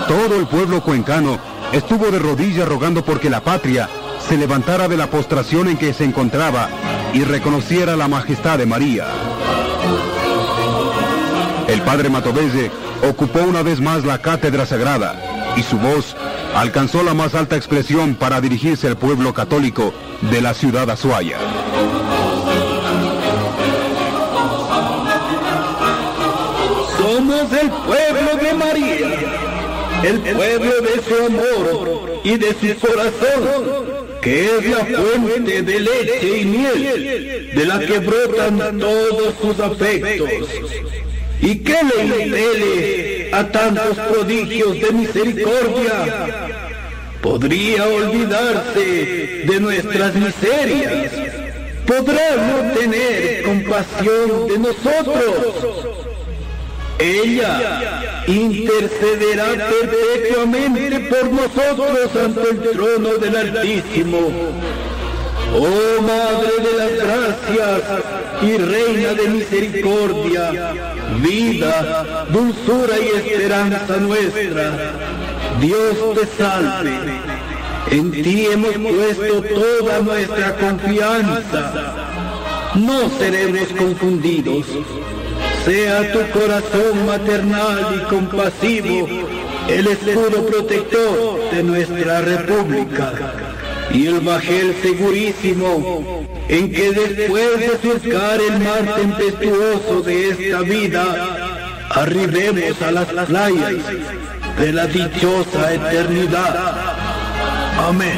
Todo el pueblo cuencano estuvo de rodillas rogando porque la patria se levantara de la postración en que se encontraba y reconociera la majestad de María. El padre Matovelle ocupó una vez más la cátedra sagrada y su voz alcanzó la más alta expresión para dirigirse al pueblo católico de la ciudad Azuaya.
Somos el pueblo de María, el pueblo de su amor y de su corazón, que es la fuente de leche y miel, de la que brotan todos sus afectos. ¿Y qué le impele a tantos prodigios de misericordia? Podría olvidarse de nuestras miserias. Podrá no tener compasión de nosotros. Ella intercederá perpetuamente por nosotros ante el trono del Altísimo. Oh Madre de las Gracias y Reina de Misericordia, vida, dulzura y esperanza nuestra, Dios te salve. En ti hemos puesto toda nuestra confianza. No seremos confundidos. Sea tu corazón maternal y compasivo el escudo protector de nuestra república y el bajel segurísimo en que después de surcar el mar tempestuoso de esta vida, arribemos a las playas de la dichosa eternidad. Amén.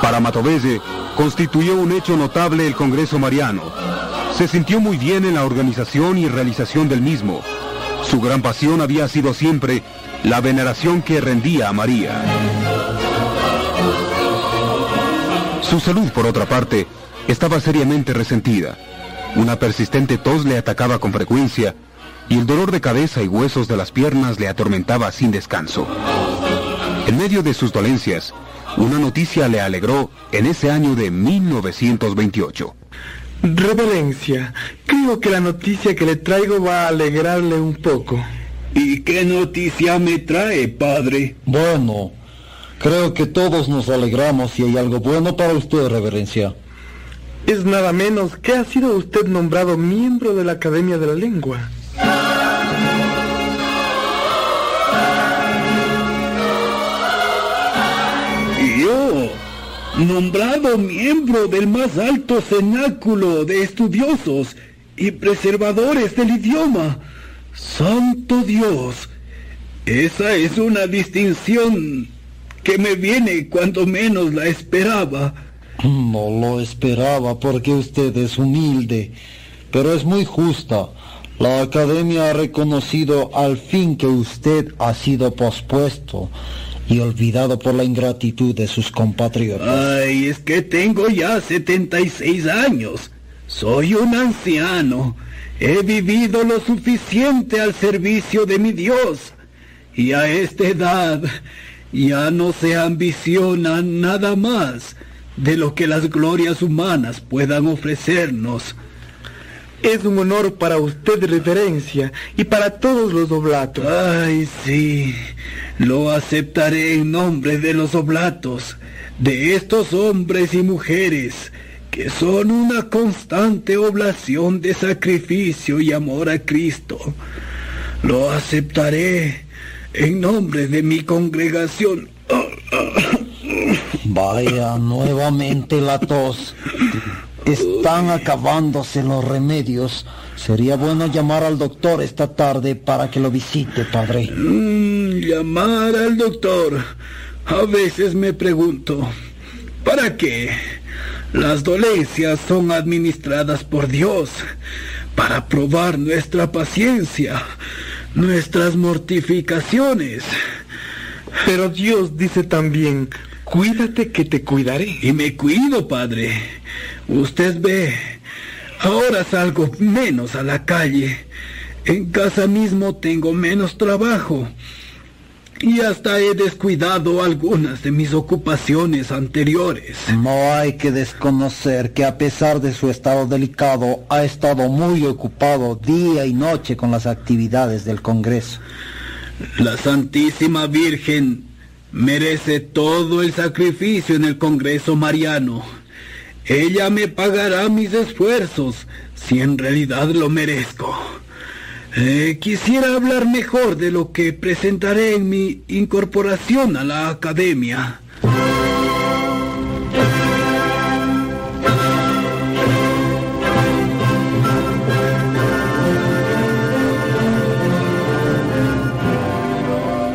Para Matovelle constituyó un hecho notable el Congreso Mariano. Se sintió muy bien en la organización y realización del mismo. Su gran pasión había sido siempre la veneración que rendía a María. Su salud, por otra parte, estaba seriamente resentida. Una persistente tos le atacaba con frecuencia y el dolor de cabeza y huesos de las piernas le atormentaba sin descanso. En medio de sus dolencias, una noticia le alegró en ese año de 1928.
Reverencia, creo que la noticia que le traigo va a alegrarle un poco.
¿Y qué noticia me trae, padre?
Bueno, creo que todos nos alegramos si hay algo bueno para usted, Reverencia.
Es nada menos que ha sido usted nombrado miembro de la Academia de la Lengua.
Nombrado miembro del más alto cenáculo de estudiosos y preservadores del idioma. Santo Dios, esa es una distinción que me viene cuando menos la esperaba.
No lo esperaba porque usted es humilde, pero es muy justa. La academia ha reconocido al fin que usted ha sido pospuesto y olvidado por la ingratitud de sus compatriotas.
Ay, es que tengo ya 76 años. Soy un anciano. He vivido lo suficiente al servicio de mi Dios. Y a esta edad ya no se ambiciona nada más de lo que las glorias humanas puedan ofrecernos.
Es un honor para usted, reverencia, y para todos los oblatos.
Ay, sí, lo aceptaré en nombre de los oblatos, de estos hombres y mujeres que son una constante oblación de sacrificio y amor a Cristo. Lo aceptaré en nombre de mi congregación.
Vaya, nuevamente la tos. Están acabándose los remedios. Sería bueno llamar al doctor esta tarde para que lo visite, padre.
Mm, llamar al doctor. A veces me pregunto, ¿para qué? Las dolencias son administradas por Dios para probar nuestra paciencia, nuestras mortificaciones.
Pero Dios dice también, cuídate que te cuidaré.
Y me cuido, padre. Usted ve, ahora salgo menos a la calle. En casa mismo tengo menos trabajo. Y hasta he descuidado algunas de mis ocupaciones anteriores.
No hay que desconocer que a pesar de su estado delicado, ha estado muy ocupado día y noche con las actividades del Congreso.
La Santísima Virgen merece todo el sacrificio en el Congreso Mariano. Ella me pagará mis esfuerzos, si en realidad lo merezco. Eh, quisiera hablar mejor de lo que presentaré en mi incorporación a la academia.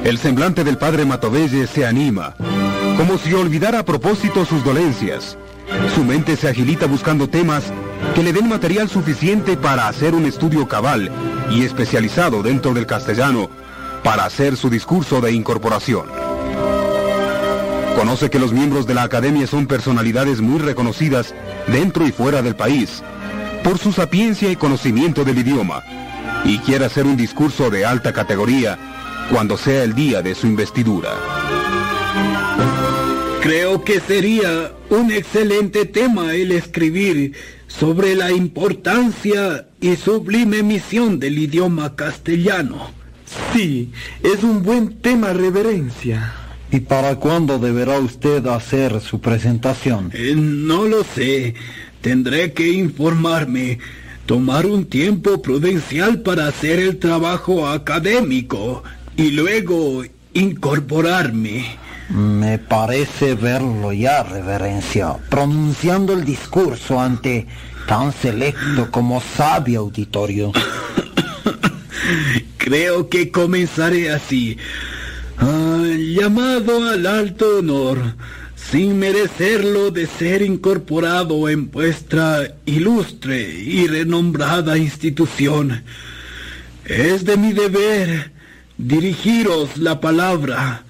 El semblante del padre Matovelle se anima, como si olvidara a propósito sus dolencias su mente se agilita buscando temas que le den material suficiente para hacer un estudio cabal y especializado dentro del castellano para hacer su discurso de incorporación. Conoce que los miembros de la academia son personalidades muy reconocidas dentro y fuera del país por su sapiencia y conocimiento del idioma y quiere hacer un discurso de alta categoría cuando sea el día de su investidura.
Creo que sería un excelente tema el escribir sobre la importancia y sublime misión del idioma castellano.
Sí, es un buen tema, reverencia.
¿Y para cuándo deberá usted hacer su presentación?
Eh, no lo sé. Tendré que informarme, tomar un tiempo prudencial para hacer el trabajo académico y luego incorporarme.
Me parece verlo ya, reverencia, pronunciando el discurso ante tan selecto como sabio auditorio.
Creo que comenzaré así. Ah, llamado al alto honor, sin merecerlo de ser incorporado en vuestra ilustre y renombrada institución. Es de mi deber dirigiros la palabra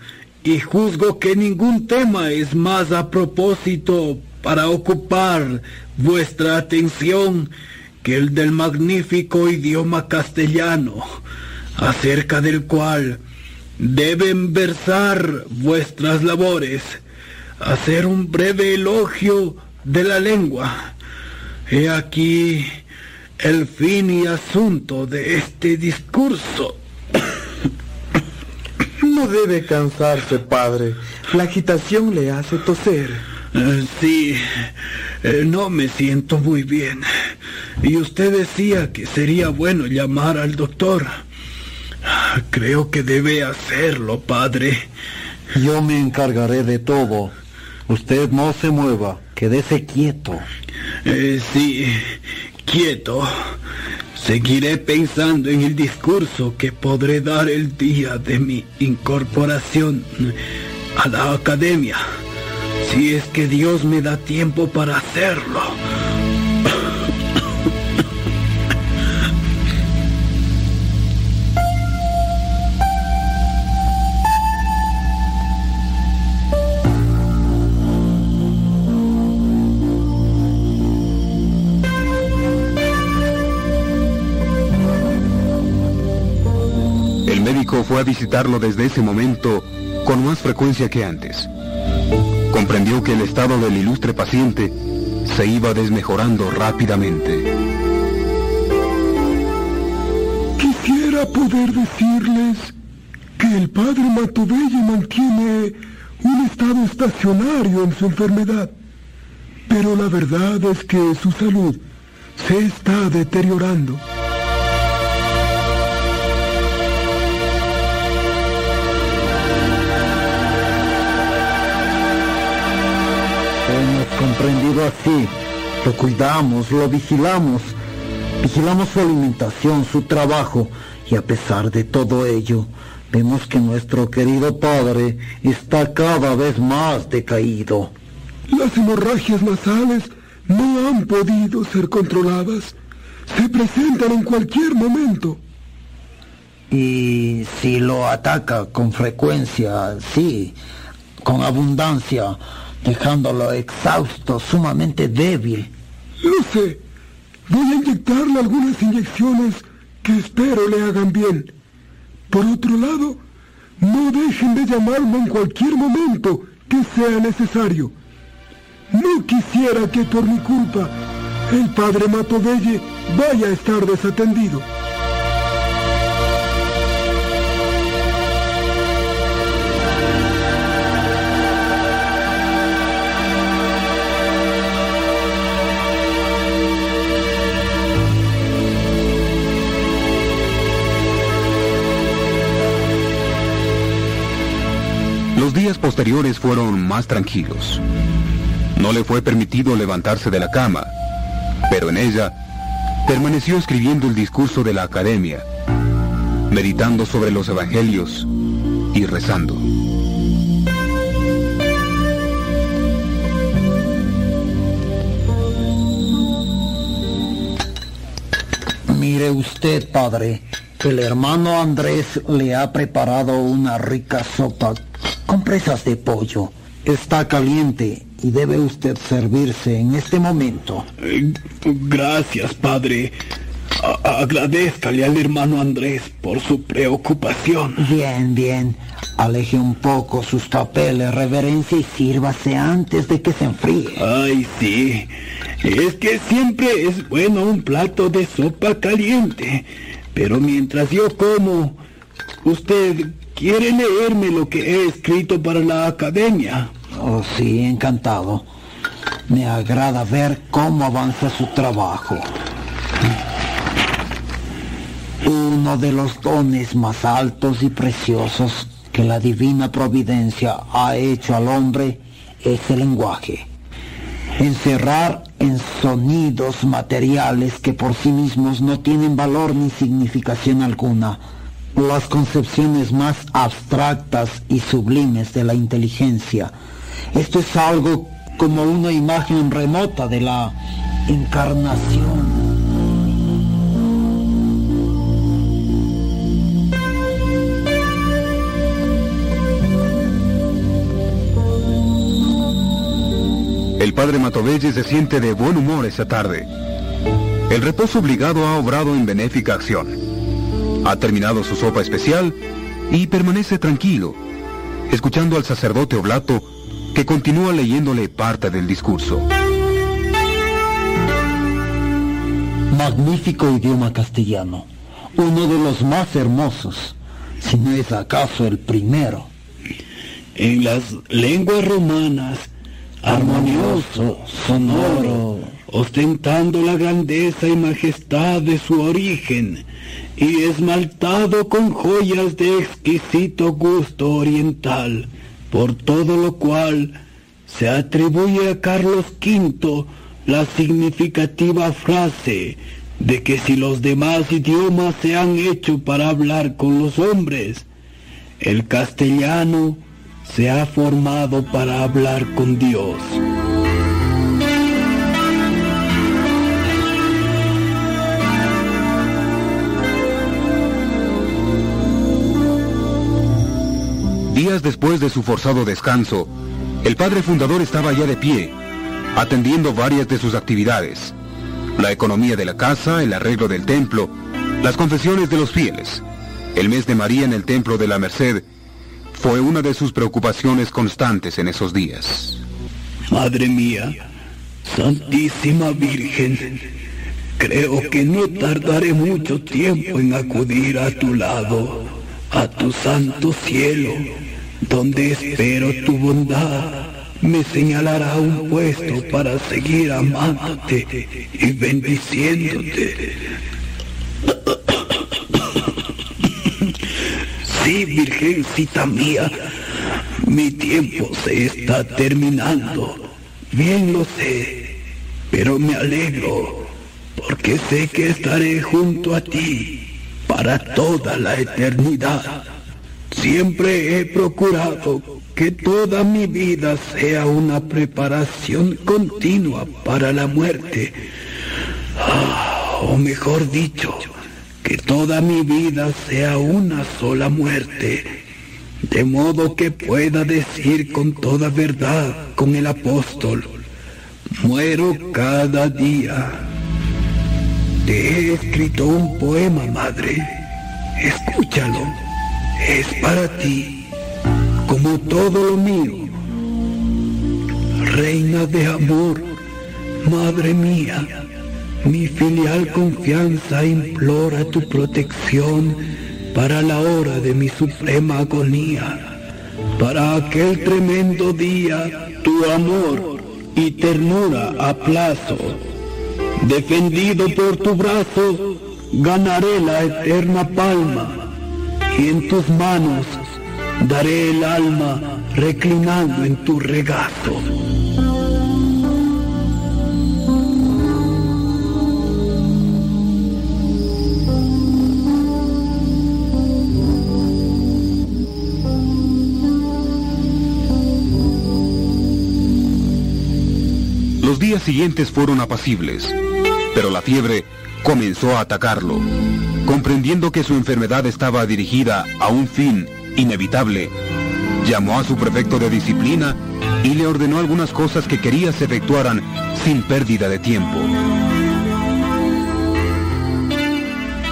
y juzgo que ningún tema es más a propósito para ocupar vuestra atención que el del magnífico idioma castellano, acerca del cual deben versar vuestras labores, hacer un breve elogio de la lengua. He aquí el fin y asunto de este discurso.
No debe cansarse, padre. La agitación le hace toser.
Eh, sí, eh, no me siento muy bien. Y usted decía que sería bueno llamar al doctor. Creo que debe hacerlo, padre.
Yo me encargaré de todo. Usted no se mueva, quédese quieto.
Eh, sí, quieto. Seguiré pensando en el discurso que podré dar el día de mi incorporación a la academia, si es que Dios me da tiempo para hacerlo.
Fue a visitarlo desde ese momento con más frecuencia que antes. Comprendió que el estado del ilustre paciente se iba desmejorando rápidamente.
Quisiera poder decirles que el padre Matubelli mantiene un estado estacionario en su enfermedad, pero la verdad es que su salud se está deteriorando.
Comprendido así. Lo cuidamos, lo vigilamos. Vigilamos su alimentación, su trabajo. Y a pesar de todo ello, vemos que nuestro querido padre está cada vez más decaído.
Las hemorragias nasales no han podido ser controladas. Se presentan en cualquier momento.
Y si lo ataca con frecuencia, sí, con abundancia, dejándolo exhausto, sumamente débil.
Lo sé. Voy a inyectarle algunas inyecciones que espero le hagan bien. Por otro lado, no dejen de llamarme en cualquier momento que sea necesario. No quisiera que por mi culpa el padre Matovelle vaya a estar desatendido.
Los días posteriores fueron más tranquilos. No le fue permitido levantarse de la cama, pero en ella permaneció escribiendo el discurso de la academia, meditando sobre los evangelios y rezando.
Mire usted, padre, el hermano Andrés le ha preparado una rica sopa con presas de pollo. Está caliente y debe usted servirse en este momento.
Eh, Gracias, padre. A- agradezcale al hermano Andrés por su preocupación.
Bien, bien. Aleje un poco sus papeles, reverencia, y sírvase antes de que se enfríe.
Ay, sí. Es que siempre es bueno un plato de sopa caliente. Pero mientras yo como, usted quiere leerme lo que he escrito para la academia.
Oh, sí, encantado. Me agrada ver cómo avanza su trabajo. Uno de los dones más altos y preciosos que la divina providencia ha hecho al hombre es el lenguaje. Encerrar en sonidos materiales que por sí mismos no tienen valor ni significación alguna las concepciones más abstractas y sublimes de la inteligencia. Esto es algo como una imagen remota de la encarnación.
El padre Matovelle se siente de buen humor esa tarde. El reposo obligado ha obrado en benéfica acción. Ha terminado su sopa especial y permanece tranquilo, escuchando al sacerdote oblato que continúa leyéndole parte del discurso.
Magnífico idioma castellano, uno de los más hermosos, si no es acaso el primero.
En las lenguas romanas, armonioso, sonoro, ostentando la grandeza y majestad de su origen, y esmaltado con joyas de exquisito gusto oriental, por todo lo cual se atribuye a Carlos V la significativa frase de que si los demás idiomas se han hecho para hablar con los hombres, el castellano se ha formado para hablar con Dios.
Días después de su forzado descanso, el padre fundador estaba ya de pie, atendiendo varias de sus actividades. La economía de la casa, el arreglo del templo, las confesiones de los fieles. El mes de María en el templo de la Merced fue una de sus preocupaciones constantes en esos días.
Madre mía, Santísima Virgen, creo que no tardaré mucho tiempo en acudir a tu lado, a tu santo cielo, donde espero tu bondad me señalará un puesto para seguir amándote y bendiciéndote. Sí, Virgencita mía, mi tiempo se está terminando. Bien lo sé, pero me alegro porque sé que estaré junto a ti para toda la eternidad. Siempre he procurado que toda mi vida sea una preparación continua para la muerte. Ah, o mejor dicho, que toda mi vida sea una sola muerte, de modo que pueda decir con toda verdad con el apóstol, muero cada día. Te he escrito un poema, madre. Escúchalo. Es para ti, como todo lo mío. Reina de amor, madre mía, mi filial confianza implora tu protección para la hora de mi suprema agonía. Para aquel tremendo día, tu amor y ternura a plazo. Defendido por tu brazo, ganaré la eterna palma y en tus manos daré el alma reclinando en tu regazo.
Días siguientes fueron apacibles, pero la fiebre comenzó a atacarlo. Comprendiendo que su enfermedad estaba dirigida a un fin inevitable, llamó a su prefecto de disciplina y le ordenó algunas cosas que quería se efectuaran sin pérdida de tiempo.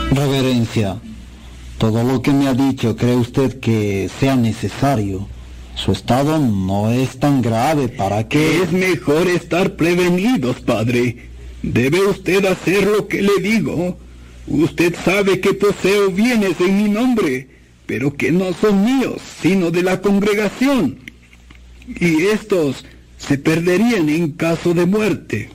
Reverencia, todo lo que me ha dicho cree usted que sea necesario. Su estado no es tan grave para que...
Es mejor estar prevenidos, padre. Debe usted hacer lo que le digo. Usted sabe que poseo bienes en mi nombre, pero que no son míos, sino de la congregación. Y estos se perderían en caso de muerte.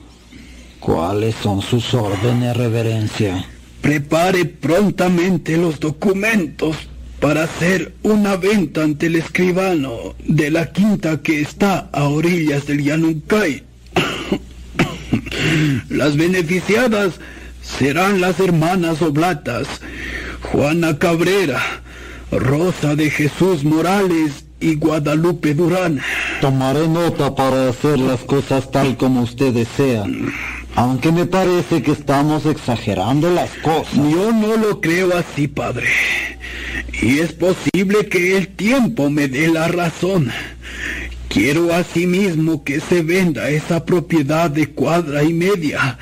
¿Cuáles son sus órdenes, reverencia?
Prepare prontamente los documentos para hacer una venta ante el escribano de la quinta que está a orillas del Yanuncay. Las beneficiadas serán las hermanas Oblatas, Juana Cabrera, Rosa de Jesús Morales y Guadalupe Durán.
Tomaré nota para hacer las cosas tal como usted desea. Aunque me parece que estamos exagerando las cosas.
Yo no lo creo así, padre. Y es posible que el tiempo me dé la razón. Quiero asimismo que se venda esa propiedad de cuadra y media,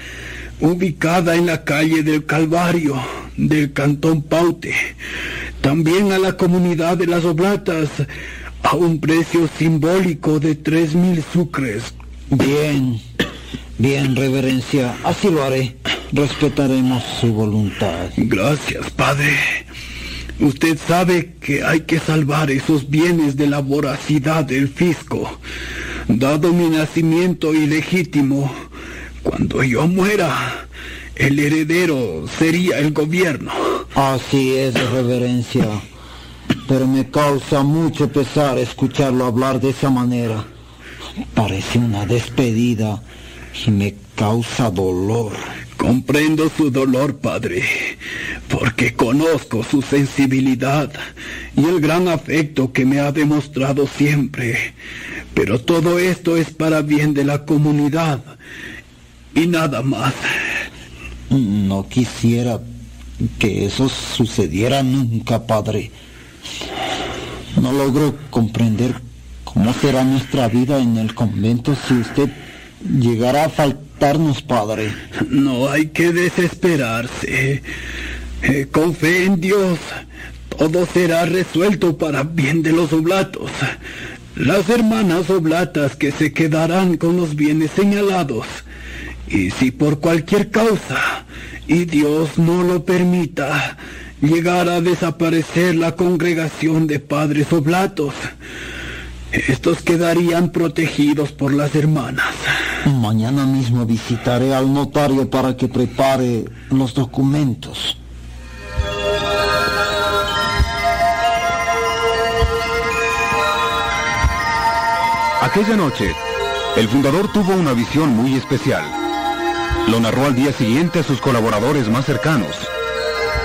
ubicada en la calle del Calvario, del Cantón Paute. También a la comunidad de las Oblatas, a un precio simbólico de tres mil sucres.
Bien. Bien, reverencia, así lo haré. Respetaremos su voluntad.
Gracias, padre. Usted sabe que hay que salvar esos bienes de la voracidad del fisco. Dado mi nacimiento ilegítimo, cuando yo muera, el heredero sería el gobierno.
Así es, reverencia. Pero me causa mucho pesar escucharlo hablar de esa manera. Parece una despedida me causa dolor.
Comprendo su dolor, padre, porque conozco su sensibilidad y el gran afecto que me ha demostrado siempre. Pero todo esto es para bien de la comunidad y nada más.
No quisiera que eso sucediera nunca, padre. No logro comprender cómo será nuestra vida en el convento si usted llegará a faltarnos, Padre.
No hay que desesperarse. Eh, con fe en Dios, todo será resuelto para bien de los oblatos. Las hermanas oblatas que se quedarán con los bienes señalados. Y si por cualquier causa, y Dios no lo permita, llegara a desaparecer la congregación de padres oblatos, estos quedarían protegidos por las hermanas.
Mañana mismo visitaré al notario para que prepare los documentos.
Aquella noche, el fundador tuvo una visión muy especial. Lo narró al día siguiente a sus colaboradores más cercanos.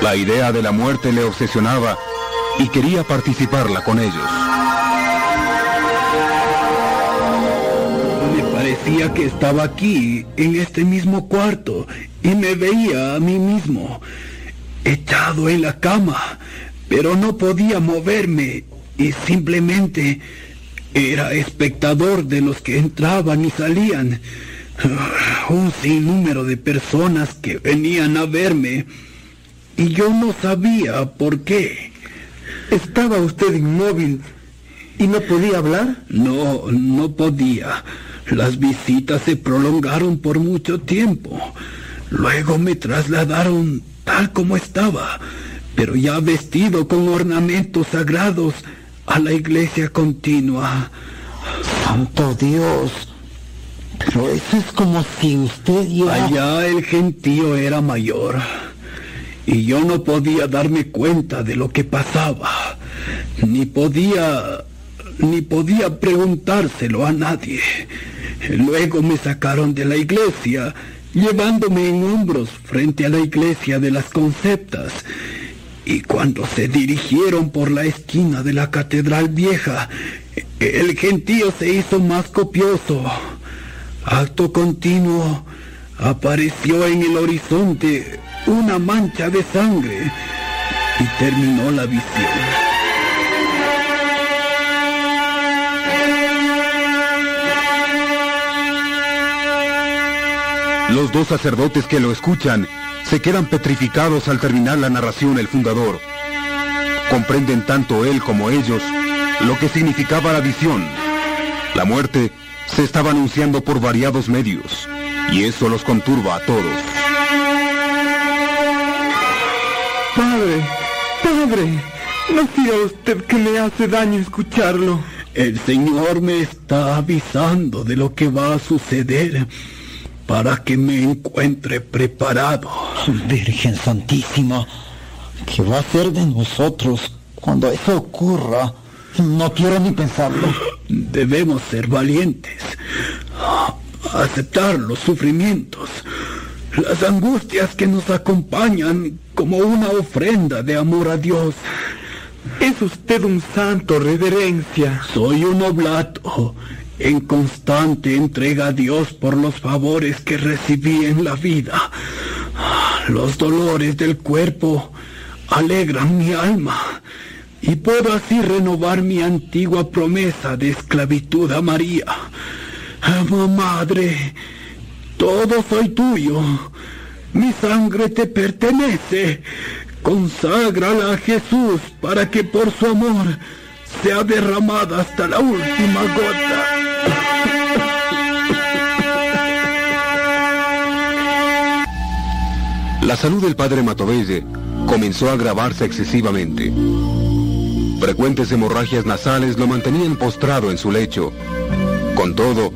La idea de la muerte le obsesionaba y quería participarla con ellos.
Parecía que estaba aquí, en este mismo cuarto, y me veía a mí mismo, echado en la cama, pero no podía moverme y simplemente era espectador de los que entraban y salían. Un sinnúmero de personas que venían a verme y yo no sabía por qué.
¿Estaba usted inmóvil y no podía hablar?
No, no podía. Las visitas se prolongaron por mucho tiempo. Luego me trasladaron tal como estaba, pero ya vestido con ornamentos sagrados a la iglesia continua.
Santo Dios. Pero eso es como si usted ya...
Allá el gentío era mayor. Y yo no podía darme cuenta de lo que pasaba. Ni podía... ni podía preguntárselo a nadie. Luego me sacaron de la iglesia, llevándome en hombros frente a la iglesia de las conceptas. Y cuando se dirigieron por la esquina de la catedral vieja, el gentío se hizo más copioso. acto continuo, apareció en el horizonte una mancha de sangre y terminó la visión.
Los dos sacerdotes que lo escuchan se quedan petrificados al terminar la narración el fundador. Comprenden tanto él como ellos lo que significaba la visión. La muerte se estaba anunciando por variados medios y eso los conturba a todos.
Padre, padre, no siga usted que me hace daño escucharlo.
El Señor me está avisando de lo que va a suceder para que me encuentre preparado.
Virgen Santísima, ¿qué va a ser de nosotros cuando eso ocurra? No quiero ni pensarlo.
Debemos ser valientes, aceptar los sufrimientos, las angustias que nos acompañan como una ofrenda de amor a Dios.
Es usted un santo, reverencia.
Soy un oblato en constante entrega a Dios por los favores que recibí en la vida. Los dolores del cuerpo alegran mi alma y puedo así renovar mi antigua promesa de esclavitud a María. Ama, Madre, todo soy tuyo. Mi sangre te pertenece. Conságrala a Jesús para que por su amor sea derramada hasta la última gota.
La salud del padre Matovelle comenzó a agravarse excesivamente. Frecuentes hemorragias nasales lo mantenían postrado en su lecho. Con todo,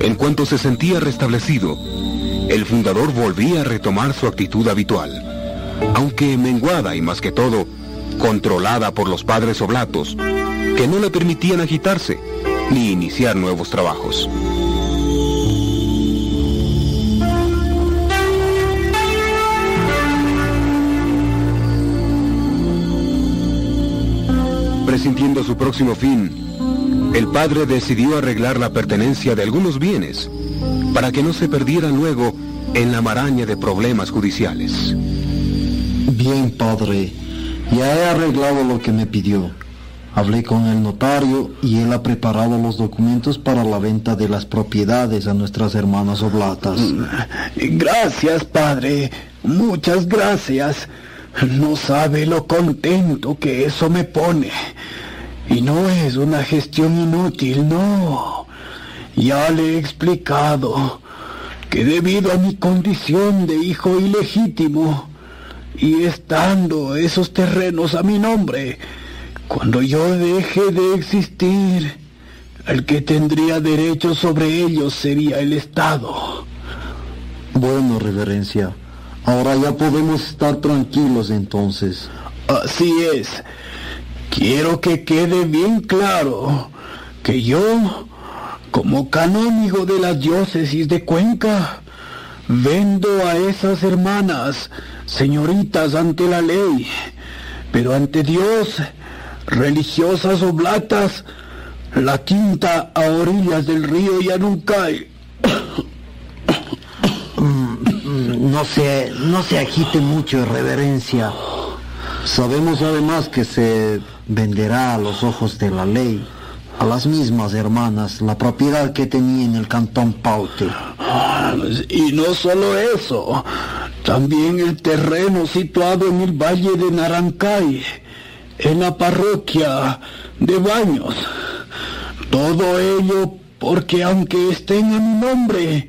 en cuanto se sentía restablecido, el fundador volvía a retomar su actitud habitual, aunque menguada y más que todo, controlada por los padres oblatos, que no le permitían agitarse ni iniciar nuevos trabajos. Presintiendo su próximo fin, el padre decidió arreglar la pertenencia de algunos bienes para que no se perdieran luego en la maraña de problemas judiciales.
Bien, padre, ya he arreglado lo que me pidió. Hablé con el notario y él ha preparado los documentos para la venta de las propiedades a nuestras hermanas oblatas.
Gracias, padre. Muchas gracias. No sabe lo contento que eso me pone. Y no es una gestión inútil, no. Ya le he explicado que debido a mi condición de hijo ilegítimo y estando esos terrenos a mi nombre, cuando yo deje de existir, el que tendría derecho sobre ellos sería el Estado.
Bueno, reverencia, ahora ya podemos estar tranquilos entonces.
Así es. Quiero que quede bien claro que yo, como canónigo de la diócesis de Cuenca, vendo a esas hermanas, señoritas ante la ley, pero ante Dios, religiosas oblatas, la quinta a orillas del río Yanuncay.
No se, no se agite mucho, reverencia. Sabemos además que se venderá a los ojos de la ley a las mismas hermanas la propiedad que tenía en el cantón Paute.
Y no solo eso, también el terreno situado en el valle de Narancay, en la parroquia de Baños. Todo ello porque aunque estén a mi nombre,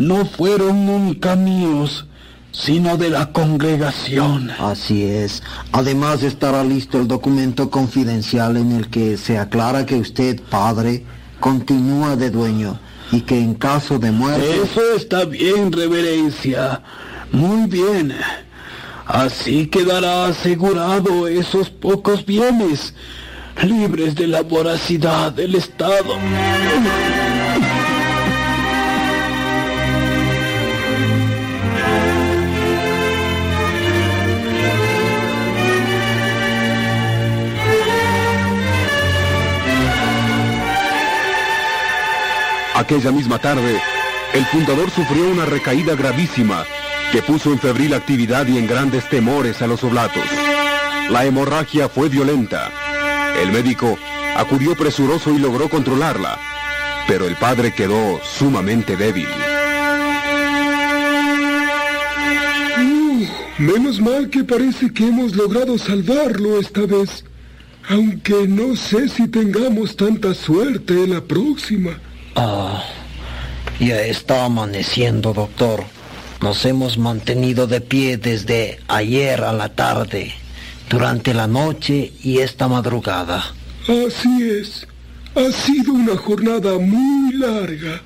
no fueron nunca míos, sino de la congregación.
Así es. Además estará listo el documento confidencial en el que se aclara que usted, padre, continúa de dueño y que en caso de muerte...
Eso está bien, reverencia. Muy bien. Así quedará asegurado esos pocos bienes, libres de la voracidad del Estado.
Aquella misma tarde, el fundador sufrió una recaída gravísima que puso en febril actividad y en grandes temores a los oblatos. La hemorragia fue violenta. El médico acudió presuroso y logró controlarla, pero el padre quedó sumamente débil.
Uh, menos mal que parece que hemos logrado salvarlo esta vez, aunque no sé si tengamos tanta suerte en la próxima.
Ah, ya está amaneciendo, doctor. Nos hemos mantenido de pie desde ayer a la tarde, durante la noche y esta madrugada.
Así es. Ha sido una jornada muy larga.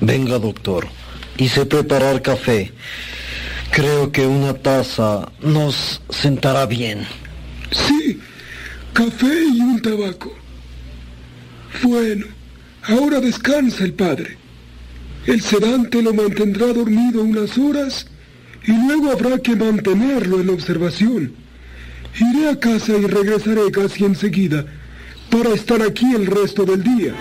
Venga, doctor. Hice preparar café. Creo que una taza nos sentará bien.
Sí, café y un tabaco. Bueno, ahora descansa el padre. El sedante lo mantendrá dormido unas horas y luego habrá que mantenerlo en observación. Iré a casa y regresaré casi enseguida para estar aquí el resto del día.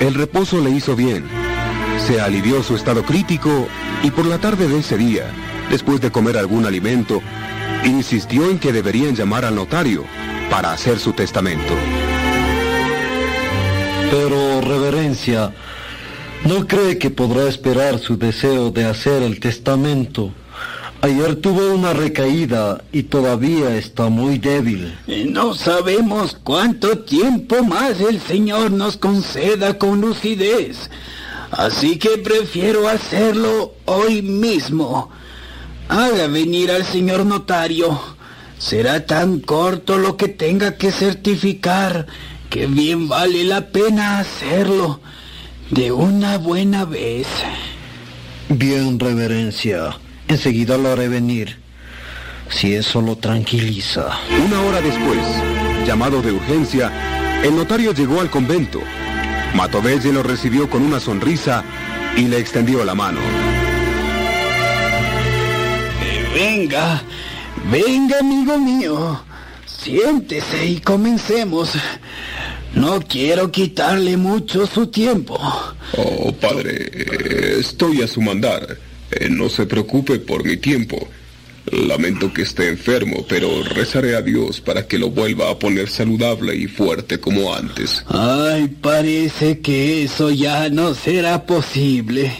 El reposo le hizo bien. Se alivió su estado crítico y por la tarde de ese día, después de comer algún alimento, insistió en que deberían llamar al notario para hacer su testamento.
Pero, reverencia, ¿no cree que podrá esperar su deseo de hacer el testamento? Ayer tuvo una recaída y todavía está muy débil.
No sabemos cuánto tiempo más el Señor nos conceda con lucidez. Así que prefiero hacerlo hoy mismo. Haga venir al señor notario. Será tan corto lo que tenga que certificar que bien vale la pena hacerlo de una buena vez.
Bien, reverencia. Enseguida lo haré venir. Si eso lo tranquiliza.
Una hora después, llamado de urgencia, el notario llegó al convento. Matovelle lo recibió con una sonrisa y le extendió la mano.
Venga, venga amigo mío, siéntese y comencemos. No quiero quitarle mucho su tiempo.
Oh, padre, estoy a su mandar. Eh, no se preocupe por mi tiempo. Lamento que esté enfermo, pero rezaré a Dios para que lo vuelva a poner saludable y fuerte como antes.
Ay, parece que eso ya no será posible.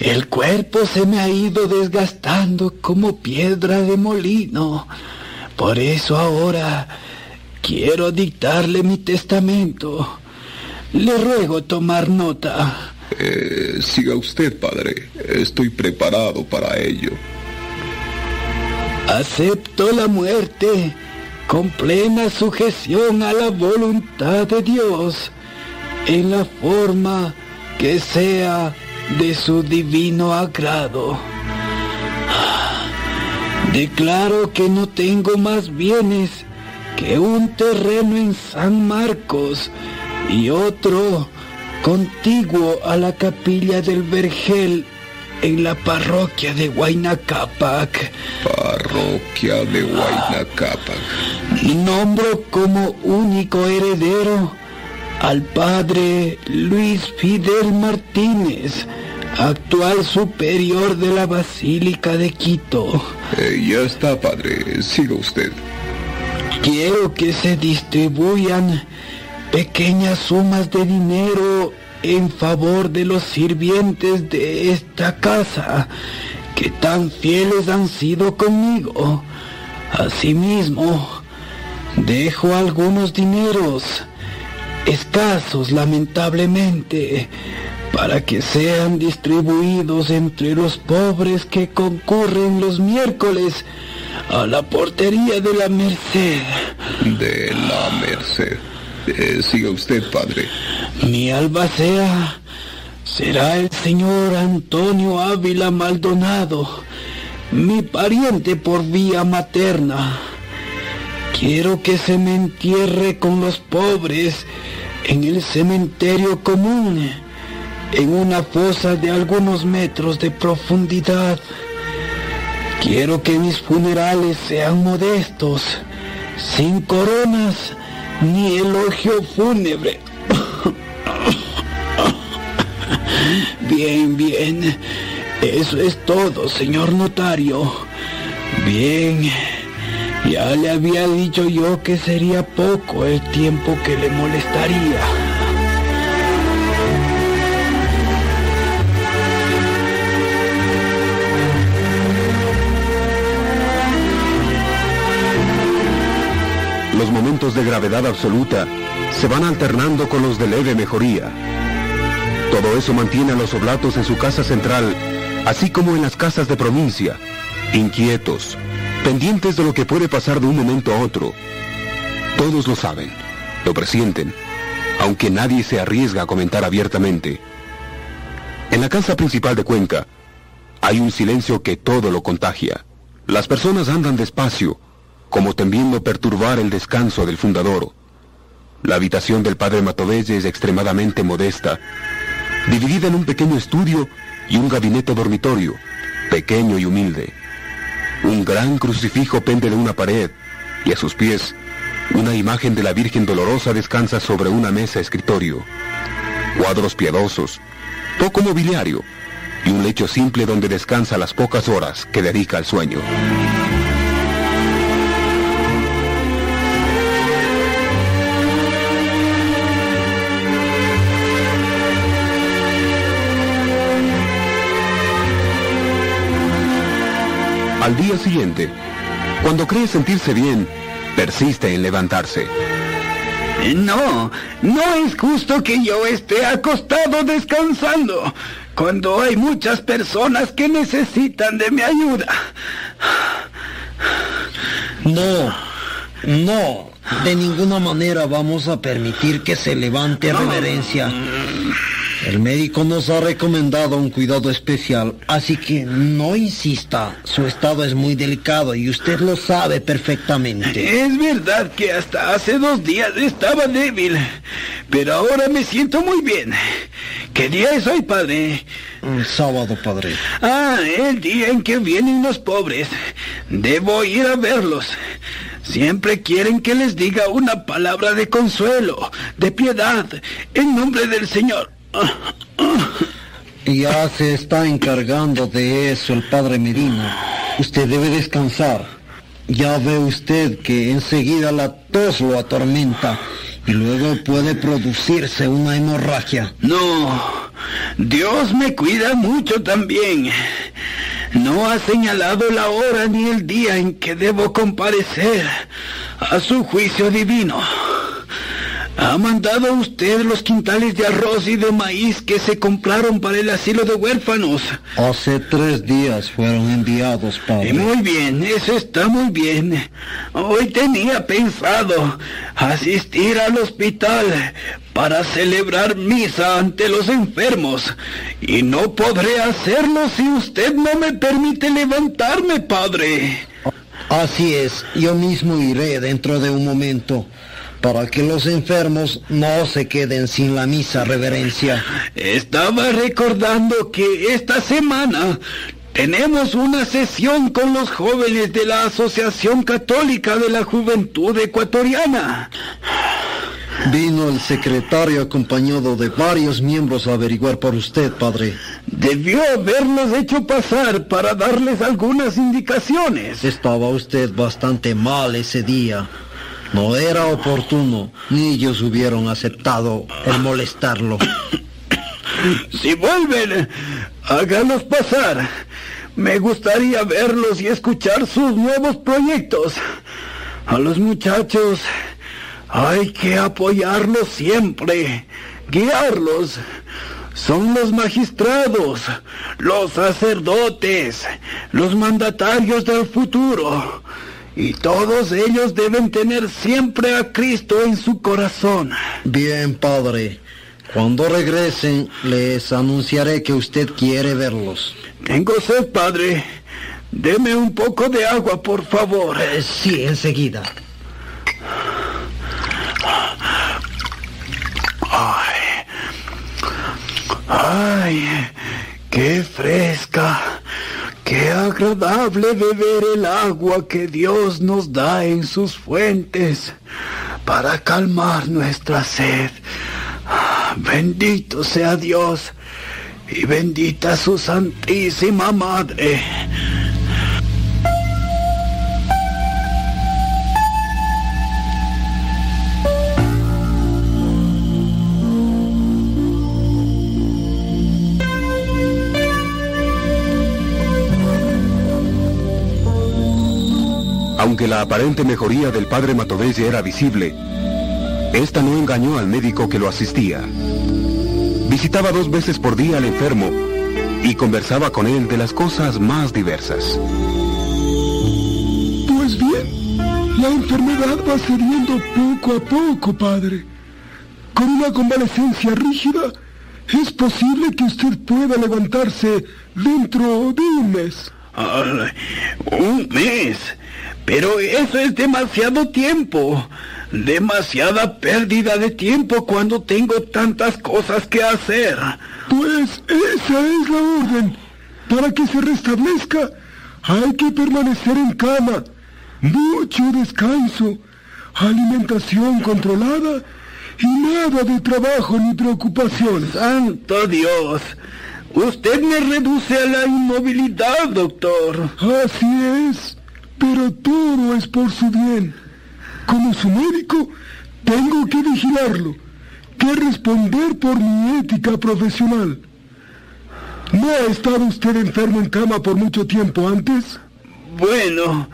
El cuerpo se me ha ido desgastando como piedra de molino. Por eso ahora quiero dictarle mi testamento. Le ruego tomar nota.
Eh, siga usted, padre. Estoy preparado para ello.
Acepto la muerte con plena sujeción a la voluntad de Dios en la forma que sea de su divino agrado. Declaro que no tengo más bienes que un terreno en San Marcos y otro contiguo a la capilla del Vergel en la parroquia de Huaynacapac.
Parroquia de Huaynacapac.
Nombro como único heredero al padre Luis Fidel Martínez, actual superior de la Basílica de Quito.
Eh, ya está, padre. Siga usted.
Quiero que se distribuyan pequeñas sumas de dinero en favor de los sirvientes de esta casa, que tan fieles han sido conmigo. Asimismo, dejo algunos dineros, escasos lamentablemente, para que sean distribuidos entre los pobres que concurren los miércoles a la portería de la Merced.
De la Merced. Eh, siga usted, padre.
Mi albacea será el señor Antonio Ávila Maldonado, mi pariente por vía materna. Quiero que se me entierre con los pobres en el cementerio común, en una fosa de algunos metros de profundidad. Quiero que mis funerales sean modestos, sin coronas ni elogio fúnebre. Bien, bien. Eso es todo, señor notario. Bien. Ya le había dicho yo que sería poco el tiempo que le molestaría.
Los momentos de gravedad absoluta se van alternando con los de leve mejoría. Todo eso mantiene a los oblatos en su casa central, así como en las casas de provincia, inquietos, pendientes de lo que puede pasar de un momento a otro. Todos lo saben, lo presienten, aunque nadie se arriesga a comentar abiertamente. En la casa principal de Cuenca hay un silencio que todo lo contagia. Las personas andan despacio, como temiendo perturbar el descanso del fundador. La habitación del padre Matovelle es extremadamente modesta, dividida en un pequeño estudio y un gabinete dormitorio, pequeño y humilde. Un gran crucifijo pende de una pared y a sus pies una imagen de la Virgen Dolorosa descansa sobre una mesa escritorio. Cuadros piadosos, poco mobiliario y un lecho simple donde descansa las pocas horas que dedica al sueño. Al día siguiente, cuando cree sentirse bien, persiste en levantarse.
No, no es justo que yo esté acostado descansando cuando hay muchas personas que necesitan de mi ayuda.
No, no, de ninguna manera vamos a permitir que se levante reverencia. El médico nos ha recomendado un cuidado especial, así que no insista. Su estado es muy delicado y usted lo sabe perfectamente.
Es verdad que hasta hace dos días estaba débil, pero ahora me siento muy bien. ¿Qué día es hoy, padre?
sábado, padre.
Ah, el día en que vienen los pobres. Debo ir a verlos. Siempre quieren que les diga una palabra de consuelo, de piedad, en nombre del Señor.
Ya se está encargando de eso el padre Medina. Usted debe descansar. Ya ve usted que enseguida la tos lo atormenta y luego puede producirse una hemorragia.
No, Dios me cuida mucho también. No ha señalado la hora ni el día en que debo comparecer a su juicio divino. ¿Ha mandado usted los quintales de arroz y de maíz que se compraron para el asilo de huérfanos?
Hace tres días fueron enviados, padre.
Muy bien, eso está muy bien. Hoy tenía pensado asistir al hospital para celebrar misa ante los enfermos. Y no podré hacerlo si usted no me permite levantarme, padre.
Así es, yo mismo iré dentro de un momento para que los enfermos no se queden sin la misa reverencia.
Estaba recordando que esta semana tenemos una sesión con los jóvenes de la Asociación Católica de la Juventud Ecuatoriana.
Vino el secretario acompañado de varios miembros a averiguar por usted, padre.
Debió haberlos hecho pasar para darles algunas indicaciones.
Estaba usted bastante mal ese día. No era oportuno, ni ellos hubieran aceptado el molestarlo.
Si vuelven, háganos pasar. Me gustaría verlos y escuchar sus nuevos proyectos. A los muchachos hay que apoyarlos siempre, guiarlos. Son los magistrados, los sacerdotes, los mandatarios del futuro. Y todos ellos deben tener siempre a Cristo en su corazón.
Bien, padre. Cuando regresen, les anunciaré que usted quiere verlos.
Tengo sed, padre. Deme un poco de agua, por favor.
Eh, sí, enseguida.
Ay, ay, qué fresca, Qué agradable beber el agua que Dios nos da en sus fuentes para calmar nuestra sed. Bendito sea Dios y bendita su Santísima Madre.
Aunque la aparente mejoría del padre Matovelle era visible, esta no engañó al médico que lo asistía. Visitaba dos veces por día al enfermo y conversaba con él de las cosas más diversas.
Pues bien, la enfermedad va cediendo poco a poco, padre. Con una convalecencia rígida, es posible que usted pueda levantarse dentro de un mes.
Ay, un mes. Pero eso es demasiado tiempo. Demasiada pérdida de tiempo cuando tengo tantas cosas que hacer.
Pues esa es la orden. Para que se restablezca, hay que permanecer en cama. Mucho descanso, alimentación controlada y nada de trabajo ni preocupaciones.
Santo Dios. Usted me reduce a la inmovilidad, doctor.
Así es, pero todo es por su bien. Como su médico, tengo que vigilarlo, que responder por mi ética profesional. ¿No ha estado usted enfermo en cama por mucho tiempo antes?
Bueno,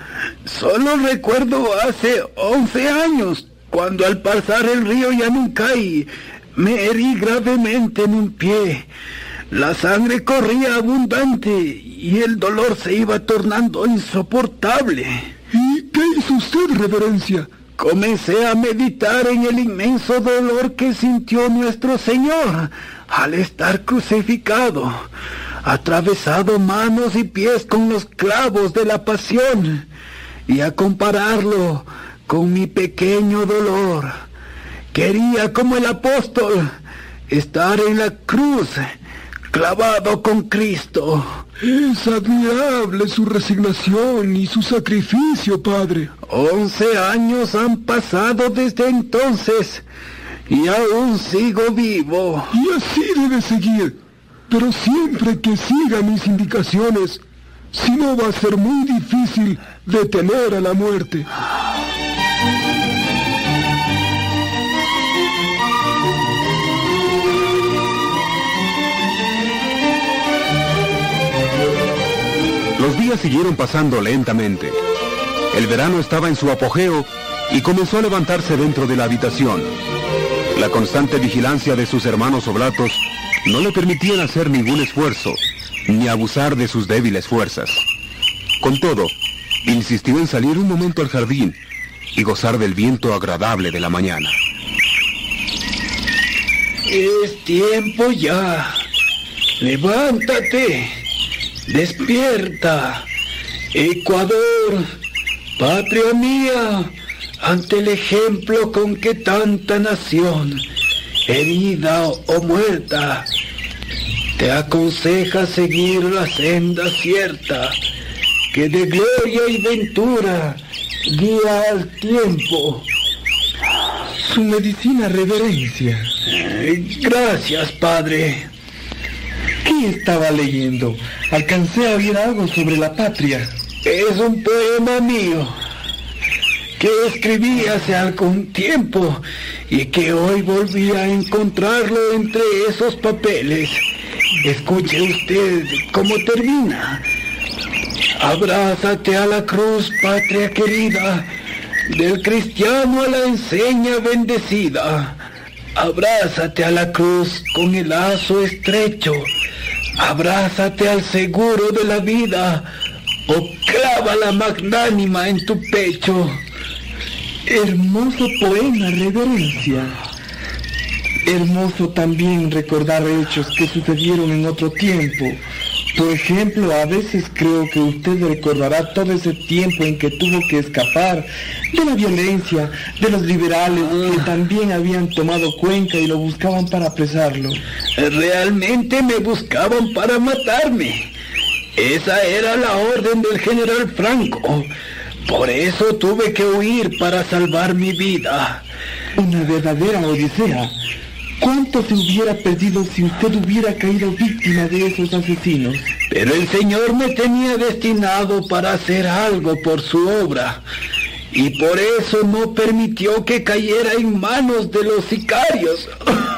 solo recuerdo hace 11 años, cuando al pasar el río Yanuncay me herí gravemente en un pie. La sangre corría abundante y el dolor se iba tornando insoportable.
¿Y qué hizo usted, reverencia?
Comencé a meditar en el inmenso dolor que sintió nuestro Señor al estar crucificado, atravesado manos y pies con los clavos de la pasión, y a compararlo con mi pequeño dolor. Quería, como el apóstol, estar en la cruz, clavado con Cristo.
Es admirable su resignación y su sacrificio, padre.
Once años han pasado desde entonces y aún sigo vivo.
Y así debe seguir. Pero siempre que siga mis indicaciones, si no va a ser muy difícil detener a la muerte.
Los días siguieron pasando lentamente. El verano estaba en su apogeo y comenzó a levantarse dentro de la habitación. La constante vigilancia de sus hermanos oblatos no le permitían hacer ningún esfuerzo, ni abusar de sus débiles fuerzas. Con todo, insistió en salir un momento al jardín y gozar del viento agradable de la mañana.
Es tiempo ya. Levántate. Despierta. Ecuador, patria mía, ante el ejemplo con que tanta nación, herida o muerta, te aconseja seguir la senda cierta, que de gloria y ventura guía al tiempo.
Su medicina reverencia.
Gracias, padre.
¿Qué estaba leyendo? Alcancé a oír algo sobre la patria.
Es un poema mío que escribí hace algún tiempo y que hoy volví a encontrarlo entre esos papeles. Escuche usted cómo termina. Abrázate a la cruz, patria querida, del cristiano a la enseña bendecida. Abrázate a la cruz con el lazo estrecho. Abrázate al seguro de la vida o clava la magnánima en tu pecho.
Hermoso poema, reverencia. Hermoso también recordar hechos que sucedieron en otro tiempo. Por ejemplo, a veces creo que usted recordará todo ese tiempo en que tuvo que escapar de la violencia, de los liberales que también habían tomado Cuenca y lo buscaban para apresarlo.
Realmente me buscaban para matarme. Esa era la orden del general Franco. Por eso tuve que huir para salvar mi vida.
Una verdadera odisea. ¿Cuánto se hubiera perdido si usted hubiera caído víctima de esos asesinos?
Pero el Señor me tenía destinado para hacer algo por su obra. Y por eso no permitió que cayera en manos de los sicarios.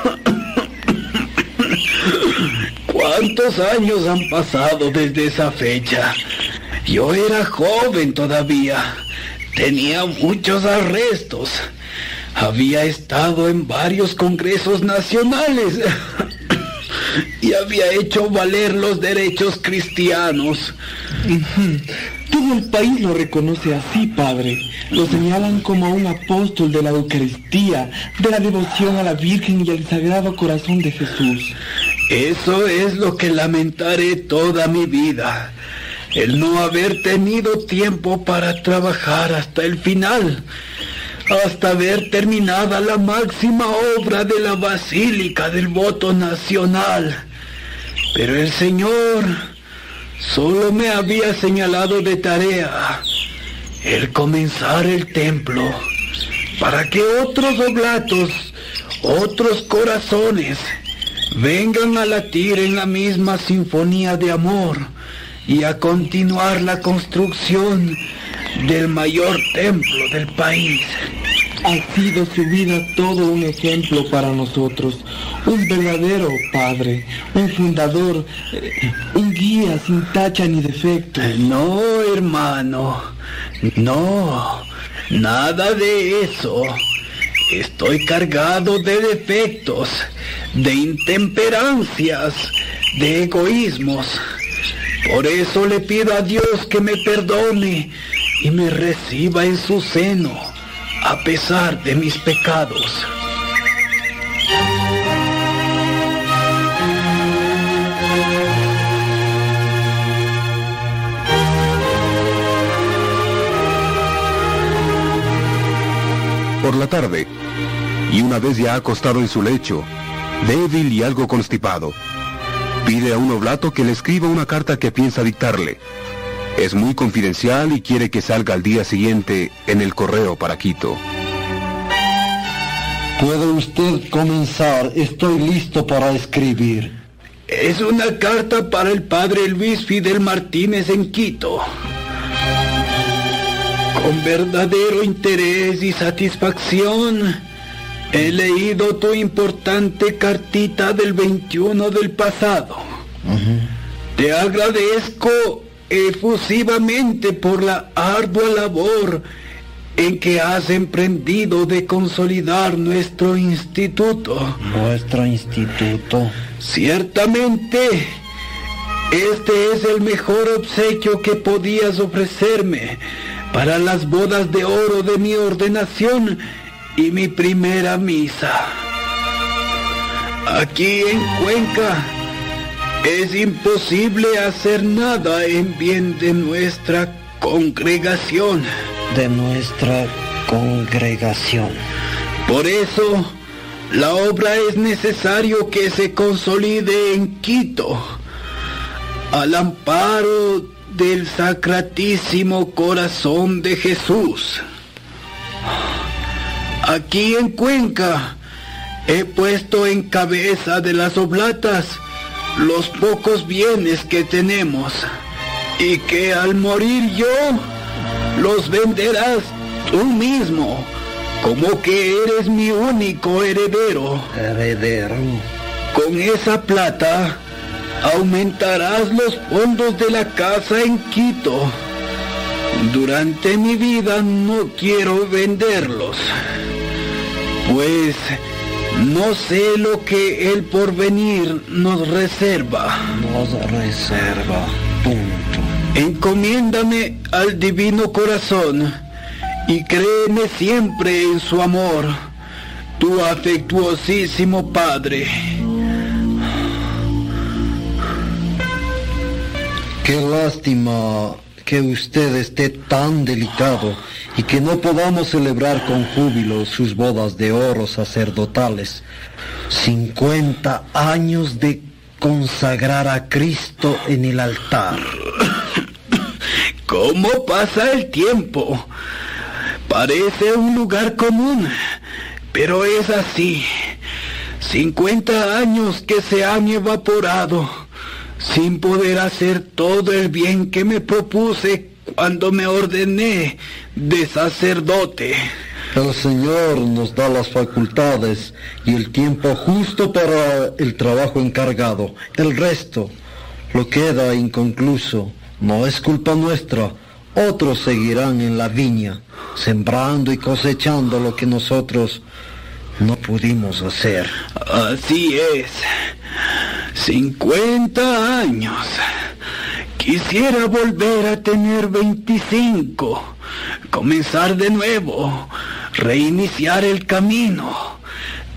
¿Cuántos años han pasado desde esa fecha? Yo era joven todavía. Tenía muchos arrestos. Había estado en varios congresos nacionales y había hecho valer los derechos cristianos.
Todo el país lo reconoce así, padre. Lo señalan como un apóstol de la Eucaristía, de la devoción a la Virgen y al Sagrado Corazón de Jesús.
Eso es lo que lamentaré toda mi vida, el no haber tenido tiempo para trabajar hasta el final, hasta ver terminada la máxima obra de la Basílica del Voto Nacional. Pero el Señor solo me había señalado de tarea el comenzar el templo para que otros oblatos, otros corazones, vengan a latir en la misma sinfonía de amor y a continuar la construcción del mayor templo del país.
Ha sido su vida todo un ejemplo para nosotros, un verdadero padre, un fundador, eh, un guía sin tacha ni defecto.
No, hermano, no, nada de eso. Estoy cargado de defectos, de intemperancias, de egoísmos. Por eso le pido a Dios que me perdone y me reciba en su seno, a pesar de mis pecados.
Por la tarde, y una vez ya acostado en su lecho, débil y algo constipado, pide a un oblato que le escriba una carta que piensa dictarle. Es muy confidencial y quiere que salga al día siguiente en el correo para Quito.
Puede usted comenzar, estoy listo para escribir.
Es una carta para el padre Luis Fidel Martínez en Quito. Con verdadero interés y satisfacción he leído tu importante cartita del 21 del pasado. Te agradezco efusivamente por la ardua labor en que has emprendido de consolidar nuestro instituto.
Nuestro instituto.
Ciertamente, este es el mejor obsequio que podías ofrecerme para las bodas de oro de mi ordenación y mi primera misa. Aquí en Cuenca es imposible hacer nada en bien de nuestra congregación.
De nuestra congregación.
Por eso, la obra es necesario que se consolide en Quito, al amparo del Sacratísimo Corazón de Jesús. Aquí en Cuenca he puesto en cabeza de las oblatas los pocos bienes que tenemos y que al morir yo los venderás tú mismo, como que eres mi único heredero.
Heredero.
Con esa plata aumentarás los fondos de la casa en Quito. Durante mi vida no quiero venderlos, pues no sé lo que el porvenir nos reserva.
Nos reserva. Punto.
Encomiéndame al divino corazón y créeme siempre en su amor, tu afectuosísimo Padre.
Qué lástima que usted esté tan delicado y que no podamos celebrar con júbilo sus bodas de oro sacerdotales. 50 años de consagrar a Cristo en el altar.
¿Cómo pasa el tiempo? Parece un lugar común, pero es así. 50 años que se han evaporado sin poder hacer todo el bien que me propuse cuando me ordené de sacerdote.
El Señor nos da las facultades y el tiempo justo para el trabajo encargado. El resto lo queda inconcluso. No es culpa nuestra. Otros seguirán en la viña, sembrando y cosechando lo que nosotros no pudimos hacer.
Así es. 50 años. Quisiera volver a tener 25, comenzar de nuevo, reiniciar el camino,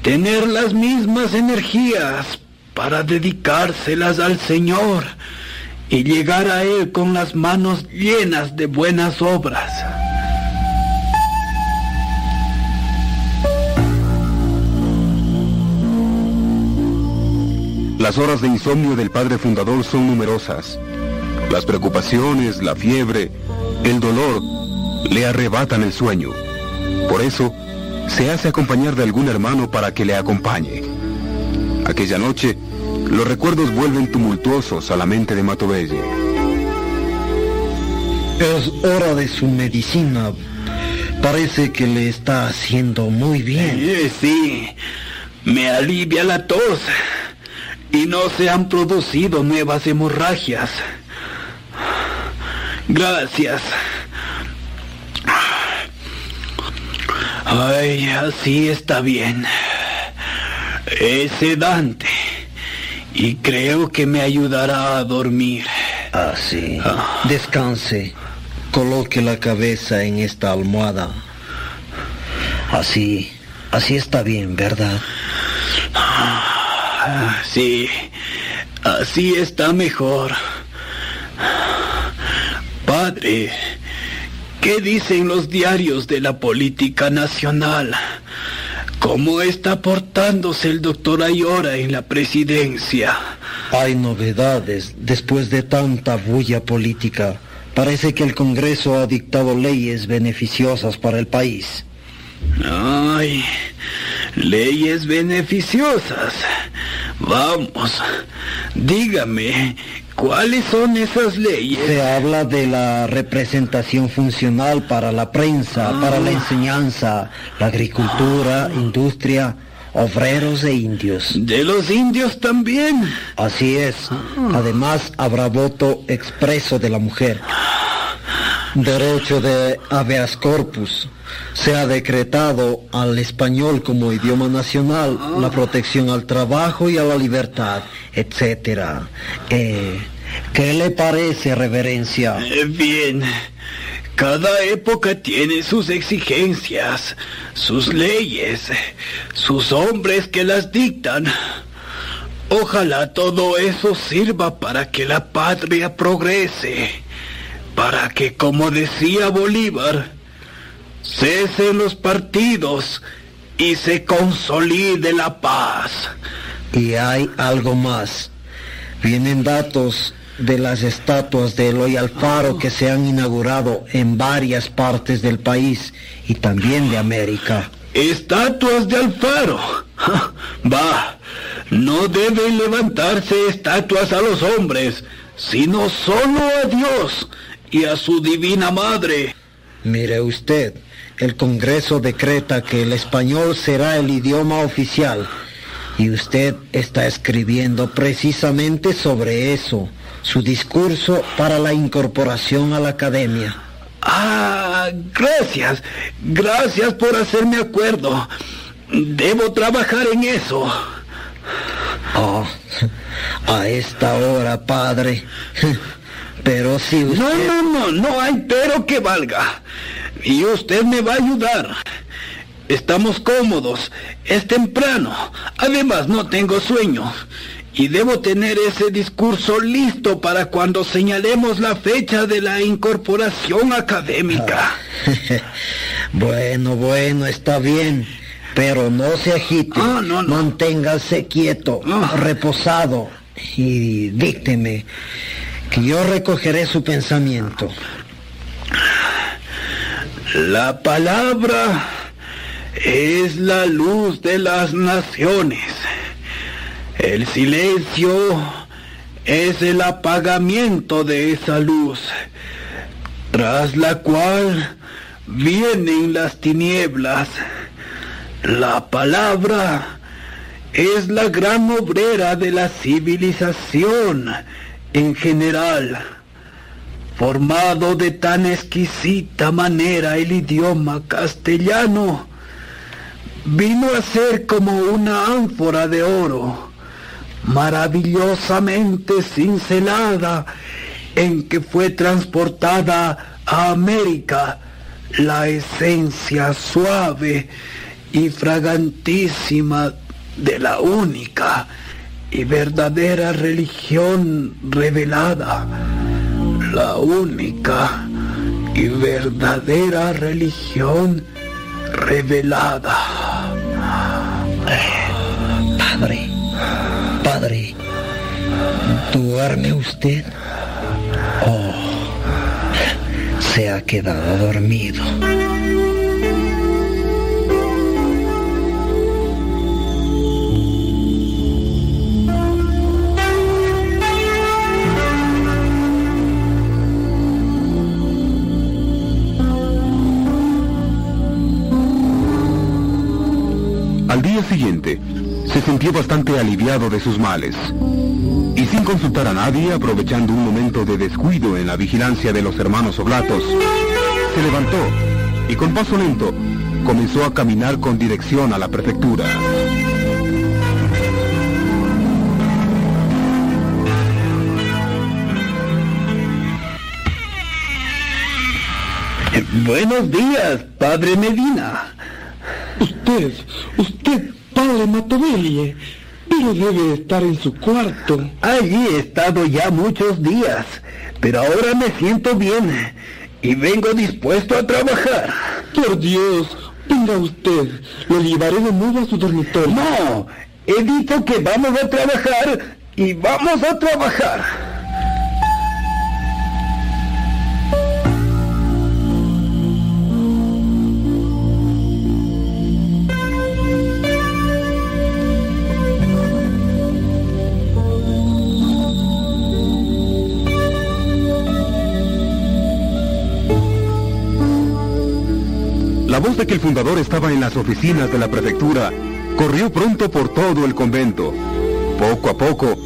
tener las mismas energías para dedicárselas al Señor y llegar a Él con las manos llenas de buenas obras.
Las horas de insomnio del padre fundador son numerosas. Las preocupaciones, la fiebre, el dolor le arrebatan el sueño. Por eso, se hace acompañar de algún hermano para que le acompañe. Aquella noche, los recuerdos vuelven tumultuosos a la mente de Matobelle.
Es hora de su medicina. Parece que le está haciendo muy bien.
Eh, sí, me alivia la tos y no se han producido nuevas hemorragias. Gracias. Ay, así está bien. Es sedante y creo que me ayudará a dormir.
Así. Descanse. Coloque la cabeza en esta almohada. Así. Así está bien, ¿verdad?
Ah, Sí, así está mejor. Padre, ¿qué dicen los diarios de la política nacional? ¿Cómo está portándose el doctor Ayora en la presidencia?
Hay novedades después de tanta bulla política. Parece que el Congreso ha dictado leyes beneficiosas para el país.
Ay, leyes beneficiosas. Vamos, dígame, ¿cuáles son esas leyes?
Se habla de la representación funcional para la prensa, para la enseñanza, la agricultura, industria, obreros e indios.
¿De los indios también?
Así es. Además, habrá voto expreso de la mujer. Derecho de habeas corpus. Se ha decretado al español como idioma nacional la protección al trabajo y a la libertad, etcétera. Eh, ¿Qué le parece, reverencia?
Eh, Bien. Cada época tiene sus exigencias, sus leyes, sus hombres que las dictan. Ojalá todo eso sirva para que la patria progrese, para que, como decía Bolívar, cesen los partidos y se consolide la paz.
Y hay algo más. Vienen datos de las estatuas de Eloy Alfaro que se han inaugurado en varias partes del país y también de América.
Estatuas de Alfaro. Va, no deben levantarse estatuas a los hombres, sino solo a Dios y a su divina madre.
Mire usted, el Congreso decreta que el español será el idioma oficial y usted está escribiendo precisamente sobre eso, su discurso para la incorporación a la academia.
Ah, gracias, gracias por hacerme acuerdo. Debo trabajar en eso.
Oh, a esta hora, padre. Pero si usted...
No, no, no, no hay pero que valga. Y usted me va a ayudar. Estamos cómodos, es temprano, además no tengo sueño. Y debo tener ese discurso listo para cuando señalemos la fecha de la incorporación académica.
bueno, bueno, está bien. Pero no se agite.
Ah, no, no.
Manténgase quieto, reposado. y dícteme, que yo recogeré su pensamiento.
La palabra es la luz de las naciones. El silencio es el apagamiento de esa luz, tras la cual vienen las tinieblas. La palabra es la gran obrera de la civilización en general. Formado de tan exquisita manera el idioma castellano, vino a ser como una ánfora de oro, maravillosamente cincelada, en que fue transportada a América la esencia suave y fragantísima de la única y verdadera religión revelada, la única y verdadera religión revelada.
Padre, padre, ¿duerme usted? Oh, se ha quedado dormido.
Al día siguiente, se sintió bastante aliviado de sus males. Y sin consultar a nadie, aprovechando un momento de descuido en la vigilancia de los hermanos oblatos, se levantó y con paso lento comenzó a caminar con dirección a la prefectura.
Buenos días, padre Medina.
Usted, usted, padre Matovelie, pero debe estar en su cuarto.
Allí he estado ya muchos días, pero ahora me siento bien y vengo dispuesto a trabajar.
Por Dios, venga usted, lo llevaré de nuevo a su dormitorio.
No, he dicho que vamos a trabajar y vamos a trabajar.
Que el fundador estaba en las oficinas de la prefectura corrió pronto por todo el convento. Poco a poco,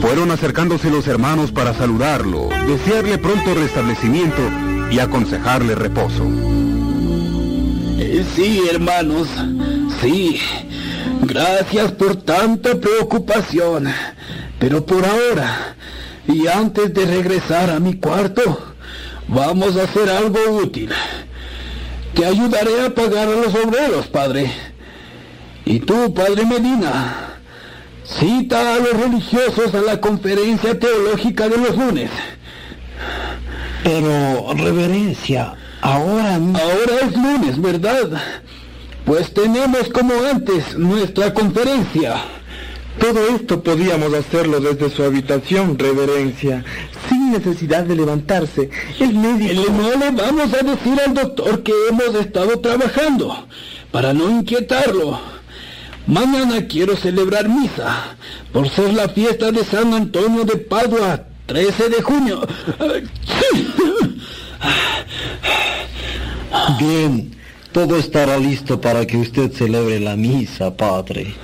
fueron acercándose los hermanos para saludarlo, desearle pronto restablecimiento y aconsejarle reposo.
Eh, Sí, hermanos, sí. Gracias por tanta preocupación. Pero por ahora, y antes de regresar a mi cuarto, vamos a hacer algo útil. Te ayudaré a pagar a los obreros, padre. Y tú, padre Medina, cita a los religiosos a la conferencia teológica de los lunes.
Pero, reverencia, ahora...
Ahora es lunes, ¿verdad? Pues tenemos como antes nuestra conferencia.
Todo esto podíamos hacerlo desde su habitación, reverencia, sin necesidad de levantarse. El médico...
No le vamos a decir al doctor que hemos estado trabajando, para no inquietarlo. Mañana quiero celebrar misa, por ser la fiesta de San Antonio de Padua, 13 de junio.
Bien, todo estará listo para que usted celebre la misa, padre.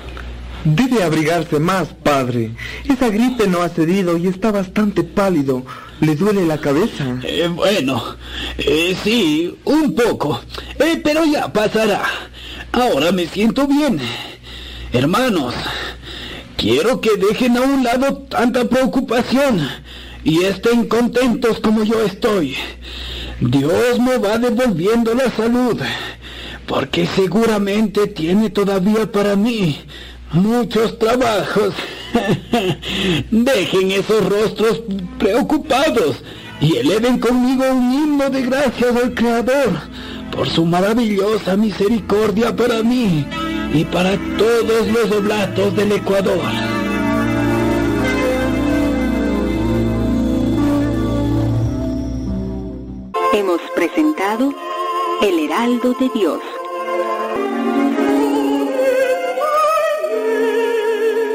Debe abrigarse más, padre. Esa gripe no ha cedido y está bastante pálido. ¿Le duele la cabeza?
Eh, bueno, eh, sí, un poco, Eh, pero ya pasará. Ahora me siento bien. Hermanos, quiero que dejen a un lado tanta preocupación y estén contentos como yo estoy. Dios me va devolviendo la salud, porque seguramente tiene todavía para mí muchos trabajos. Dejen esos rostros preocupados y eleven conmigo un himno de gracias al Creador por su maravillosa misericordia para mí y para todos los oblatos del Ecuador.
Hemos presentado El Heraldo de Dios.